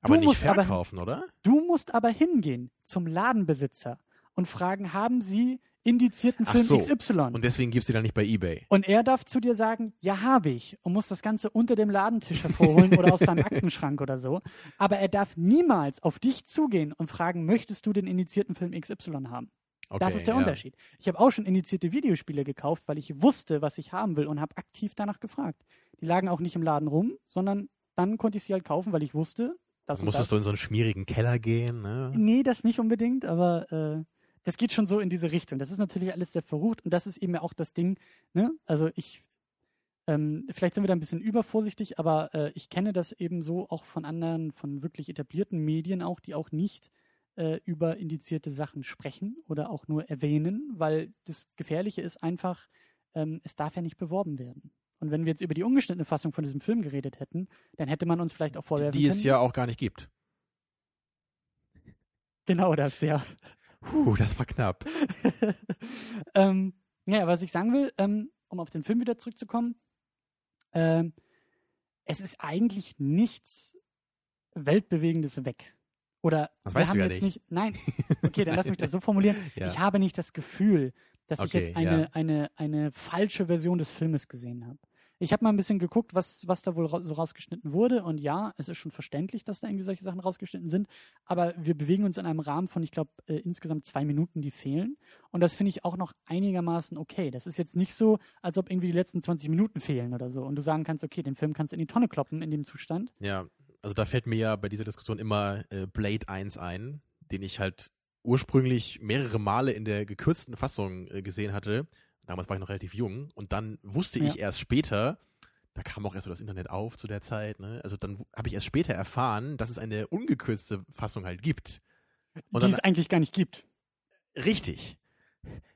Speaker 4: Aber
Speaker 3: Du
Speaker 4: nicht
Speaker 3: musst aber-
Speaker 4: verkaufen, oder?
Speaker 3: Du musst aber hingehen zum Ladenbesitzer und fragen, haben Sie indizierten Film
Speaker 4: so.
Speaker 3: XY?
Speaker 4: Und deswegen gibt's die dann nicht bei Ebay.
Speaker 3: Und er darf zu dir sagen, ja, habe ich. Und muss das Ganze unter dem Ladentisch hervorholen oder aus seinem Aktenschrank oder so. Aber er darf niemals auf dich zugehen und fragen, möchtest du den indizierten Film XY haben?
Speaker 4: Okay,
Speaker 3: das ist der
Speaker 4: ja.
Speaker 3: Unterschied. Ich habe auch schon indizierte Videospiele gekauft, weil ich wusste, was ich haben will und habe aktiv danach gefragt. Die lagen auch nicht im Laden rum, sondern dann konnte ich sie halt kaufen, weil ich wusste, das und das.
Speaker 4: musstest du in so einen schmierigen Keller gehen, ne?
Speaker 3: Nee, das nicht unbedingt, aber äh, das geht schon so in diese Richtung. Das ist natürlich alles sehr verrucht und das ist eben ja auch das Ding, ne? Also ich, ähm, vielleicht sind wir da ein bisschen übervorsichtig, aber äh, ich kenne das eben so auch von anderen, von wirklich etablierten Medien auch, die auch nicht äh, über indizierte Sachen sprechen oder auch nur erwähnen, weil das Gefährliche ist einfach, ähm, es darf ja nicht beworben werden. Und wenn wir jetzt über die ungeschnittene Fassung von diesem Film geredet hätten, dann hätte man uns vielleicht auch vorwerfen
Speaker 4: Die
Speaker 3: können.
Speaker 4: es ja auch gar nicht gibt.
Speaker 3: Genau das, ja.
Speaker 4: Puh, das war knapp.
Speaker 3: ähm, ja, was ich sagen will, ähm, um auf den Film wieder zurückzukommen, ähm, es ist eigentlich nichts Weltbewegendes weg. Oder
Speaker 4: Das
Speaker 3: wir
Speaker 4: weißt
Speaker 3: haben
Speaker 4: du ja
Speaker 3: jetzt
Speaker 4: nicht.
Speaker 3: Nein, okay, dann lass mich das so formulieren.
Speaker 4: Ja.
Speaker 3: Ich habe nicht das Gefühl, dass ich
Speaker 4: Okay,
Speaker 3: jetzt eine,
Speaker 4: ja.
Speaker 3: eine, eine falsche Version des Filmes gesehen habe. Ich habe mal ein bisschen geguckt, was, was da wohl ra so rausgeschnitten wurde. Und ja, es ist schon verständlich, dass da irgendwie solche Sachen rausgeschnitten sind. Aber wir bewegen uns in einem Rahmen von, ich glaube, äh, insgesamt zwei Minuten, die fehlen. Und das finde ich auch noch einigermaßen okay. Das ist jetzt nicht so, als ob irgendwie die letzten 20 Minuten fehlen oder so. Und du sagen kannst, okay, den Film kannst du in die Tonne kloppen in dem Zustand.
Speaker 4: Ja, also da fällt mir ja bei dieser Diskussion immer äh, Blade 1 ein, den ich halt ursprünglich mehrere Male in der gekürzten Fassung äh, gesehen hatte. Damals war ich noch relativ jung und dann wusste ich erst später, da kam auch erst so das Internet auf zu der Zeit, ne? Also dann habe ich erst später erfahren, dass es eine ungekürzte Fassung halt gibt. Und
Speaker 3: die
Speaker 4: dann,
Speaker 3: es eigentlich gar nicht gibt.
Speaker 4: richtig.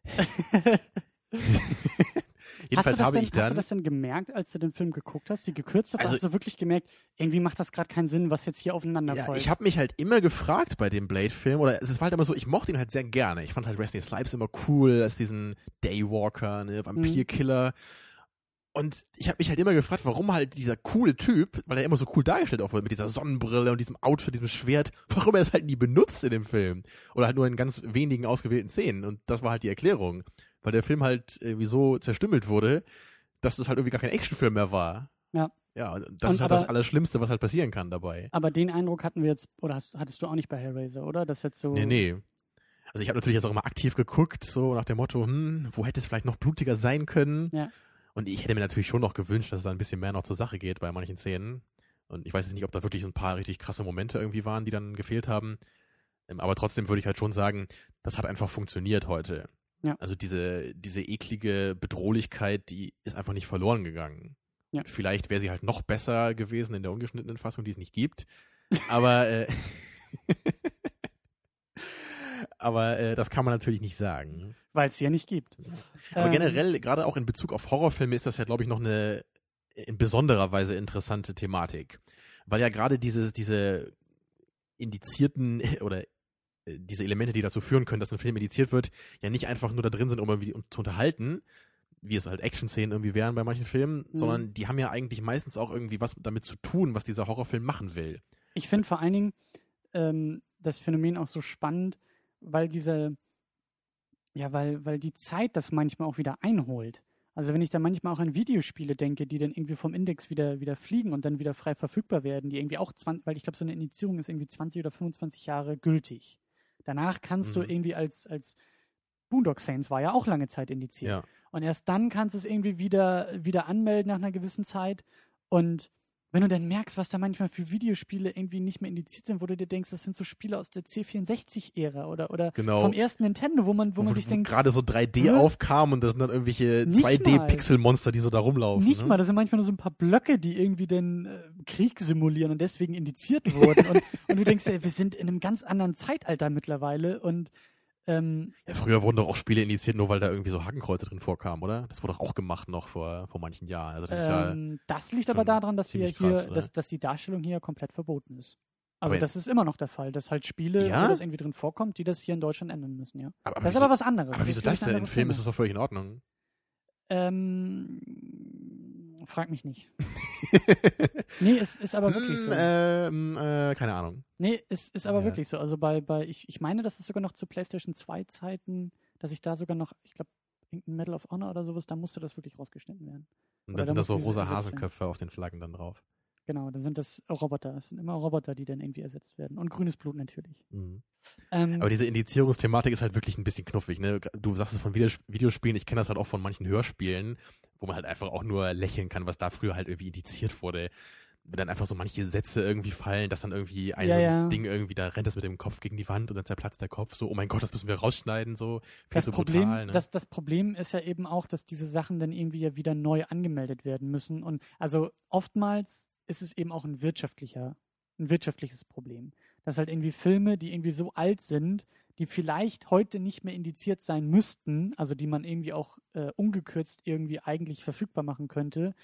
Speaker 3: hast, du
Speaker 4: Jedenfalls
Speaker 3: das
Speaker 4: habe
Speaker 3: denn,
Speaker 4: ich
Speaker 3: hast du
Speaker 4: dann.
Speaker 3: das denn gemerkt, als du den Film geguckt hast? Die gekürzte,
Speaker 4: Also-
Speaker 3: hast du wirklich gemerkt, irgendwie macht das gerade keinen Sinn, was jetzt hier aufeinander
Speaker 4: Ja,
Speaker 3: folgt?
Speaker 4: ich habe mich halt immer gefragt bei dem Blade-Film, oder es war halt immer so, ich mochte ihn halt sehr gerne. Ich fand halt Wesley Snipes immer cool als diesen Daywalker, ne, Vampirkiller. Und ich habe mich halt immer gefragt, warum halt dieser coole Typ, weil er immer so cool dargestellt auch wird, mit dieser Sonnenbrille und diesem Outfit, diesem Schwert, warum er es halt nie benutzt in dem Film. Oder halt nur in ganz wenigen ausgewählten Szenen. Und das war halt die Erklärung. Weil der Film halt irgendwie so zerstümmelt wurde, dass es halt irgendwie gar kein Actionfilm mehr war.
Speaker 3: Ja.
Speaker 4: Ja, und das
Speaker 3: Und
Speaker 4: ist halt das
Speaker 3: aber-
Speaker 4: Allerschlimmste, was halt passieren kann dabei.
Speaker 3: Aber den Eindruck hatten wir jetzt, oder hast, hattest du auch nicht bei Hellraiser, oder? Das jetzt so.
Speaker 4: Nee, nee. Also ich habe natürlich jetzt auch immer aktiv geguckt, so nach dem Motto, hm, wo hätte es vielleicht noch blutiger sein können?
Speaker 3: Ja.
Speaker 4: Und ich hätte mir natürlich schon noch gewünscht, dass es da ein bisschen mehr noch zur Sache geht bei manchen Szenen. Und ich weiß jetzt nicht, ob da wirklich so ein paar richtig krasse Momente irgendwie waren, die dann gefehlt haben. Ähm, Aber trotzdem würde ich halt schon sagen, das hat einfach funktioniert heute.
Speaker 3: Ja.
Speaker 4: Also diese, diese eklige Bedrohlichkeit, die ist einfach nicht verloren gegangen.
Speaker 3: Ja.
Speaker 4: Vielleicht wäre sie halt noch besser gewesen in der ungeschnittenen Fassung, die es nicht gibt. Aber äh, aber äh, das kann man natürlich nicht sagen.
Speaker 3: Weil es sie ja nicht gibt.
Speaker 4: Aber
Speaker 3: Ähm,
Speaker 4: generell, gerade auch in Bezug auf Horrorfilme, ist das ja, glaube ich, noch eine in besonderer Weise interessante Thematik. Weil ja gerade dieses, diese indizierten oder diese Elemente, die dazu führen können, dass ein Film indiziert wird, ja nicht einfach nur da drin sind, um irgendwie zu unterhalten, wie es halt Action-Szenen irgendwie wären bei manchen Filmen,
Speaker 3: Mhm.
Speaker 4: sondern die haben ja eigentlich meistens auch irgendwie was damit zu tun, was dieser Horrorfilm machen will.
Speaker 3: Ich finde vor allen Dingen ähm, das Phänomen auch so spannend, weil diese, ja, weil, weil die Zeit das manchmal auch wieder einholt. Also wenn ich da manchmal auch an Videospiele denke, die dann irgendwie vom Index wieder, wieder fliegen und dann wieder frei verfügbar werden, die irgendwie auch 20, weil ich glaube, so eine Indizierung ist irgendwie 20 oder 25 Jahre gültig. Danach kannst du
Speaker 4: Mhm.
Speaker 3: irgendwie als, als Boondock Saints war ja auch lange Zeit indiziert.
Speaker 4: Ja.
Speaker 3: Und erst dann kannst du es irgendwie wieder, wieder anmelden nach einer gewissen Zeit. Und wenn du dann merkst, was da manchmal für Videospiele irgendwie nicht mehr indiziert sind, wo du dir denkst, das sind so Spiele aus der C64-Ära oder, oder
Speaker 4: Genau.
Speaker 3: vom ersten Nintendo, wo man, wo man sich denkt,
Speaker 4: gerade so 3D
Speaker 3: Hä?
Speaker 4: aufkam und das sind dann irgendwelche
Speaker 3: Nicht
Speaker 4: 2D-Pixel-Monster, die so da rumlaufen.
Speaker 3: nicht
Speaker 4: ne?
Speaker 3: mal, das sind manchmal nur so ein paar Blöcke, die irgendwie den äh, Krieg simulieren und deswegen indiziert wurden. und, und du denkst, ey, wir sind in einem ganz anderen Zeitalter mittlerweile und ähm,
Speaker 4: Ja, früher wurden doch auch Spiele indiziert, nur weil da irgendwie so Hakenkreuze drin vorkamen, oder? Das wurde doch auch gemacht noch vor, vor manchen Jahren. Also das ist ja,
Speaker 3: ähm, das liegt aber daran, dass hier,
Speaker 4: krass,
Speaker 3: hier dass, dass die Darstellung hier komplett verboten ist. Also
Speaker 4: Aber-
Speaker 3: das ist immer noch der Fall, dass halt Spiele,
Speaker 4: Ja?
Speaker 3: wo das irgendwie drin vorkommt, die das hier in Deutschland ändern müssen, ja.
Speaker 4: aber, aber
Speaker 3: Das ist
Speaker 4: wieso,
Speaker 3: aber was anderes.
Speaker 4: aber wieso das denn? In Filmen ist das doch völlig in Ordnung.
Speaker 3: Ähm, frag mich nicht. nee, es ist aber wirklich so.
Speaker 4: Hm, ähm, äh, keine Ahnung.
Speaker 3: Nee, es ist aber
Speaker 4: Ja.
Speaker 3: wirklich so. Also bei, bei ich, ich meine, das ist sogar noch zu PlayStation 2 Zeiten, dass ich da sogar noch, ich glaube, irgendein Medal of Honor oder sowas, da musste das wirklich rausgeschnitten werden.
Speaker 4: Und dann
Speaker 3: da
Speaker 4: sind das so rosa. Hasenköpfe auf den Flaggen dann drauf.
Speaker 3: Genau, dann sind das Roboter. Es sind immer Roboter, die dann irgendwie ersetzt werden. Und grünes Blut natürlich.
Speaker 4: Mhm.
Speaker 3: Ähm,
Speaker 4: Aber diese Indizierungsthematik ist halt wirklich ein bisschen knuffig. Ne? Du sagst es von Videos Videospielen, ich kenne das halt auch von manchen Hörspielen, wo man halt einfach auch nur lächeln kann, was da früher halt irgendwie indiziert wurde. Wenn dann einfach so manche Sätze irgendwie fallen, dass dann irgendwie ein
Speaker 3: Ja,
Speaker 4: so ein
Speaker 3: ja.
Speaker 4: Ding irgendwie, da rennt es mit dem Kopf gegen die Wand und dann zerplatzt der Kopf. So, oh mein Gott, das müssen wir rausschneiden, so.
Speaker 3: Das,
Speaker 4: so
Speaker 3: Problem,
Speaker 4: brutal, ne?
Speaker 3: das, das Problem ist ja eben auch, dass diese Sachen dann irgendwie ja wieder neu angemeldet werden müssen. Und also oftmals ist es eben auch ein wirtschaftlicher, ein wirtschaftliches Problem. Dass halt irgendwie Filme, die irgendwie so alt sind, die vielleicht heute nicht mehr indiziert sein müssten, also die man irgendwie auch äh, ungekürzt irgendwie eigentlich verfügbar machen könnte,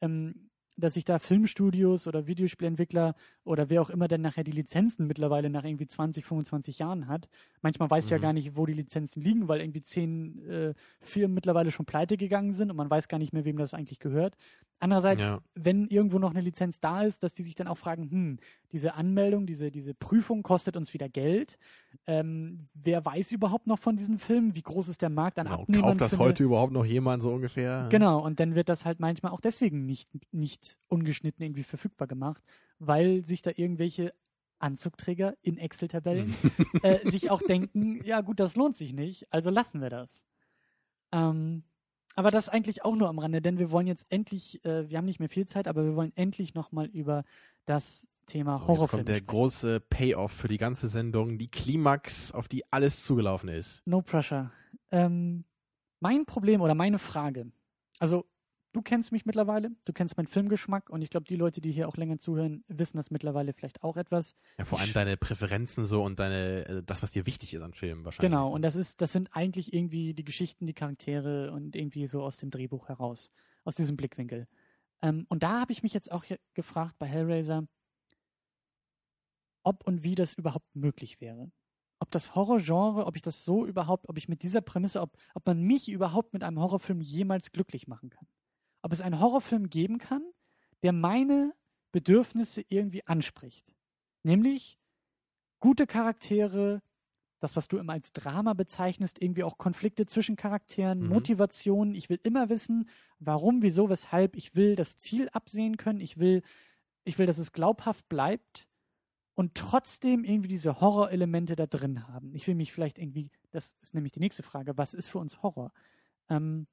Speaker 3: ähm, dass sich da Filmstudios oder Videospielentwickler oder wer auch immer denn nachher die Lizenzen mittlerweile nach irgendwie 20, 25 Jahren hat. Manchmal weiß ich ja
Speaker 4: Mhm.
Speaker 3: gar nicht, wo die Lizenzen liegen, weil irgendwie zehn äh, Firmen mittlerweile schon pleite gegangen sind und man weiß gar nicht mehr, wem das eigentlich gehört. Andererseits,
Speaker 4: Ja.
Speaker 3: wenn irgendwo noch eine Lizenz da ist, dass die sich dann auch fragen, hm, diese Anmeldung, diese, diese Prüfung kostet uns wieder Geld. Ähm, wer weiß überhaupt noch von diesen Filmen? Wie groß ist der Markt an
Speaker 4: Genau,
Speaker 3: Abnehmern?
Speaker 4: kauft das
Speaker 3: eine-
Speaker 4: heute überhaupt noch jemand so ungefähr?
Speaker 3: Genau, und dann wird das halt manchmal auch deswegen nicht, nicht ungeschnitten irgendwie verfügbar gemacht, weil sich da irgendwelche Anzugträger in Excel-Tabellen äh, sich auch denken, ja gut, das lohnt sich nicht, also lassen wir das. Ähm, aber das eigentlich auch nur am Rande, denn wir wollen jetzt endlich, äh, wir haben nicht mehr viel Zeit, aber wir wollen endlich nochmal über das Thema
Speaker 4: So, jetzt
Speaker 3: Horrorfilme
Speaker 4: kommt der große Payoff für die ganze Sendung, die Klimax, auf die alles zugelaufen ist.
Speaker 3: No pressure. Ähm, mein Problem oder meine Frage, also du kennst mich mittlerweile, du kennst meinen Filmgeschmack und ich glaube, die Leute, die hier auch länger zuhören, wissen das mittlerweile vielleicht auch etwas.
Speaker 4: Ja, vor allem deine Präferenzen so und deine, äh, das, was dir wichtig ist an Filmen wahrscheinlich.
Speaker 3: Genau, und das ist, das sind eigentlich irgendwie die Geschichten, die Charaktere und irgendwie so aus dem Drehbuch heraus, aus diesem Blickwinkel. Ähm, und da habe ich mich jetzt auch gefragt bei Hellraiser, ob und wie das überhaupt möglich wäre. Ob das Horrorgenre, ob ich das so überhaupt, ob ich mit dieser Prämisse, ob, ob man mich überhaupt mit einem Horrorfilm jemals glücklich machen kann. Ob es einen Horrorfilm geben kann, der meine Bedürfnisse irgendwie anspricht. Nämlich gute Charaktere, das, was du immer als Drama bezeichnest, irgendwie auch Konflikte zwischen Charakteren,
Speaker 4: Mhm.
Speaker 3: Motivation. Ich will immer wissen, warum, wieso, weshalb. Ich will das Ziel absehen können. Ich will, ich will, dass es glaubhaft bleibt und trotzdem irgendwie diese Horrorelemente da drin haben. Ich will mich vielleicht irgendwie, das ist nämlich die nächste Frage, was ist für uns Horror? Ähm,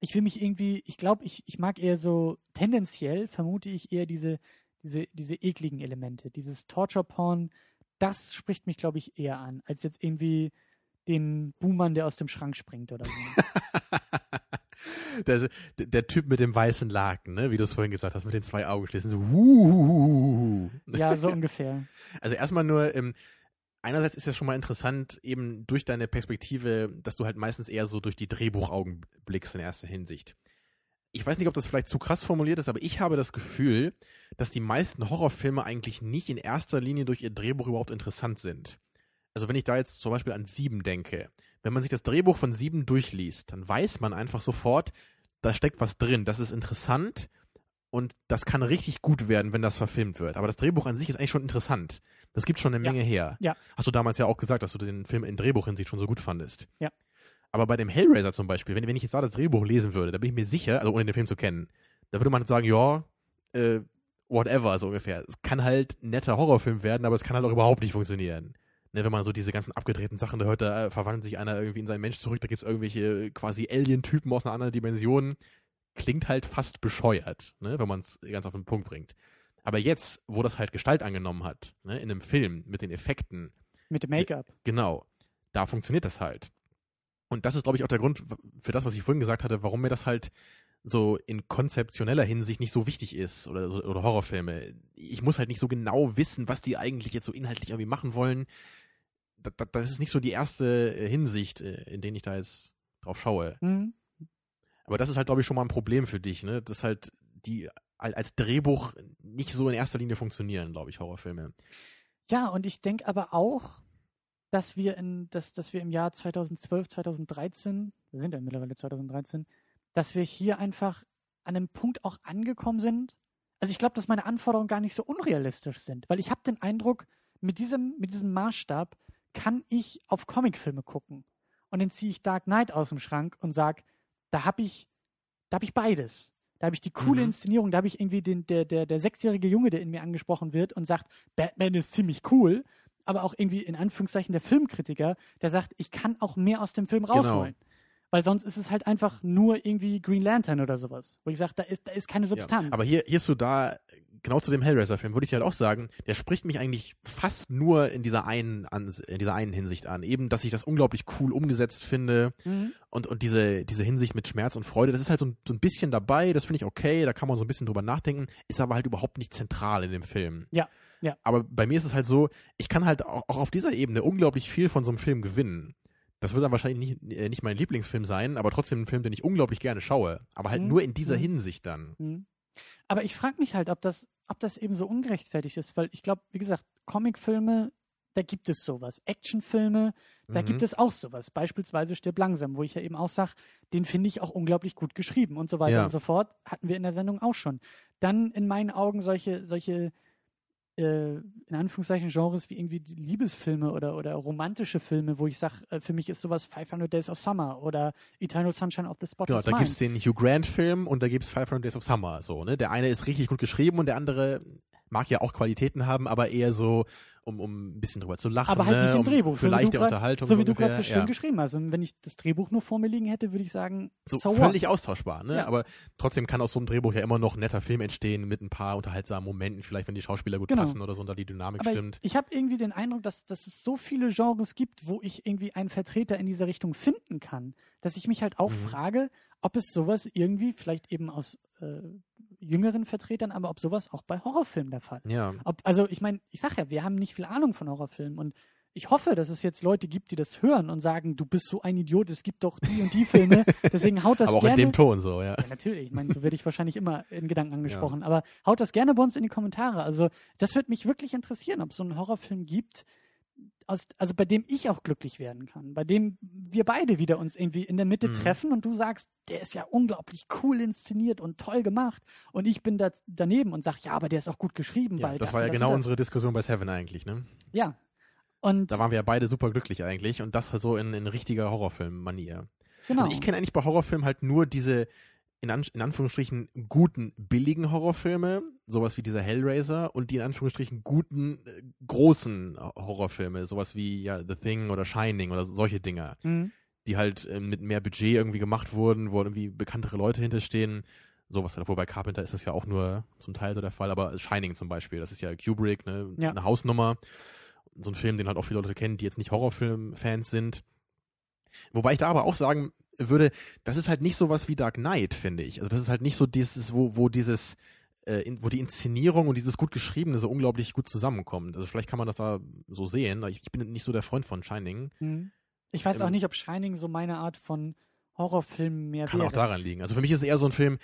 Speaker 3: ich will mich irgendwie, ich glaube, ich, ich mag eher so, tendenziell vermute ich eher diese, diese, diese ekligen Elemente, dieses Torture-Porn, das spricht mich, glaube ich, eher an, als jetzt irgendwie den Buhmann, der aus dem Schrank springt oder so.
Speaker 4: der, der Typ mit dem weißen Laken, ne? wie du es vorhin gesagt hast, mit den zwei Augenschließen. So,
Speaker 3: ja, so ungefähr.
Speaker 4: Also erstmal nur, ähm, einerseits ist ja schon mal interessant, eben durch deine Perspektive, dass du halt meistens eher so durch die Drehbuchaugen blickst in erster Hinsicht. Ich weiß nicht, ob das vielleicht zu krass formuliert ist, aber ich habe das Gefühl, dass die meisten Horrorfilme eigentlich nicht in erster Linie durch ihr Drehbuch überhaupt interessant sind. Also wenn ich da jetzt zum Beispiel an Sieben denke, wenn man sich das Drehbuch von Sieben durchliest, dann weiß man einfach sofort, da steckt was drin, das ist interessant und das kann richtig gut werden, wenn das verfilmt wird. Aber das Drehbuch an sich ist eigentlich schon interessant. Das gibt schon eine
Speaker 3: Ja.
Speaker 4: Menge her.
Speaker 3: Ja.
Speaker 4: Hast du damals ja auch gesagt, dass du den Film in Drehbuchhinsicht schon so gut fandest.
Speaker 3: Ja.
Speaker 4: Aber bei dem Hellraiser zum Beispiel, wenn, wenn ich jetzt da das Drehbuch lesen würde, da bin ich mir sicher, also ohne den Film zu kennen, da würde man sagen, ja, äh, whatever, so ungefähr. Es kann halt ein netter Horrorfilm werden, aber es kann halt auch überhaupt nicht funktionieren. Ne, wenn man so diese ganzen abgedrehten Sachen da hört, da äh, verwandelt sich einer irgendwie in seinen Mensch zurück, da gibt es irgendwelche äh, quasi Alien-Typen aus einer anderen Dimension. Klingt halt fast bescheuert, ne, wenn man es ganz auf den Punkt bringt. Aber jetzt, wo das halt Gestalt angenommen hat, ne, in einem Film mit den Effekten,
Speaker 3: Mit dem Make-up.
Speaker 4: Genau. Da funktioniert das halt. Und das ist, glaube ich, auch der Grund für das, was ich vorhin gesagt hatte, warum mir das halt so in konzeptioneller Hinsicht nicht so wichtig ist oder, oder Horrorfilme. Ich muss halt nicht so genau wissen, was die eigentlich jetzt so inhaltlich irgendwie machen wollen. Das, ist nicht so die erste äh, Hinsicht, äh, in denen ich da jetzt drauf schaue.
Speaker 3: Mhm.
Speaker 4: Aber das ist halt, glaube ich, schon mal ein Problem für dich, ne? Dass halt die al- als Drehbuch nicht so in erster Linie funktionieren, glaube ich, Horrorfilme.
Speaker 3: Ja, und ich denke aber auch, dass wir in, dass, dass wir im Jahr 2012, 2013, wir sind ja mittlerweile 2013, dass wir hier einfach an einem Punkt auch angekommen sind, also ich glaube, dass meine Anforderungen gar nicht so unrealistisch sind, weil ich habe den Eindruck, mit diesem, mit diesem Maßstab kann ich auf Comicfilme gucken. Und dann ziehe ich Dark Knight aus dem Schrank und sage, da habe ich, da habe ich beides. Da habe ich die coole
Speaker 4: Mhm.
Speaker 3: Inszenierung, da habe ich irgendwie den, der, der, der sechsjährige Junge, der in mir angesprochen wird und sagt, Batman ist ziemlich cool, aber auch irgendwie in Anführungszeichen der Filmkritiker, der sagt, ich kann auch mehr aus dem Film
Speaker 4: Genau.
Speaker 3: rausholen. Weil sonst ist es halt einfach nur irgendwie Green Lantern oder sowas. Wo ich sage, da ist, da ist keine Substanz.
Speaker 4: Ja, aber hier, hier ist du da, genau zu dem Hellraiser-Film, würde ich halt auch sagen, der spricht mich eigentlich fast nur in dieser einen, an, in dieser einen Hinsicht an. Eben, dass ich das unglaublich cool umgesetzt finde
Speaker 3: Mhm.
Speaker 4: und, und diese, diese Hinsicht mit Schmerz und Freude, das ist halt so ein, so ein bisschen dabei, das finde ich okay, da kann man so ein bisschen drüber nachdenken, ist aber halt überhaupt nicht zentral in dem Film.
Speaker 3: Ja, ja.
Speaker 4: Aber bei mir ist es halt so, ich kann halt auch, auch auf dieser Ebene unglaublich viel von so einem Film gewinnen. Das wird dann wahrscheinlich nicht, äh, nicht mein Lieblingsfilm sein, aber trotzdem ein Film, den ich unglaublich gerne schaue. Aber halt
Speaker 3: Mhm.
Speaker 4: nur in dieser
Speaker 3: Mhm.
Speaker 4: Hinsicht dann.
Speaker 3: Aber ich frage mich halt, ob das, ob das eben so ungerechtfertigt ist, weil ich glaube, wie gesagt, Comicfilme, da gibt es sowas. Actionfilme, da
Speaker 4: Mhm.
Speaker 3: gibt es auch sowas. Beispielsweise Stirb langsam, wo ich ja eben auch sage, den finde ich auch unglaublich gut geschrieben und so weiter
Speaker 4: Ja.
Speaker 3: und so fort. Hatten wir in der Sendung auch schon. Dann in meinen Augen solche, solche äh, in Anführungszeichen Genres wie irgendwie Liebesfilme oder, oder romantische Filme, wo ich sage, äh, für mich ist sowas 500 Days of Summer oder Eternal Sunshine of the
Speaker 4: Genau,
Speaker 3: Spotless
Speaker 4: da
Speaker 3: Mind.
Speaker 4: gibt's den Hugh Grant-Film und da gibt's 500 Days of Summer. So, ne? Der eine ist richtig gut geschrieben und der andere mag ja auch Qualitäten haben, aber eher so, um, um ein bisschen drüber zu lachen.
Speaker 3: aber halt
Speaker 4: ne?
Speaker 3: nicht im
Speaker 4: um
Speaker 3: Drehbuch.
Speaker 4: Für
Speaker 3: so
Speaker 4: leichte
Speaker 3: grad,
Speaker 4: Unterhaltung.
Speaker 3: So wie du gerade so
Speaker 4: ungefähr,
Speaker 3: schön
Speaker 4: ja.
Speaker 3: geschrieben hast. Und wenn ich das Drehbuch nur vor mir liegen hätte, würde ich sagen,
Speaker 4: So,
Speaker 3: so, what?
Speaker 4: völlig austauschbar, ne?
Speaker 3: Ja.
Speaker 4: Aber trotzdem kann aus so einem Drehbuch ja immer noch ein netter Film entstehen mit ein paar unterhaltsamen Momenten, vielleicht wenn die Schauspieler gut
Speaker 3: Genau.
Speaker 4: passen oder so und da die Dynamik
Speaker 3: Aber
Speaker 4: stimmt.
Speaker 3: ich habe irgendwie den Eindruck, dass, dass es so viele Genres gibt, wo ich irgendwie einen Vertreter in dieser Richtung finden kann, dass ich mich halt auch
Speaker 4: Mhm.
Speaker 3: frage, ob es sowas irgendwie, vielleicht eben aus äh, jüngeren Vertretern, aber ob sowas auch bei Horrorfilmen der Fall ist.
Speaker 4: Ja.
Speaker 3: Ob, also ich meine, ich sag ja, wir haben nicht viel Ahnung von Horrorfilmen und ich hoffe, dass es jetzt Leute gibt, die das hören und sagen, du bist so ein Idiot, es gibt doch die und die Filme, deswegen haut das
Speaker 4: Aber auch
Speaker 3: gerne.
Speaker 4: in dem Ton so, ja.
Speaker 3: Ja, natürlich. Ich meine, so werde ich wahrscheinlich immer in Gedanken angesprochen. Aber haut das gerne bei uns in die Kommentare. Also, das würde mich wirklich interessieren, ob es so einen Horrorfilm gibt, aus, also bei dem ich auch glücklich werden kann. Bei dem wir beide wieder uns irgendwie in der Mitte
Speaker 4: Mhm.
Speaker 3: treffen und du sagst, der ist ja unglaublich cool inszeniert und toll gemacht. Und ich bin da daneben und sage, ja, aber der ist auch gut geschrieben,
Speaker 4: ja
Speaker 3: weil
Speaker 4: das
Speaker 3: das
Speaker 4: war ja
Speaker 3: und
Speaker 4: genau
Speaker 3: das.
Speaker 4: unsere Diskussion bei Seven eigentlich, ne?
Speaker 3: Ja. Und
Speaker 4: Da waren wir ja beide super glücklich eigentlich und das halt so in, in richtiger Horrorfilm-Manier.
Speaker 3: genau.
Speaker 4: Also ich kenne eigentlich bei Horrorfilmen halt nur diese, in, An in Anführungsstrichen, guten, billigen Horrorfilme, sowas wie dieser Hellraiser und die in Anführungsstrichen guten, äh, großen Horrorfilme, sowas wie ja, The Thing oder Shining oder solche Dinger,
Speaker 3: Mhm.
Speaker 4: die halt ähm, mit mehr Budget irgendwie gemacht wurden, wo irgendwie bekanntere Leute hinterstehen. Sowas halt, wobei Carpenter ist das ja auch nur zum Teil so der Fall, aber Shining zum Beispiel, das ist ja Kubrick, ne,
Speaker 3: Ja.
Speaker 4: eine Hausnummer. So ein Film, den halt auch viele Leute kennen, die jetzt nicht Horrorfilm-Fans sind. Wobei ich da aber auch sagen würde, das ist halt nicht sowas wie Dark Knight, finde ich. Also das ist halt nicht so dieses, wo, wo dieses, äh, in, wo die Inszenierung und dieses gut geschriebene so unglaublich gut zusammenkommt. Also vielleicht kann man das da so sehen. Ich, ich bin nicht so der Freund von Shining.
Speaker 3: Mhm. Ich weiß auch
Speaker 4: Ähm,
Speaker 3: nicht, ob Shining so meine Art von Horrorfilm mehr
Speaker 4: Kann
Speaker 3: wäre.
Speaker 4: auch daran liegen. Also für mich ist es eher so ein Film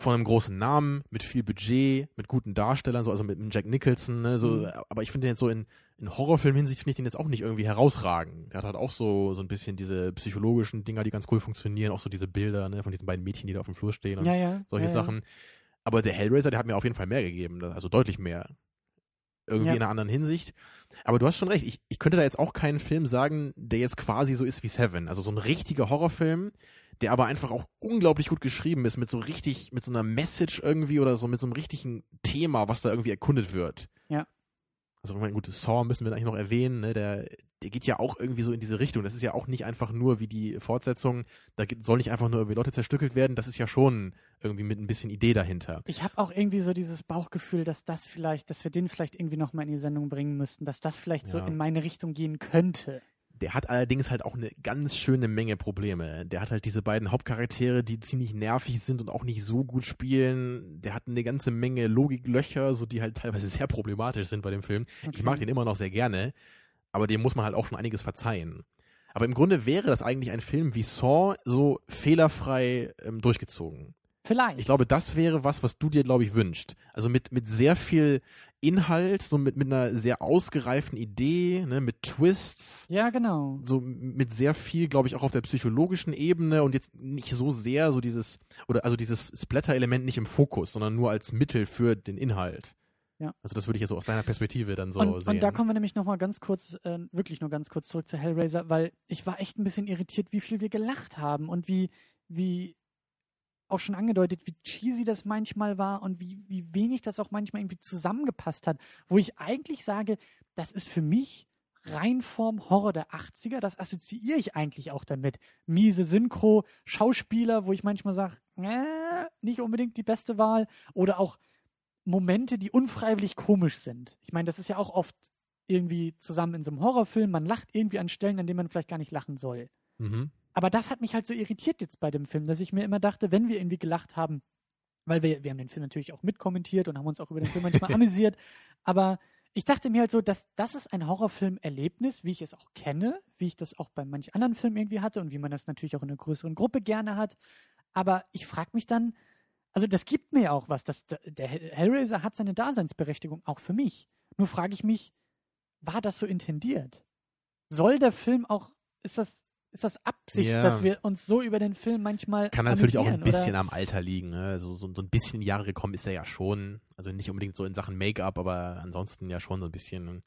Speaker 4: von einem großen Namen, mit viel Budget, mit guten Darstellern, so, also mit einem Jack Nicholson, ne, so,
Speaker 3: Mhm.
Speaker 4: aber ich finde den jetzt so in, in Horrorfilm-Hinsicht finde ich den jetzt auch nicht irgendwie herausragend. Der hat halt auch so, so ein bisschen diese psychologischen Dinger, die ganz cool funktionieren, auch so diese Bilder, ne, von diesen beiden Mädchen, die da auf dem Flur stehen und
Speaker 3: ja, ja.
Speaker 4: solche
Speaker 3: ja,
Speaker 4: Sachen. Aber der Hellraiser, der hat mir auf jeden Fall mehr gegeben, also deutlich mehr. Irgendwie in einer anderen Hinsicht. Aber du hast schon recht, ich, ich könnte da jetzt auch keinen Film sagen, der jetzt quasi so ist wie Seven. Also so ein richtiger Horrorfilm, der aber einfach auch unglaublich gut geschrieben ist, mit so richtig, mit so einer Message irgendwie oder so mit so einem richtigen Thema, was da irgendwie erkundet wird.
Speaker 3: Ja.
Speaker 4: Also, ich meine, gut, Saw müssen wir eigentlich noch erwähnen, ne? der, der geht ja auch irgendwie so in diese Richtung. Das ist ja auch nicht einfach nur wie die Fortsetzung, da soll nicht einfach nur irgendwie Leute zerstückelt werden, das ist ja schon irgendwie mit ein bisschen Idee dahinter.
Speaker 3: Ich habe auch irgendwie so dieses Bauchgefühl, dass das vielleicht, dass wir den vielleicht irgendwie nochmal in die Sendung bringen müssten, dass das vielleicht so
Speaker 4: Ja.
Speaker 3: in meine Richtung gehen könnte.
Speaker 4: Der hat allerdings halt auch eine ganz schöne Menge Probleme. Der hat halt diese beiden Hauptcharaktere, die ziemlich nervig sind und auch nicht so gut spielen. Der hat eine ganze Menge Logiklöcher, so die halt teilweise sehr problematisch sind bei dem Film. Ich mag den immer noch sehr gerne, aber dem muss man halt auch schon einiges verzeihen. Aber im Grunde wäre das eigentlich ein Film wie Saw so fehlerfrei ähm, durchgezogen.
Speaker 3: Vielleicht.
Speaker 4: Ich glaube, das wäre was, was du dir, glaube ich, wünschst. Also mit, mit sehr viel Inhalt, so mit, mit einer sehr ausgereiften Idee, ne, mit Twists.
Speaker 3: Ja, genau.
Speaker 4: So mit sehr viel, glaube ich, auch auf der psychologischen Ebene und jetzt nicht so sehr so dieses, oder also dieses Splatter-Element nicht im Fokus, sondern nur als Mittel für den Inhalt.
Speaker 3: Ja.
Speaker 4: Also das würde ich jetzt so aus deiner Perspektive dann so
Speaker 3: und,
Speaker 4: sehen.
Speaker 3: und da kommen wir nämlich nochmal ganz kurz, äh, wirklich nur ganz kurz zurück zu Hellraiser, weil ich war echt ein bisschen irritiert, wie viel wir gelacht haben und wie, wie auch schon angedeutet, wie cheesy das manchmal war und wie, wie wenig das auch manchmal irgendwie zusammengepasst hat. Wo ich eigentlich sage, das ist für mich rein vorm Horror der 80er, das assoziiere ich eigentlich auch damit. Miese Synchro, Schauspieler, wo ich manchmal sage, äh, nicht unbedingt die beste Wahl. Oder auch Momente, die unfreiwillig komisch sind. Ich meine, das ist ja auch oft irgendwie zusammen in so einem Horrorfilm. Man lacht irgendwie an Stellen, an denen man vielleicht gar nicht lachen soll.
Speaker 4: Mhm.
Speaker 3: Aber das hat mich halt so irritiert jetzt bei dem Film, dass ich mir immer dachte, wenn wir irgendwie gelacht haben, weil wir, wir haben den Film natürlich auch mitkommentiert und haben uns auch über den Film manchmal amüsiert, aber ich dachte mir halt so, dass das ist ein Horrorfilm-Erlebnis, wie ich es auch kenne, wie ich das auch bei manch anderen Filmen irgendwie hatte und wie man das natürlich auch in einer größeren Gruppe gerne hat. Aber ich frage mich dann, also das gibt mir ja auch was. Das, der Hellraiser hat seine Daseinsberechtigung auch für mich. Nur frage ich mich, war das so intendiert? Soll der Film auch, ist das, ist das Absicht,
Speaker 4: Ja.
Speaker 3: dass wir uns so über den Film manchmal
Speaker 4: Kann natürlich auch ein bisschen
Speaker 3: oder?
Speaker 4: am Alter liegen. Ne? Also so, so ein bisschen Jahre gekommen ist er ja schon. Also nicht unbedingt so in Sachen Make-up, aber ansonsten ja schon so ein bisschen.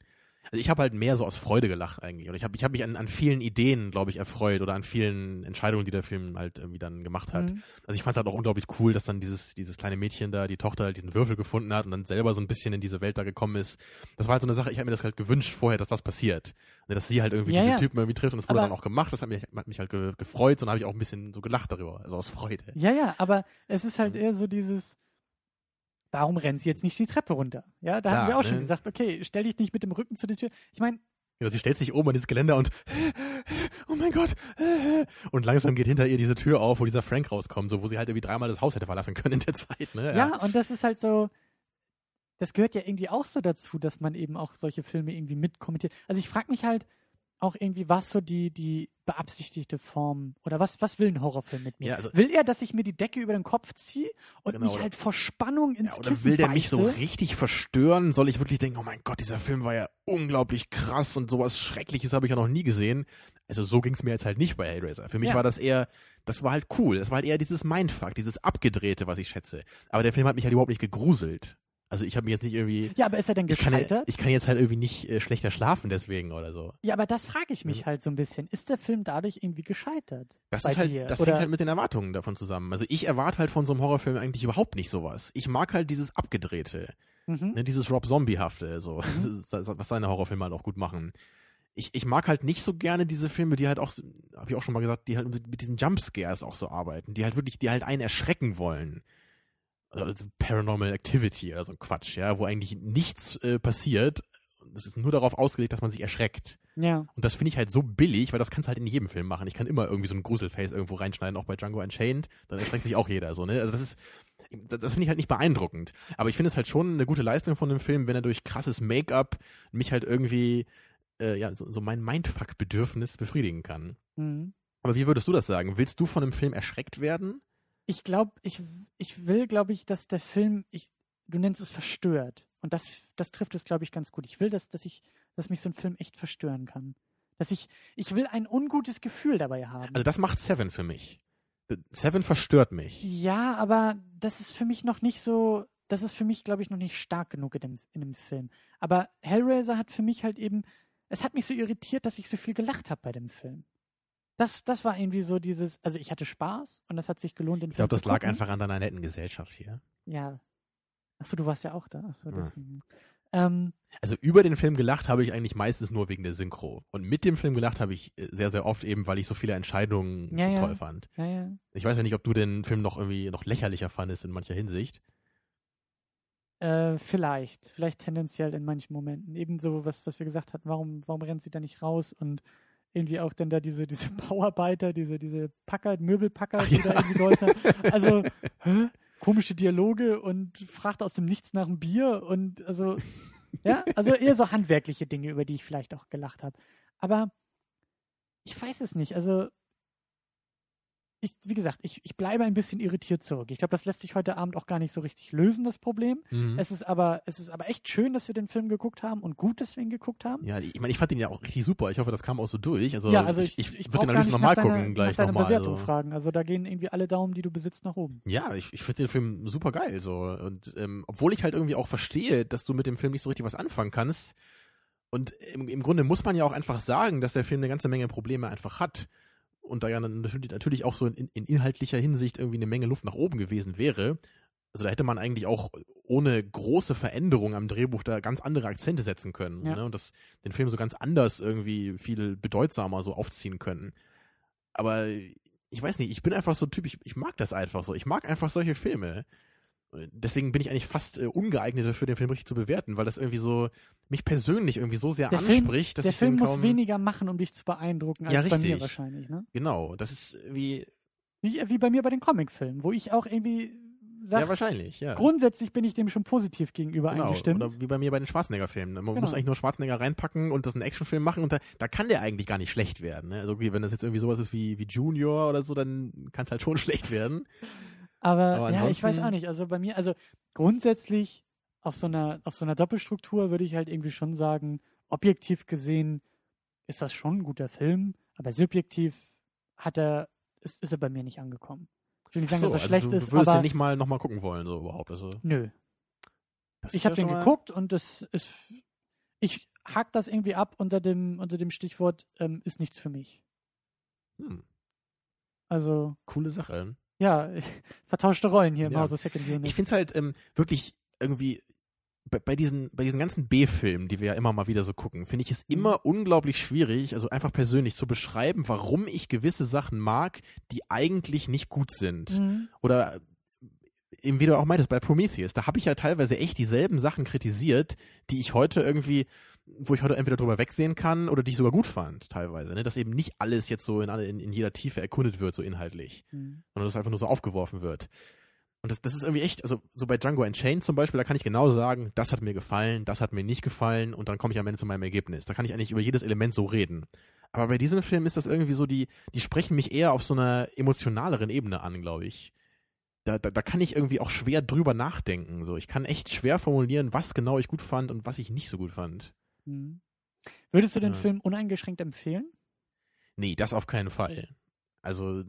Speaker 4: Also ich habe halt mehr so aus Freude gelacht eigentlich. Oder ich habe ich hab mich an, an vielen Ideen, glaube ich, erfreut oder an vielen Entscheidungen, die der Film halt irgendwie dann gemacht hat.
Speaker 3: Mhm.
Speaker 4: Also ich fand es halt auch unglaublich cool, dass dann dieses, dieses kleine Mädchen da, die Tochter, halt diesen Würfel gefunden hat und dann selber so ein bisschen in diese Welt da gekommen ist. Das war halt so eine Sache, ich habe mir das halt gewünscht vorher, dass das passiert. Ne, Dass sie halt irgendwie
Speaker 3: Ja,
Speaker 4: diese
Speaker 3: ja.
Speaker 4: Typen irgendwie trifft und das wurde
Speaker 3: Aber-
Speaker 4: dann auch gemacht. Das hat mich, hat mich halt ge gefreut und habe ich auch ein bisschen so gelacht darüber, also aus Freude.
Speaker 3: Ja, ja, aber es ist halt
Speaker 4: Mhm.
Speaker 3: eher so dieses, warum rennt sie jetzt nicht die Treppe runter? Ja, da
Speaker 4: Klar,
Speaker 3: haben wir auch
Speaker 4: ne?
Speaker 3: schon gesagt, okay, stell dich nicht mit dem Rücken zu der Tür. Ich meine,
Speaker 4: Ja, sie stellt sich oben an dieses Geländer und oh mein Gott. Und langsam geht hinter ihr diese Tür auf, wo dieser Frank rauskommt, so wo sie halt irgendwie dreimal das Haus hätte verlassen können in der Zeit. Ne?
Speaker 3: ja. und das ist halt so, das gehört ja irgendwie auch so dazu, dass man eben auch solche Filme irgendwie mitkommentiert. Also ich frage mich halt auch irgendwie, was so die, die beabsichtigte Form oder was, was will ein Horrorfilm mit mir?
Speaker 4: Ja, also-
Speaker 3: will er, dass ich mir die Decke über den Kopf ziehe und
Speaker 4: Genau,
Speaker 3: mich halt vor Spannung ins
Speaker 4: Ja, oder
Speaker 3: Kissen
Speaker 4: will der mich so
Speaker 3: beiße?
Speaker 4: richtig verstören? Soll ich wirklich denken, oh mein Gott, dieser Film war ja unglaublich krass und sowas Schreckliches habe ich ja noch nie gesehen. Also so ging es mir jetzt halt nicht bei Hellraiser. Für mich
Speaker 3: Ja.
Speaker 4: war das eher, das war halt cool. Das war halt eher dieses Mindfuck, dieses Abgedrehte, was ich schätze. Aber der Film hat mich halt überhaupt nicht gegruselt. Also ich habe mich jetzt nicht irgendwie,
Speaker 3: Ja, aber ist er denn
Speaker 4: ich kann,
Speaker 3: gescheitert?
Speaker 4: ich kann jetzt halt irgendwie nicht äh, schlechter schlafen deswegen oder so.
Speaker 3: Ja, aber das frage ich mich halt so ein bisschen. Ist der Film dadurch irgendwie gescheitert?
Speaker 4: Das ist halt, das hängt halt mit den Erwartungen davon zusammen. Also ich erwarte halt von so einem Horrorfilm eigentlich überhaupt nicht sowas. Ich mag halt dieses Abgedrehte,
Speaker 3: mhm.
Speaker 4: ne, dieses Rob Zombie-hafte, so, das, was seine Horrorfilme halt auch gut machen. Ich, ich mag halt nicht so gerne diese Filme, die halt auch, habe ich auch schon mal gesagt, die halt mit, mit diesen Jumpscares auch so arbeiten, die halt wirklich, die halt einen erschrecken wollen. Also Paranormal Activity, also Quatsch, ja, wo eigentlich nichts äh, passiert. Es ist nur darauf ausgelegt, dass man sich erschreckt.
Speaker 3: Ja.
Speaker 4: Und das finde ich halt so billig, weil das kannst du halt in jedem Film machen. Ich kann immer irgendwie so ein Gruselface irgendwo reinschneiden, auch bei Django Unchained. Dann erschreckt sich auch jeder so, ne? Also das ist, das, das finde ich halt nicht beeindruckend. Aber ich finde es halt schon eine gute Leistung von dem Film, wenn er durch krasses Make-up mich halt irgendwie, äh, ja, so, so mein Mindfuck-Bedürfnis befriedigen kann.
Speaker 3: Mhm.
Speaker 4: Aber wie würdest du das sagen? Willst du von einem Film erschreckt werden?
Speaker 3: Ich glaube, ich, ich will, glaube ich, dass der Film, ich, du nennst es verstört. Und das, das trifft es, glaube ich, ganz gut. Ich will, dass, dass ich, dass mich so ein Film echt verstören kann. Dass ich, ich will ein ungutes Gefühl dabei haben.
Speaker 4: Also das macht Seven für mich. Seven verstört mich.
Speaker 3: ja, aber das ist für mich noch nicht so, das ist für mich, glaube ich, noch nicht stark genug in dem, in dem Film. Aber Hellraiser hat für mich halt eben, es hat mich so irritiert, dass ich so viel gelacht habe bei dem Film. Das, das war irgendwie so dieses, also ich hatte Spaß und das hat sich gelohnt, den
Speaker 4: Ich glaube,
Speaker 3: Film
Speaker 4: das lag einfach an deiner netten Gesellschaft hier.
Speaker 3: Ja. Achso, du warst ja auch da. Achso,
Speaker 4: Ja.
Speaker 3: Ähm,
Speaker 4: Also über den Film gelacht habe ich eigentlich meistens nur wegen der Synchro. Und mit dem Film gelacht habe ich äh, sehr, sehr oft eben, weil ich so viele Entscheidungen
Speaker 3: Ja,
Speaker 4: so toll fand.
Speaker 3: ja, ja.
Speaker 4: Ich weiß ja nicht, ob du den Film noch irgendwie noch lächerlicher fandest in mancher Hinsicht.
Speaker 3: Äh, vielleicht. Vielleicht tendenziell in manchen Momenten. Ebenso, was, was wir gesagt hatten, warum, warum rennt sie da nicht raus und irgendwie auch dann da diese, diese Bauarbeiter, diese, diese Packer, Möbelpacker,
Speaker 4: Ach
Speaker 3: die
Speaker 4: ja.
Speaker 3: da irgendwie Leute. Also, hä? komische Dialoge und fragt aus dem Nichts nach einem Bier und also, ja, also eher so handwerkliche Dinge, über die ich vielleicht auch gelacht habe. Aber ich weiß es nicht. Also, ich, wie gesagt, ich, ich bleibe ein bisschen irritiert zurück. Ich glaube, das lässt sich heute Abend auch gar nicht so richtig lösen, das Problem.
Speaker 4: Mhm.
Speaker 3: Es ist aber, es ist aber echt schön, dass wir den Film geguckt haben und gut, dass wir ihn geguckt haben.
Speaker 4: Ja, ich meine, ich fand ihn ja auch richtig super. Ich hoffe, das kam auch so durch. Also,
Speaker 3: ja, also ich,
Speaker 4: ich,
Speaker 3: ich,
Speaker 4: würde den natürlich nochmal
Speaker 3: nach deiner,
Speaker 4: gucken, gleich
Speaker 3: nach
Speaker 4: nochmal.
Speaker 3: Bewertung
Speaker 4: Also.
Speaker 3: fragen. Also da gehen irgendwie alle Daumen, die du besitzt, nach oben.
Speaker 4: Ja, ich, ich finde den Film super geil. So. Und ähm, obwohl ich halt irgendwie auch verstehe, dass du mit dem Film nicht so richtig was anfangen kannst. Und im, im Grunde muss man ja auch einfach sagen, dass der Film eine ganze Menge Probleme einfach hat. Und da ja dann natürlich, natürlich auch so in, in inhaltlicher Hinsicht irgendwie eine Menge Luft nach oben gewesen wäre. Also da hätte man eigentlich auch ohne große Veränderung am Drehbuch da ganz andere Akzente setzen können.
Speaker 3: Ja.
Speaker 4: Ne? Und das, den Film so ganz anders irgendwie viel bedeutsamer so aufziehen können. Aber ich weiß nicht, ich bin einfach so ein Typ, ich, ich mag das einfach so. Ich mag einfach solche Filme. Deswegen bin ich eigentlich fast äh, ungeeignet dafür, den Film richtig zu bewerten, weil das irgendwie so mich persönlich irgendwie so sehr
Speaker 3: Der Film-
Speaker 4: anspricht, dass
Speaker 3: Der
Speaker 4: ich
Speaker 3: Film
Speaker 4: den
Speaker 3: muss
Speaker 4: kaum,
Speaker 3: weniger machen, um dich zu beeindrucken, als
Speaker 4: Ja,
Speaker 3: bei mir wahrscheinlich. Ne?
Speaker 4: Genau, das ist wie
Speaker 3: Wie, wie bei mir bei den Comicfilmen, wo ich auch irgendwie sage,
Speaker 4: ja wahrscheinlich, ja.
Speaker 3: grundsätzlich bin ich dem schon positiv gegenüber
Speaker 4: Genau.
Speaker 3: eingestimmt.
Speaker 4: Oder wie bei mir bei den Schwarzenegger-Filmen. Man
Speaker 3: Genau.
Speaker 4: muss eigentlich nur Schwarzenegger reinpacken und das einen Actionfilm machen und da, da kann der eigentlich gar nicht schlecht werden. Ne? Also okay, wenn das jetzt irgendwie sowas ist wie, wie Junior oder so, dann kann es halt schon schlecht werden.
Speaker 3: Aber,
Speaker 4: Aber
Speaker 3: ja, ich weiß auch nicht. Also bei mir, also grundsätzlich auf so einer, auf so einer Doppelstruktur würde ich halt irgendwie schon sagen, objektiv gesehen ist das schon ein guter Film, aber subjektiv hat er, ist, ist er bei mir nicht angekommen. Ich will nicht sagen,
Speaker 4: so,
Speaker 3: dass er
Speaker 4: also
Speaker 3: schlecht
Speaker 4: du,
Speaker 3: ist,
Speaker 4: du würdest
Speaker 3: aber
Speaker 4: ja nicht mal nochmal gucken wollen, so überhaupt. Also,
Speaker 3: nö. Ich habe
Speaker 4: ja
Speaker 3: den geguckt und das ist, ich hack das irgendwie ab unter dem, unter dem Stichwort, ähm, ist nichts für mich.
Speaker 4: Hm,
Speaker 3: Also,
Speaker 4: coole Sache.
Speaker 3: Ja, vertauschte Rollen hier im
Speaker 4: Ja.
Speaker 3: Hause Second Unit.
Speaker 4: Ich finde es halt ähm, wirklich irgendwie bei, bei, diesen, bei diesen ganzen B-Filmen, die wir ja immer mal wieder so gucken, finde ich es
Speaker 3: Mhm.
Speaker 4: immer unglaublich schwierig, also einfach persönlich zu beschreiben, warum ich gewisse Sachen mag, die eigentlich nicht gut sind.
Speaker 3: Mhm.
Speaker 4: Oder eben wie du auch meintest, bei Prometheus, da habe ich ja teilweise echt dieselben Sachen kritisiert, die ich heute irgendwie, wo ich heute entweder drüber wegsehen kann oder die ich sogar gut fand, teilweise. Ne? Dass eben nicht alles jetzt so in, alle, in, in jeder Tiefe erkundet wird, so inhaltlich
Speaker 3: Mhm.
Speaker 4: sondern das einfach nur so aufgeworfen wird. Und das, das ist irgendwie echt, also so bei Django Unchained zum Beispiel, da kann ich genau sagen, das hat mir gefallen, das hat mir nicht gefallen und dann komme ich am Ende zu meinem Ergebnis. Da kann ich eigentlich über jedes Element so reden. Aber bei diesem Film ist das irgendwie so, die, die sprechen mich eher auf so einer emotionaleren Ebene an, glaube ich. Da, da, da kann ich irgendwie auch schwer drüber nachdenken. So. Ich kann echt schwer formulieren, was genau ich gut fand und was ich nicht so gut fand.
Speaker 3: Mhm. Würdest du den
Speaker 4: Ja.
Speaker 3: Film uneingeschränkt empfehlen?
Speaker 4: Nee, das auf keinen Fall. Also,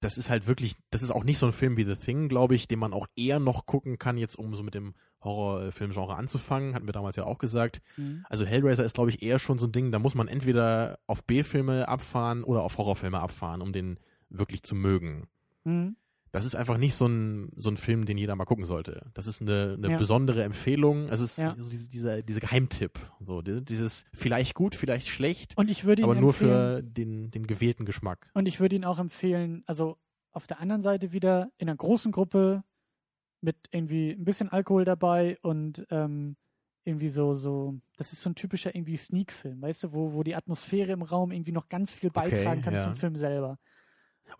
Speaker 4: das ist halt wirklich, das ist auch nicht so ein Film wie The Thing, glaube ich, den man auch eher noch gucken kann, jetzt um so mit dem Horrorfilmgenre anzufangen, hatten wir damals ja auch gesagt.
Speaker 3: Mhm.
Speaker 4: Also Hellraiser ist, glaube ich, eher schon so ein Ding, da muss man entweder auf B-Filme abfahren oder auf Horrorfilme abfahren, um den wirklich zu mögen.
Speaker 3: Mhm.
Speaker 4: Das ist einfach nicht so ein, so ein Film, den jeder mal gucken sollte. Das ist eine, eine
Speaker 3: Ja.
Speaker 4: besondere Empfehlung. Es ist
Speaker 3: Ja.
Speaker 4: dieser, dieser Geheimtipp. So, di- dieses vielleicht gut, vielleicht schlecht,
Speaker 3: Und ich würde ihn
Speaker 4: aber nur für den, den gewählten Geschmack.
Speaker 3: und ich würde ihn auch empfehlen, also auf der anderen Seite wieder in einer großen Gruppe mit irgendwie ein bisschen Alkohol dabei und ähm, irgendwie so, so, das ist so ein typischer irgendwie Sneak-Film, weißt du, wo, wo die Atmosphäre im Raum irgendwie noch ganz viel
Speaker 4: Okay,
Speaker 3: beitragen kann
Speaker 4: ja.
Speaker 3: zum Film selber.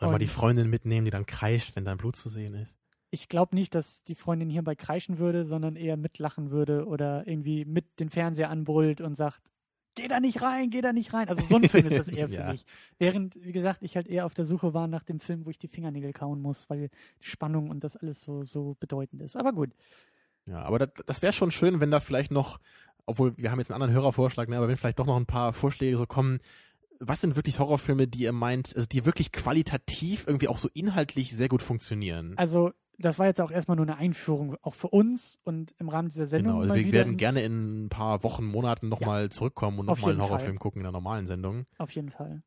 Speaker 4: Oder mal die
Speaker 3: Und-
Speaker 4: Freundin mitnehmen, die dann kreischt, wenn dein Blut zu sehen ist.
Speaker 3: Ich glaube nicht, dass die Freundin hierbei kreischen würde, sondern eher mitlachen würde oder irgendwie mit den Fernseher anbrüllt und sagt, geh da nicht rein, geh da nicht rein. Also so ein Film ist das eher für
Speaker 4: Ja.
Speaker 3: mich. Während, wie gesagt, ich halt eher auf der Suche war nach dem Film, wo ich die Fingernägel kauen muss, weil die Spannung und das alles so, so bedeutend ist. Aber gut.
Speaker 4: Ja, aber das, das wäre schon schön, wenn da vielleicht noch, obwohl wir haben jetzt einen anderen Hörervorschlag, ne, aber wenn vielleicht doch noch ein paar Vorschläge so kommen, was sind wirklich Horrorfilme, die ihr meint, also die wirklich qualitativ irgendwie auch so inhaltlich sehr gut funktionieren?
Speaker 3: Also, das war jetzt auch erstmal nur eine Einführung, auch für uns und im Rahmen dieser Sendung.
Speaker 4: Genau, also wir werden gerne in ein paar Wochen, Monaten nochmal zurückkommen und nochmal einen
Speaker 3: jeden Fall.
Speaker 4: Horrorfilm gucken in der normalen Sendung.
Speaker 3: Auf jeden Fall.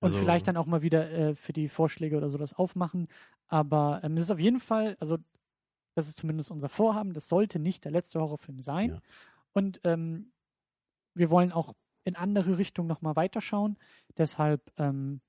Speaker 3: Und
Speaker 4: Also-
Speaker 3: vielleicht dann auch mal wieder äh, für die Vorschläge oder so das aufmachen. Aber ähm, es ist auf jeden Fall, also das ist zumindest unser Vorhaben, das sollte nicht der letzte Horrorfilm sein.
Speaker 4: Ja.
Speaker 3: Und ähm, wir wollen auch in andere Richtungen nochmal weiterschauen. Deshalb ähm,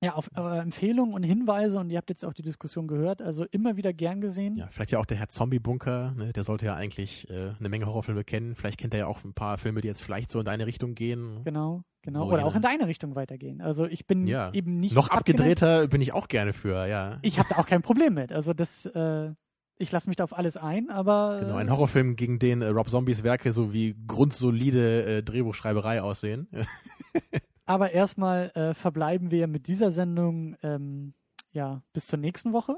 Speaker 3: ja, auf eure Empfehlungen und Hinweise, und ihr habt jetzt auch die Diskussion gehört, also immer wieder gern gesehen.
Speaker 4: Ja, vielleicht ja auch der Herr Zombie-Bunker, ne, der sollte ja eigentlich äh, eine Menge Horrorfilme kennen. Vielleicht kennt er ja auch ein paar Filme, die jetzt vielleicht so in deine Richtung gehen.
Speaker 3: Genau, genau.
Speaker 4: So
Speaker 3: Oder
Speaker 4: jene-
Speaker 3: auch in deine Richtung weitergehen. Also ich bin
Speaker 4: Ja.
Speaker 3: eben nicht
Speaker 4: Noch
Speaker 3: abgeneigt.
Speaker 4: abgedrehter bin ich auch gerne für, ja.
Speaker 3: Ich habe da auch kein Problem mit. Also das, äh, ich lasse mich da auf alles ein, aber
Speaker 4: Genau, ein
Speaker 3: äh,
Speaker 4: Horrorfilm, gegen den äh, Rob Zombies Werke so wie grundsolide äh, Drehbuchschreiberei aussehen.
Speaker 3: aber erstmal äh, verbleiben wir mit dieser Sendung ähm, ja, bis zur nächsten Woche.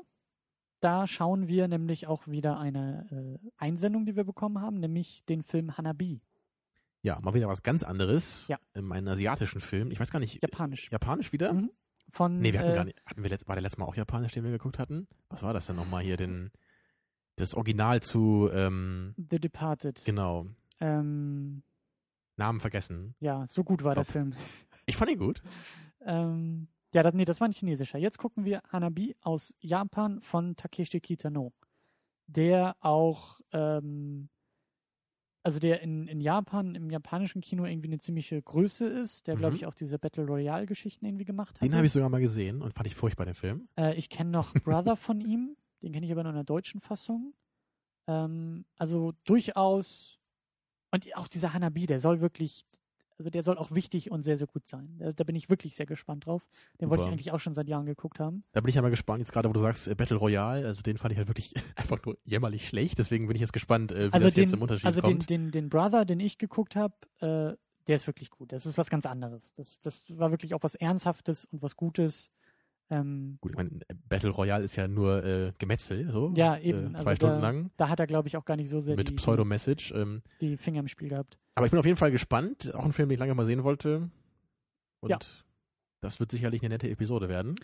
Speaker 3: Da schauen wir nämlich auch wieder eine äh, Einsendung, die wir bekommen haben, nämlich den Film Hanabi.
Speaker 4: Ja, mal wieder was ganz anderes.
Speaker 3: Ja.
Speaker 4: Ähm, einen asiatischen Film. Ich weiß gar nicht.
Speaker 3: Japanisch.
Speaker 4: Japanisch wieder?
Speaker 3: Mhm. Von,
Speaker 4: Nee, wir hatten
Speaker 3: äh,
Speaker 4: gar nicht. Hatten wir letzt, war der letzte Mal auch Japanisch, den wir geguckt hatten? Was war das denn nochmal hier? Den, das Original zu, ähm,
Speaker 3: The Departed.
Speaker 4: genau,
Speaker 3: Ähm,
Speaker 4: Namen vergessen.
Speaker 3: ja, so gut war
Speaker 4: Top.
Speaker 3: der Film.
Speaker 4: Ich fand ihn gut.
Speaker 3: Ähm, ja, das, nee, das war ein chinesischer. Jetzt gucken wir Hanabi aus Japan von Takeshi Kitano, der auch, ähm, also der in, in Japan, im japanischen Kino irgendwie eine ziemliche Größe ist, der, glaube
Speaker 4: Mhm.
Speaker 3: ich, auch diese Battle Royale-Geschichten irgendwie gemacht hat.
Speaker 4: Den habe ich sogar mal gesehen und fand ich furchtbar, den Film.
Speaker 3: Äh, ich kenne noch Brother von ihm, den kenne ich aber nur in der deutschen Fassung. Ähm, also durchaus, und auch dieser Hanabi, der soll wirklich, also der soll auch wichtig und sehr, sehr gut sein. Da, da bin ich wirklich sehr gespannt drauf. Den wollte ich eigentlich auch schon seit Jahren geguckt haben.
Speaker 4: Da bin ich ja mal gespannt, jetzt gerade, wo du sagst, äh, Battle Royale, also den fand ich halt wirklich einfach nur jämmerlich schlecht, deswegen bin ich jetzt gespannt, äh, wie
Speaker 3: Also
Speaker 4: das
Speaker 3: den,
Speaker 4: jetzt im Unterschied
Speaker 3: also den,
Speaker 4: kommt.
Speaker 3: den, den Brother, den ich geguckt habe, äh, der ist wirklich gut. Das ist was ganz anderes. Das, das war wirklich auch was Ernsthaftes und was Gutes. Ähm,
Speaker 4: Gut, ich meine, Battle Royale ist ja nur äh, Gemetzel, so.
Speaker 3: Ja, eben.
Speaker 4: Äh,
Speaker 3: Also
Speaker 4: zwei Stunden
Speaker 3: da-
Speaker 4: lang.
Speaker 3: da hat er, glaube ich, auch gar nicht so sehr
Speaker 4: Mit
Speaker 3: die,
Speaker 4: Pseudo-Message. Ähm,
Speaker 3: die Finger im Spiel gehabt.
Speaker 4: aber ich bin auf jeden Fall gespannt. Auch ein Film, den ich lange mal sehen wollte. Und
Speaker 3: Ja.
Speaker 4: das wird sicherlich eine nette Episode werden.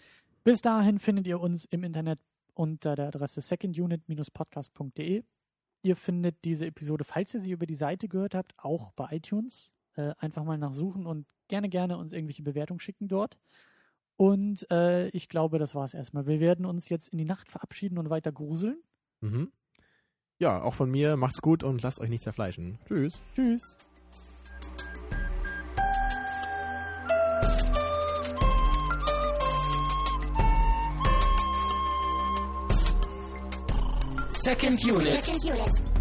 Speaker 3: Bis dahin findet ihr uns im Internet unter der Adresse secondunit-podcast.de. Ihr findet diese Episode, falls ihr sie über die Seite gehört habt, auch bei iTunes. Äh, einfach mal nachsuchen und gerne, gerne uns irgendwelche Bewertungen schicken dort. Und äh, ich glaube, das war es erstmal. Wir werden uns jetzt in die Nacht verabschieden und weiter gruseln.
Speaker 4: Mhm. Ja, auch von mir. Macht's gut und lasst euch nicht zerfleischen. Tschüss.
Speaker 3: Tschüss.
Speaker 1: Second unit.
Speaker 2: Second unit.